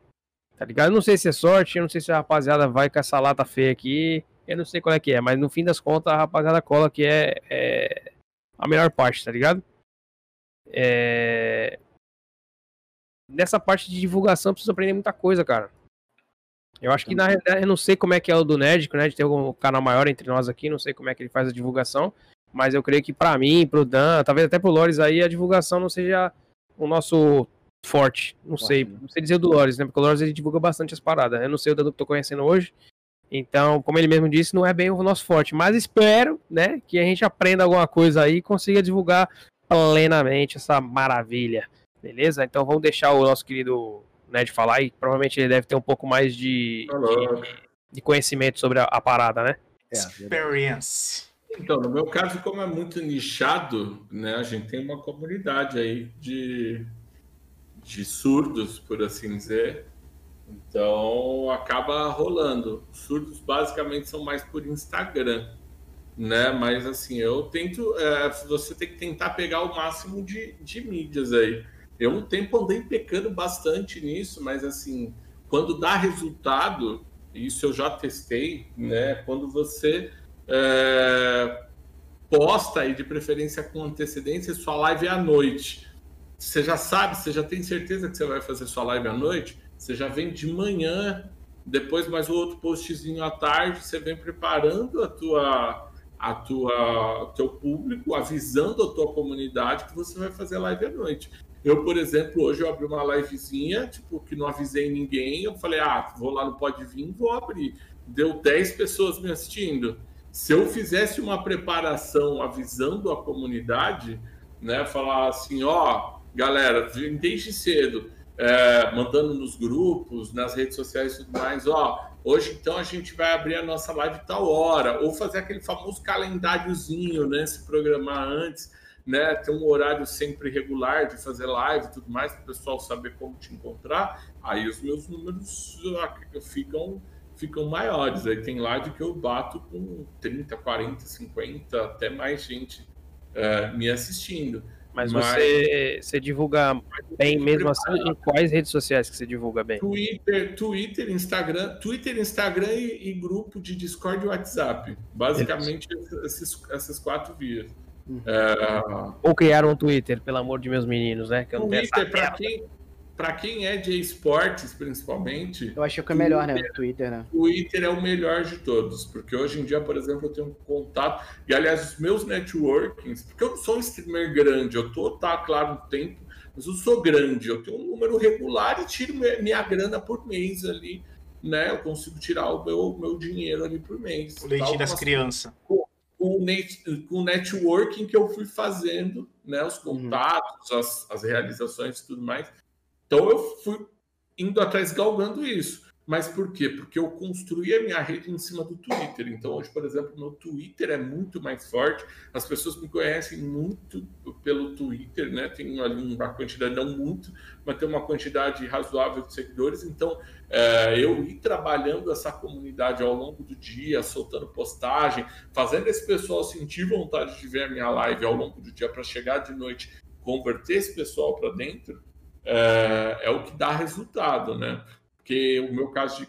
Tá ligado? Eu não sei se é sorte, eu não sei se a rapaziada vai com essa lata feia aqui. Eu não sei qual é que é, mas no fim das contas a rapaziada cola que é, é a melhor parte, tá ligado? É... Nessa parte de divulgação precisa aprender muita coisa, cara. Eu acho que na realidade eu não sei como é que é o do Nerd, que o Nerd tem um canal maior entre nós aqui, não sei como é que ele faz a divulgação, mas eu creio que pra mim, pro Dan, talvez até pro Lores aí, a divulgação não seja o nosso forte. Não Forte, sei, né? não sei dizer o do Lores, né? Porque o Lores ele divulga bastante as paradas. Eu não sei o Dadu que tô conhecendo hoje. Então, como ele mesmo disse, não é bem o nosso forte, mas espero, né, que a gente aprenda alguma coisa aí e consiga divulgar plenamente essa maravilha. Beleza? Então vamos deixar o nosso querido Ned falar e provavelmente ele deve ter um pouco mais de, de, de conhecimento sobre a, a parada, né? É, verdade. Experience. Então, no meu caso, como é muito nichado, né, a gente tem uma comunidade aí de, de surdos, por assim dizer. Então, acaba rolando. Os surdos basicamente são mais por Instagram, né? Mas assim, eu tento, é, você tem que tentar pegar o máximo de, de mídias aí. Eu um tempo andei pecando bastante nisso, mas assim, quando dá resultado, isso eu já testei, né? Quando você é, posta aí de preferência com antecedência, sua live é à noite. Você já sabe, você já tem certeza que você vai fazer sua live à noite, você já vem de manhã, depois mais o outro postzinho à tarde, você vem preparando a tua a tua teu público, avisando a tua comunidade que você vai fazer live à noite. Eu, por exemplo, hoje eu abri uma livezinha, tipo, que não avisei ninguém, eu falei: "Ah, vou lá no Pode Vir, vou abrir". Deu 10 pessoas me assistindo. Se eu fizesse uma preparação avisando a comunidade, né, falar assim, ó, galera, desde cedo, é, mandando nos grupos, nas redes sociais e tudo mais, ó, hoje então a gente vai abrir a nossa live tal hora, ou fazer aquele famoso calendáriozinho, né, se programar antes, né, ter um horário sempre regular de fazer live e tudo mais, para o pessoal saber como te encontrar, aí os meus números ficam ficam maiores. Aí tem live que eu bato com 30, 40, 50, até mais gente é, me assistindo. Mas, Mas- você, você divulga bem mesmo assim? Em quais redes sociais que você divulga bem? Twitter, Twitter, Instagram, Twitter, Instagram e, e grupo de Discord e WhatsApp. Basicamente esses, essas quatro vias. Uhum. É, Ou criaram um Twitter, pelo amor de meus meninos, né? Que Twitter, para quem, para quem é de esportes, principalmente. Eu acho que é melhor, né? O Twitter, né? O Twitter é o melhor de todos, porque hoje em dia, por exemplo, eu tenho contato. E aliás, os meus networkings, porque eu não sou um streamer grande, eu tô, tá claro, no tempo, mas eu sou grande, eu tenho um número regular e tiro minha grana por mês ali, né? Eu consigo tirar o meu, meu dinheiro ali por mês. O leitinho das crianças. Com, com, o networking que eu fui fazendo, né? Os uhum. contatos, uhum. as, as realizações e tudo mais. Então eu fui indo atrás galgando isso. Mas por quê? Porque eu construí a minha rede em cima do Twitter. Então, hoje, por exemplo, meu Twitter é muito mais forte. As pessoas me conhecem muito pelo Twitter, né? Tem ali uma quantidade, não muito, mas tem uma quantidade razoável de seguidores. Então, é, eu ir trabalhando essa comunidade ao longo do dia, soltando postagem, fazendo esse pessoal sentir vontade de ver a minha live ao longo do dia para chegar de noite, converter esse pessoal para dentro é, é, o que dá resultado, né? Porque o meu caso de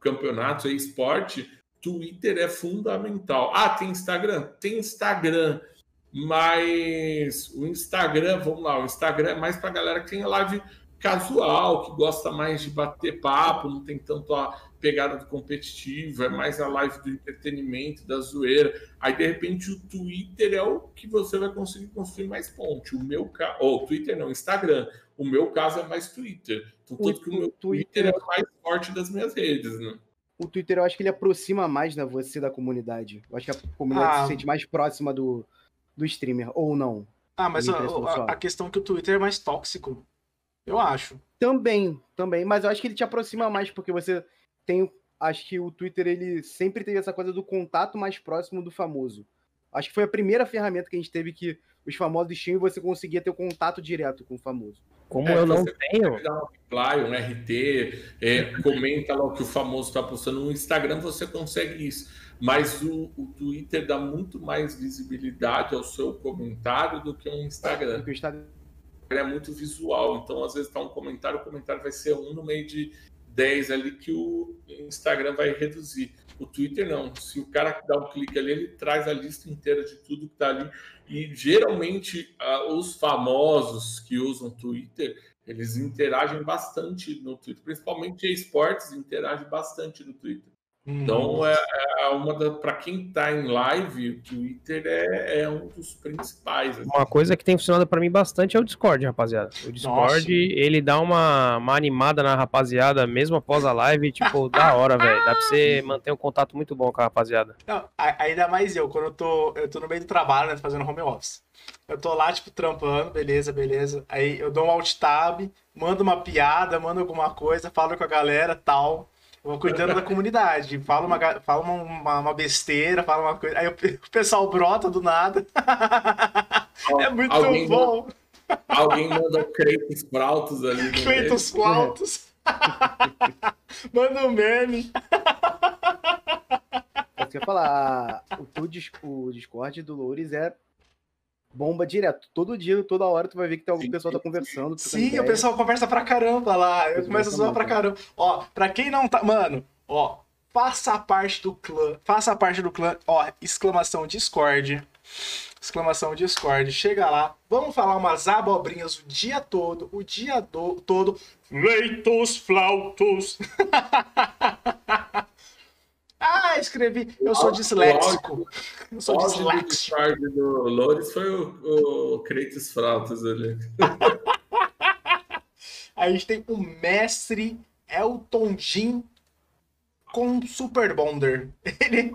campeonatos e esporte, Twitter é fundamental. Ah, tem Instagram? Tem Instagram, mas o Instagram, vamos lá, o Instagram é mais para galera que tem live casual, que gosta mais de bater papo, não tem tanto a pegada do competitivo, é mais a live do entretenimento, da zoeira. Aí, de repente, o Twitter é o que você vai conseguir construir mais ponte. O meu caso, ou Twitter não, Instagram. O meu caso é mais Twitter. Então, tanto que o meu Twitter é o mais forte das minhas redes, né? O Twitter, eu acho que ele aproxima mais né, você da comunidade. Eu acho que a comunidade ah. se sente mais próxima do, do streamer, ou não. Ah, mas a, a, a questão é que o Twitter é mais tóxico. Eu acho. Também, também. Mas eu acho que ele te aproxima mais, porque você tem. Acho que o Twitter ele sempre teve essa coisa do contato mais próximo do famoso. Acho que foi a primeira ferramenta que a gente teve que os famosos tinham e você conseguia ter o um contato direto com o famoso. Como é, eu não tenho. Dá um reply, um RT, é, comenta lá o que o famoso está postando. No Instagram você consegue isso. Mas o, o, Twitter dá muito mais visibilidade ao seu comentário do que o Instagram. o Instagram é muito visual. Então, às vezes, está um comentário, o comentário vai ser um no meio de 10 ali que o Instagram vai reduzir. O Twitter não. Se o cara dá um clique ali, ele traz a lista inteira de tudo que está ali. E geralmente os famosos que usam Twitter, eles interagem bastante no Twitter, principalmente esportes interagem bastante no Twitter. Então, uhum. é, é uma para quem está em live, o Twitter é, é um dos principais. Assim. Uma coisa que tem funcionado para mim bastante é o Discord, rapaziada. O Discord, Nossa. ele dá uma, uma animada na rapaziada, mesmo após a live, tipo, da hora, velho. Dá para você manter um contato muito bom com a rapaziada. Não, ainda mais eu, quando eu tô, eu tô no meio do trabalho, né, fazendo home office. Eu tô lá, tipo, trampando, beleza, beleza. Aí eu dou um alt tab, mando uma piada, mando alguma coisa, falo com a galera, tal vou cuidando da comunidade. Fala uma, fala uma, uma, besteira, fala uma coisa. Aí o, pessoal brota do nada. é muito alguém bom. Manda, alguém manda Kratos Flautos ali. Kratos Flautos. manda um meme. Você ia falar, o, o Discord do Loures é bomba direto. Todo dia, toda hora, tu vai ver que tem algum pessoal tá conversando. Sim, o pessoal conversa pra caramba lá. Eu começo a zoar pra caramba. Ó, pra quem não tá. Mano, ó, faça parte do clã. Faça parte do clã. Ó, exclamação Discord. Exclamação Discord. Chega lá. Vamos falar umas abobrinhas o dia todo. O dia do, todo. Leitos flautos. Ah, escrevi. Eu sou disléxico. Eu sou disléxico. O do Loures foi o, o Kratos ali. a gente tem o mestre Elton Jim com Super Bonder. Ele...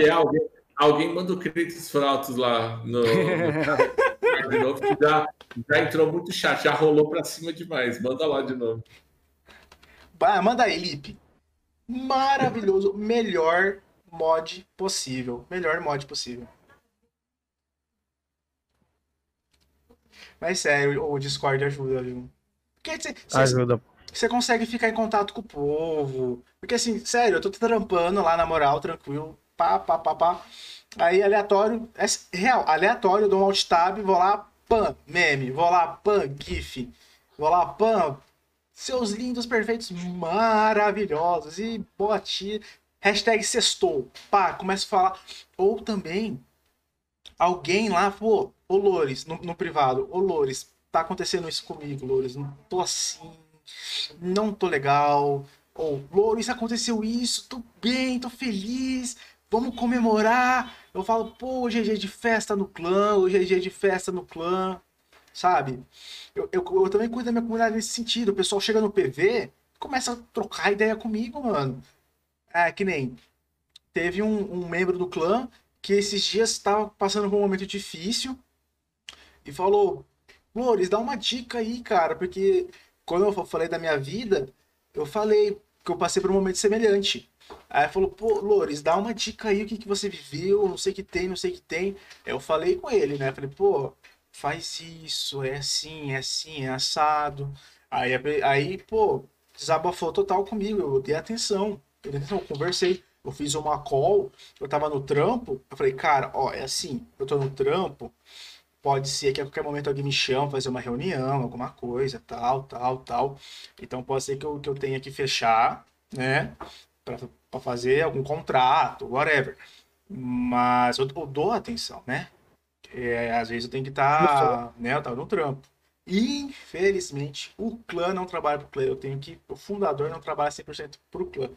É, alguém, alguém manda o Kratos Frautas lá no, no... de novo, que já, já entrou muito chato, já rolou pra cima demais. Manda lá de novo. manda aí, Lipe maravilhoso, melhor mod possível, melhor mod possível. Mas sério, o Discord ajuda, viu? Porque cê, cê, ajuda. Você consegue ficar em contato com o povo. Porque assim, sério, eu tô trampando lá na moral, tranquilo. Pá, pá, pá, pá. Aí aleatório, é real, aleatório, dou um alt tab, vou lá, pan, meme, vou lá, pan, gif, vou lá, pan, seus lindos, perfeitos, maravilhosos. E bote hashtag sextou. Pá, começa a falar. Ou também, alguém lá, pô, Olores, no, no privado, Olores, tá acontecendo isso comigo, Loures. Não tô assim, não tô legal. Ou, Loures, aconteceu isso, tô bem, tô feliz, vamos comemorar. Eu falo, pô, hoje é dia de festa no clã, hoje é dia de festa no clã, sabe? Eu, eu, eu também cuido da minha comunidade nesse sentido. O pessoal chega no PV, começa a trocar ideia comigo, mano. É, que nem teve um, um membro do clã que esses dias estava passando por um momento difícil e falou: Flores, dá uma dica aí, cara, porque quando eu falei da minha vida, eu falei que eu passei por um momento semelhante. Aí falou, pô, Lores, dá uma dica aí, o que, que você viveu, não sei o que tem, não sei o que tem. Eu falei com ele, né? Falei, pô, faz isso, é assim, é assim, é assado. Aí, aí pô, desabafou total comigo, eu dei atenção, eu dei atenção, eu conversei. Eu fiz uma call, eu tava no trampo, eu falei, cara, ó, é assim, eu tô no trampo, pode ser que a qualquer momento alguém me chame fazer uma reunião, alguma coisa, tal, tal, tal. Então pode ser que eu, que eu tenha que fechar, né? Para fazer algum contrato, whatever. Mas eu, eu dou atenção, né? É, às vezes eu tenho que estar, tá, né? Eu tava no trampo. Infelizmente, o clã não trabalha pro clã. Eu tenho que. O fundador não trabalha 100% pro clã.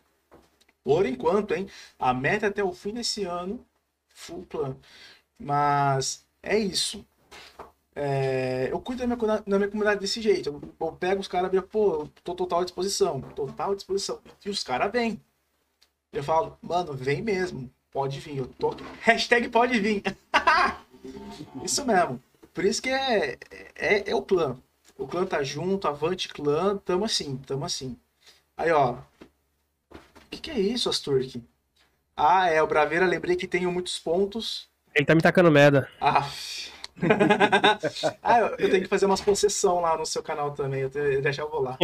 Por enquanto, hein? A meta até o fim desse ano, full clã. Mas é isso. É, eu cuido da minha, da minha comunidade desse jeito. Eu, eu pego os caras e pô, tô total à disposição. Total à disposição. E os caras vêm. Eu falo, mano, vem mesmo. Pode vir. Eu tô. Hashtag pode vir. isso mesmo. Por isso que é, é, é o clã. O clã tá junto, avante clã, tamo assim, tamo assim. Aí, ó. O que, que é isso, Asturk? Ah, é, o Braveira, lembrei que tenho muitos pontos. Ele tá me tacando merda. Ah, ah, eu, tenho que fazer umas concessão lá no seu canal também. Eu, te, eu já vou lá.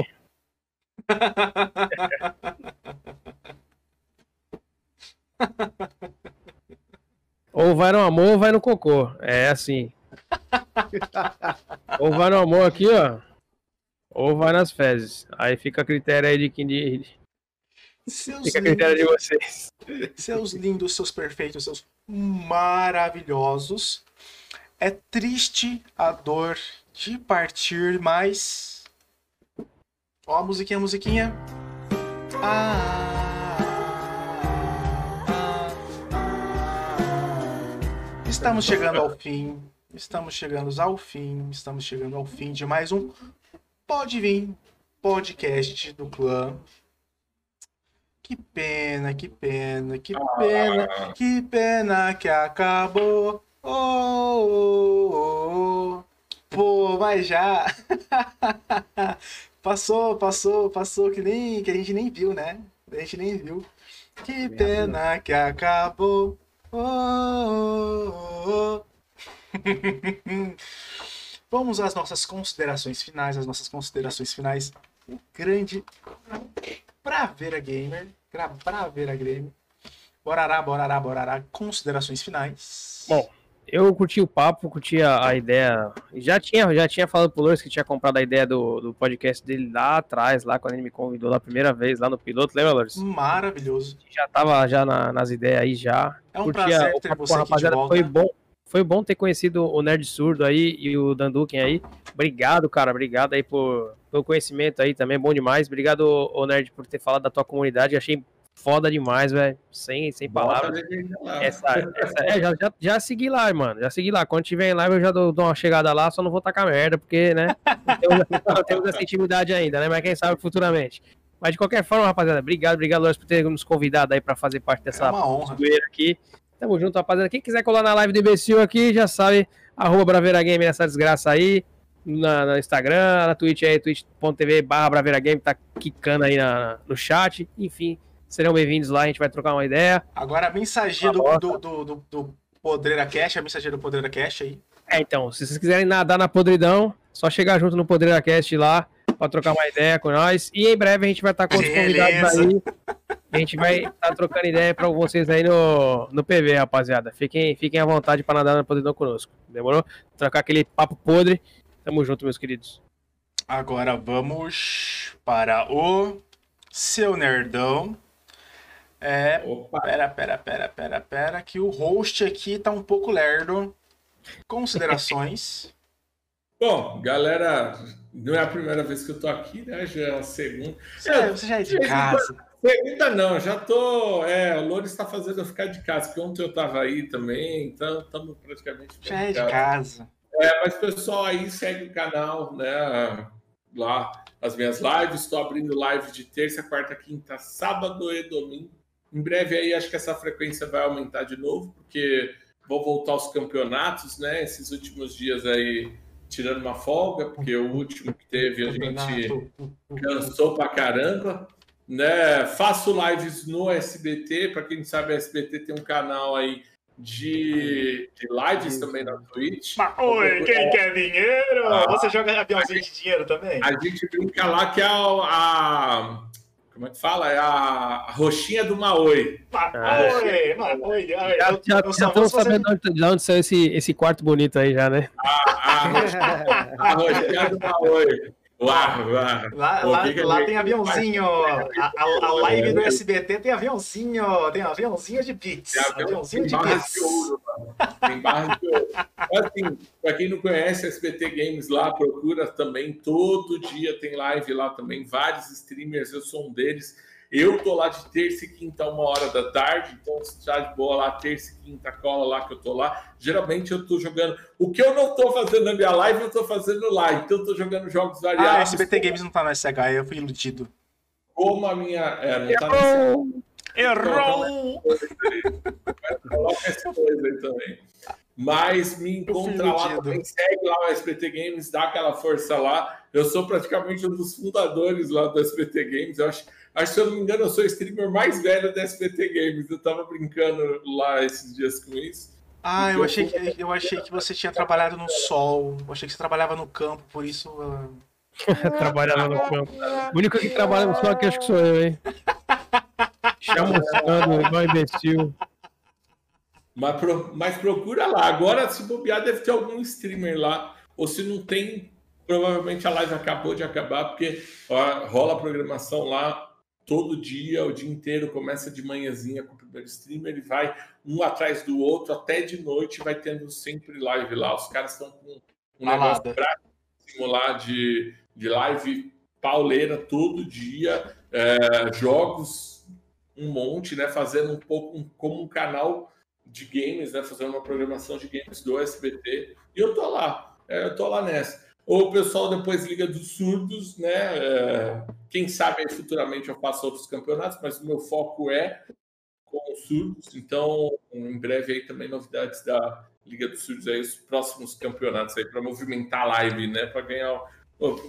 Ou vai no amor ou vai no cocô. É assim. ou vai no amor aqui, ó. Ou vai nas fezes. Aí fica a critério aí de quem. De... Seus fica a critério lindos, de vocês. Seus lindos, seus perfeitos, seus maravilhosos. É triste a dor de partir, mas. Ó, a musiquinha, a musiquinha. Ah, ah, Estamos chegando ao fim. Estamos chegando ao fim. Estamos chegando ao fim de mais um Pode Vir podcast do clã. Que pena, que pena, que pena, que pena que acabou. Oh, oh, oh, Pô, mas já. passou, passou, passou que nem que a gente nem viu, né? A gente nem viu. Que pena que acabou. Vamos às nossas considerações finais, as nossas considerações finais. O grande Braveira Gamer, Braveira Gamer. Borará, borará, borará. Considerações finais. Bom, eu curti o papo, curti a, a, ideia. Já tinha, já tinha falado pro Lourdes que tinha comprado a ideia do, do podcast dele lá atrás, lá quando ele me convidou lá a primeira vez, lá no piloto, lembra, Lourdes? Maravilhoso. Já tava já na, nas ideias aí já. É um Curtia prazer ter você aqui de volta. Foi bom, foi bom ter conhecido o Nerd Surdo aí e o Danduken aí. Obrigado, cara. Obrigado aí por, pelo conhecimento aí também. Bom demais. Obrigado, o Nerd, por ter falado da tua comunidade. Achei foda demais, velho. Sem, sem palavras. Essa, essa, é, já, já, já, segui lá, mano. Já segui lá. Quando tiver em live, eu já dou, dou uma chegada lá, só não vou tacar merda, porque, né? Temos, temos essa intimidade ainda, né? Mas quem sabe futuramente. Mas de qualquer forma, rapaziada, obrigado, obrigado, Lores, por ter nos convidado aí pra fazer parte dessa é zoeira aquí. Tamo junto, rapaziada. Quem quiser colar na live do imbecil aqui, já sabe, arroba Braveira Game nessa desgraça aí. Na, no Instagram, na Twitch aí, twitch.tv barra Braveira Game, tá quicando aí na, no chat. Enfim, Serão bem-vindos lá, a gente vai trocar uma ideia. Agora a mensageira do, do, do, do, do Podreira Cash, a mensageira do Podreira Cash aí. É, então, se vocês quiserem nadar na podridão, só chegar junto no Podreira Cast lá para trocar uma ideia com nós. E em breve a gente vai estar com os convidados aí. A gente vai estar trocando ideia para vocês aí no, no PV, rapaziada. Fiquem, fiquem à vontade para nadar na podridão conosco. Demorou? Trocar aquele papo podre. Tamo junto, meus queridos. Agora vamos para o seu nerdão. É. Opa. Pera, pera, pera, pera, pera. Que o host aqui tá um pouco lerdo. Considerações. Bom, galera, não é a primeira vez que eu tô aqui, né? Já é a segunda. Você, é, você já é de casa. Segunda não, já tô. É, o Louro está fazendo eu ficar de casa, porque ontem eu tava aí também, então estamos praticamente. Já é de casa. casa. É, mas pessoal aí segue o canal, né? Lá as minhas lives, estou abrindo live de terça, quarta, quinta, sábado e domingo. Em breve aí acho que essa frequência vai aumentar de novo, porque vou voltar aos campeonatos, né? Esses últimos dias aí tirando uma folga, porque o último que teve a gente cansou pra caramba. Né? Faço lives no SBT, para quem não sabe, a SBT tem um canal aí de, de lives também na Twitch. Mas, oi, quem quer dinheiro? Ah, Você joga aviãozinho de dinheiro também? A gente brinca lá que é a, a como é que fala? É a roxinha do Maoi. Maoi, Maoi. Já, já, estamos sabendo você... de onde saiu esse, esse quarto bonito aí já, né? A, a, a roxinha do Maoi. Lá, lá. Lá, Pô, lá, lá tem aviãozinho. A, a, a, live do SBT tem aviãozinho. Tem aviãozinho de pizza. Tem aviãozinho de pizza. De ouro, tem barra de ouro. Assim, para quem não conhece SBT Games lá, procura também. Todo dia tem live lá também. Vários streamers, eu sou um deles. Eu tô lá de terça e quinta, uma hora da tarde, então se tá de boa lá, terça e quinta, cola lá que eu tô lá. Geralmente eu tô jogando. O que eu não tô fazendo na minha live, eu tô fazendo lá. Então eu tô jogando jogos variados. Ah, SBT Games não tá no SH, eu fui iludido. Como a minha. É, não tá no Errou! Coloca essa coisa aí também. Mas me encontra lá também, segue lá o SBT Games, dá aquela força lá. Eu sou praticamente um dos fundadores lá do SBT Games. Eu acho Acho que, se eu não me engano, eu sou o streamer mais velho da SBT Games. Eu tava brincando lá esses dias com isso. Ah, eu achei, que, eu achei que você tinha trabalhado no sol. Eu achei que você trabalhava no campo, por isso. Uh... trabalhava no campo. O único que trabalha no sol aqui acho que sou eu, hein? Chamuscando, igual imbecil. Mas, pro, mas procura lá. Agora, se bobear, deve ter algum streamer lá. Ou se não tem, provavelmente a live acabou de acabar, porque ó, rola a programação lá todo dia, o dia inteiro, começa de manhãzinha com o primeiro streamer, ele vai um atrás do outro, até de noite vai tendo sempre live lá. Os caras estão com um negócio prático lá de, de live pauleira todo dia, é, jogos um monte, né? Fazendo um pouco um, como um canal de games, né? Fazendo uma programação de games do SBT. E eu tô lá, é, eu tô lá nessa. Ou o pessoal depois liga dos surdos, né? É, quem sabe futuramente eu faço outros campeonatos, mas o meu foco é com os surdos. Então, em breve aí também novidades da Liga dos Surdos aí, os próximos campeonatos aí para movimentar a live, né? Para ganhar,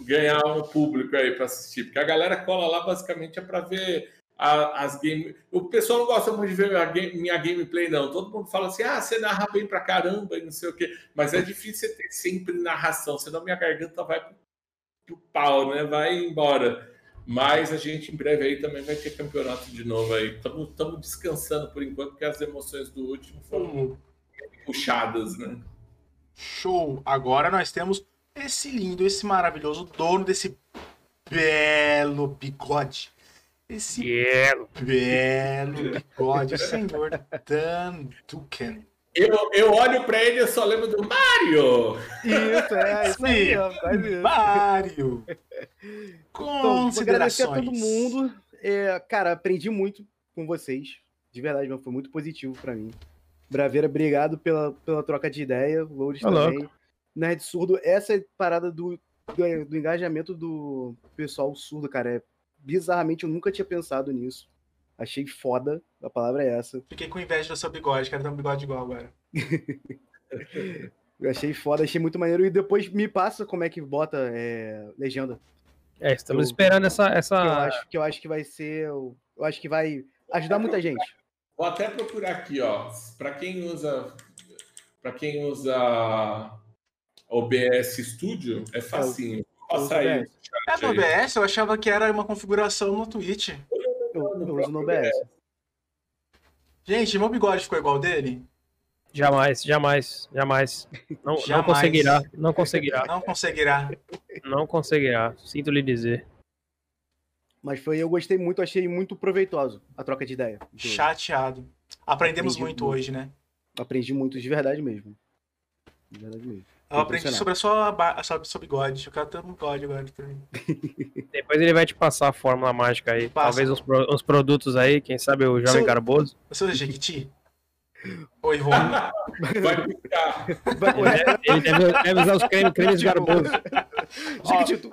ganhar um público aí para assistir. Porque a galera cola lá basicamente é para ver a, as game. O pessoal não gosta muito de ver a game, minha gameplay, não. Todo mundo fala assim: ah, você narra bem pra caramba e não sei o quê. Mas é difícil você ter sempre narração, senão minha garganta vai pro, pro pau, né? Vai embora. Mas a gente em breve aí também vai ter campeonato de novo aí. Estamos descansando por enquanto, porque as emoções do último foram uhum. puxadas, né? Show! Agora nós temos esse lindo, esse maravilhoso dono desse belo bigode esse belo, belo bigode, senhor Dan Duken. Eu, eu olho pra ele e só lembro do Mario! Isso, é, isso aí, rapaz. Mario! Considerações. Então, a todo mundo. É, cara, aprendi muito com vocês. De verdade, foi muito positivo pra mim. Braveira, obrigado pela, pela troca de ideia. Lourdes também. Nerd Surdo, essa parada do, do, do engajamento do pessoal surdo, cara, é bizarramente, eu nunca tinha pensado nisso. Achei foda, a palavra é essa. Fiquei com inveja do seu bigode, quero ter um bigode igual agora. eu achei foda, achei muito maneiro. E depois me passa como é que bota é, legenda. É, estamos eu, esperando essa. essa... Que eu, acho, que eu acho que vai ser. Eu acho que vai ajudar muita gente. Vou até procurar aqui, ó. Para quem usa. Para quem usa OBS Studio, é facinho. Passa aí. É no OBS? Eu achava que era uma configuração no Twitch. Eu, eu uso no OBS. Gente, meu bigode ficou igual dele? Jamais, jamais, jamais. Não, jamais. não conseguirá, não conseguirá. Não conseguirá. Não conseguirá, sinto lhe dizer. Mas foi, eu gostei muito, achei muito proveitoso a troca de ideia. Chateado. Aprendemos muito, muito, hoje, né? Aprendi muito, de verdade mesmo. De verdade mesmo. Eu aprendi sobre a sua, ba- sobre o seu bigode. O cara tem um bigode agora também. Depois ele vai te passar a fórmula mágica aí. Passa. Talvez uns, pro- uns produtos aí, quem sabe o Jovem Seu- Garboso. Seu é Jequiti? Oi, Ivone. Vai ficar. Ele deve, deve usar os cremes, cremes Garboso. Jequitito.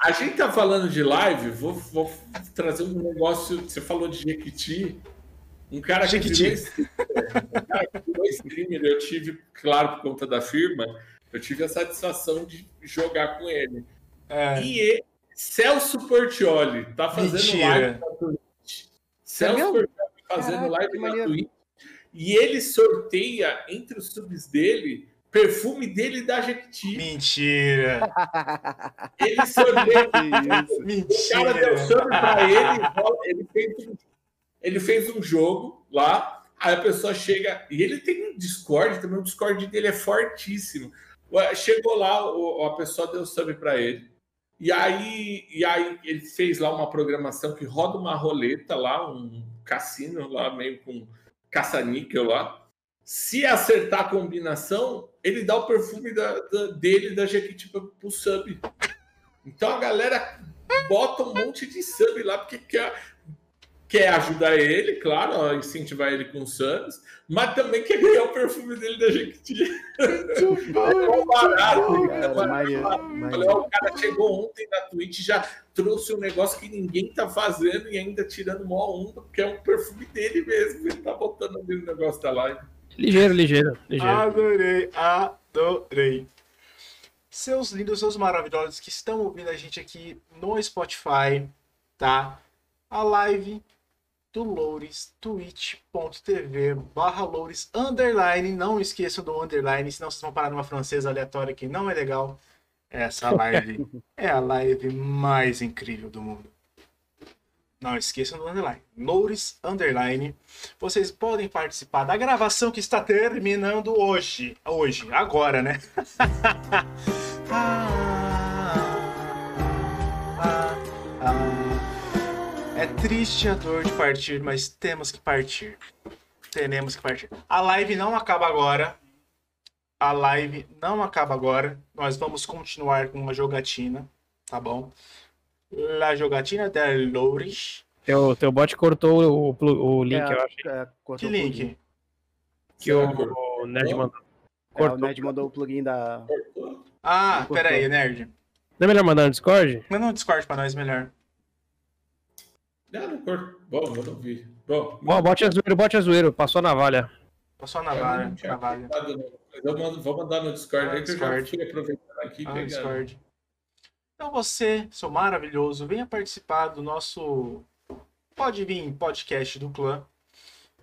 A gente tá falando de live, vou, vou trazer um negócio. Você falou de Jequiti. Um cara que Jequiti. virou um cara que virou streamer, eu tive, claro, por conta da firma, eu tive a satisfação de jogar com ele. É, E ele, Celso Portioli tá fazendo Mentira. live na Twitch. Celso mesmo? Portioli fazendo Caraca, live na. Twitch. E ele sorteia entre os subs dele perfume dele da Jequiti. mentira. Ele sorteia. Isso. O cara deu Mentira. sub pra ele, ele fez, um, ele fez um jogo lá, aí a pessoa chega, e ele tem um Discord também, o Discord dele é fortíssimo. Chegou lá, o- a pessoa deu sub pra ele, e aí, e aí ele fez lá uma programação que roda uma roleta lá, um cassino lá, meio com caça-níquel lá. Se acertar a combinação, ele dá o perfume da, da- dele, da Jequiti, pro, pro sub. Então a galera bota um monte de sub lá, porque quer, quer ajudar ele, claro, ó, incentivar ele com subs, mas também quer ganhar o perfume dele da Jequiti. É barato, Cara, cara. maneiro, Falei, maneiro. ó, o cara chegou ontem na Twitch e já trouxe um negócio que ninguém tá fazendo e ainda tirando mó onda, porque é um perfume dele mesmo. Ele tá botando ali no negócio da live. Ligeiro, ligeiro, ligeiro. Adorei, adorei. Seus lindos, seus maravilhosos que estão ouvindo a gente aqui no Spotify, tá? A live do Loures, twitch.tv barra Loures, underline, não esqueçam do underline, senão vocês vão parar numa francesa aleatória que não é legal. Essa live é a live mais incrível do mundo. Não esqueçam do underline. Loures, underline. Vocês podem participar da gravação que está terminando hoje. Hoje, agora, né? Ah, ah, ah. É triste a dor de partir, mas temos que partir. Teremos que partir. A live não acaba agora. A live não acaba agora. Nós vamos continuar com a jogatina, tá bom? La jogatina del Loures. Teu, teu bot cortou o, o link, É, eu acho, é, cortou Que o plugin. link? que o, o Nerd mandou. É, o Cortou. Ned mandou o plugin da. Ah, Cortou. pera aí, nerd. Não é melhor mandar no Discord? Manda um Discord pra nós melhor. Ah, não corto. Bom, vou ouvir. Bom, Bom, bote zoeiro, bote zoeiro, passou a navalha. Passou a eu navalha. não tinha navalha. não. Mas eu mando- vou mandar no Discord aí que eu já Discord. fui aproveitando aqui e Ah, pegando. Discord. Então você, seu maravilhoso, venha participar do nosso Pode Vir podcast do clã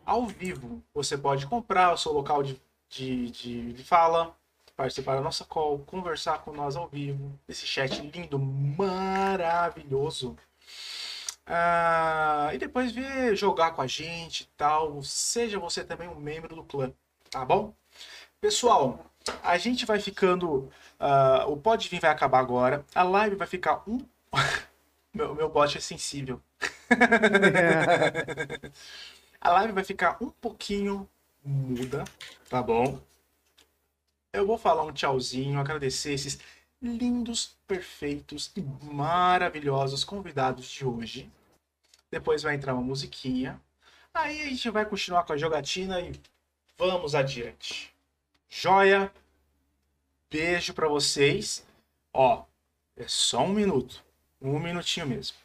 ao vivo. Você pode comprar o seu local de, de, de, de fala, participar da nossa call, conversar com nós ao vivo, esse chat lindo, maravilhoso. Ah, e depois vir jogar com a gente e tal. Seja você também um membro do clã, tá bom? Pessoal, a gente vai ficando. ah, o Pode Vir vai acabar agora. A live vai ficar um. meu, meu bot é sensível. A live vai ficar um pouquinho muda, tá bom? Eu vou falar um tchauzinho, agradecer esses lindos, perfeitos e maravilhosos convidados de hoje. Depois vai entrar uma musiquinha. Aí a gente vai continuar com a jogatina e vamos adiante. Joia. Beijo pra vocês. Ó, é só um minuto. Um minutinho mesmo.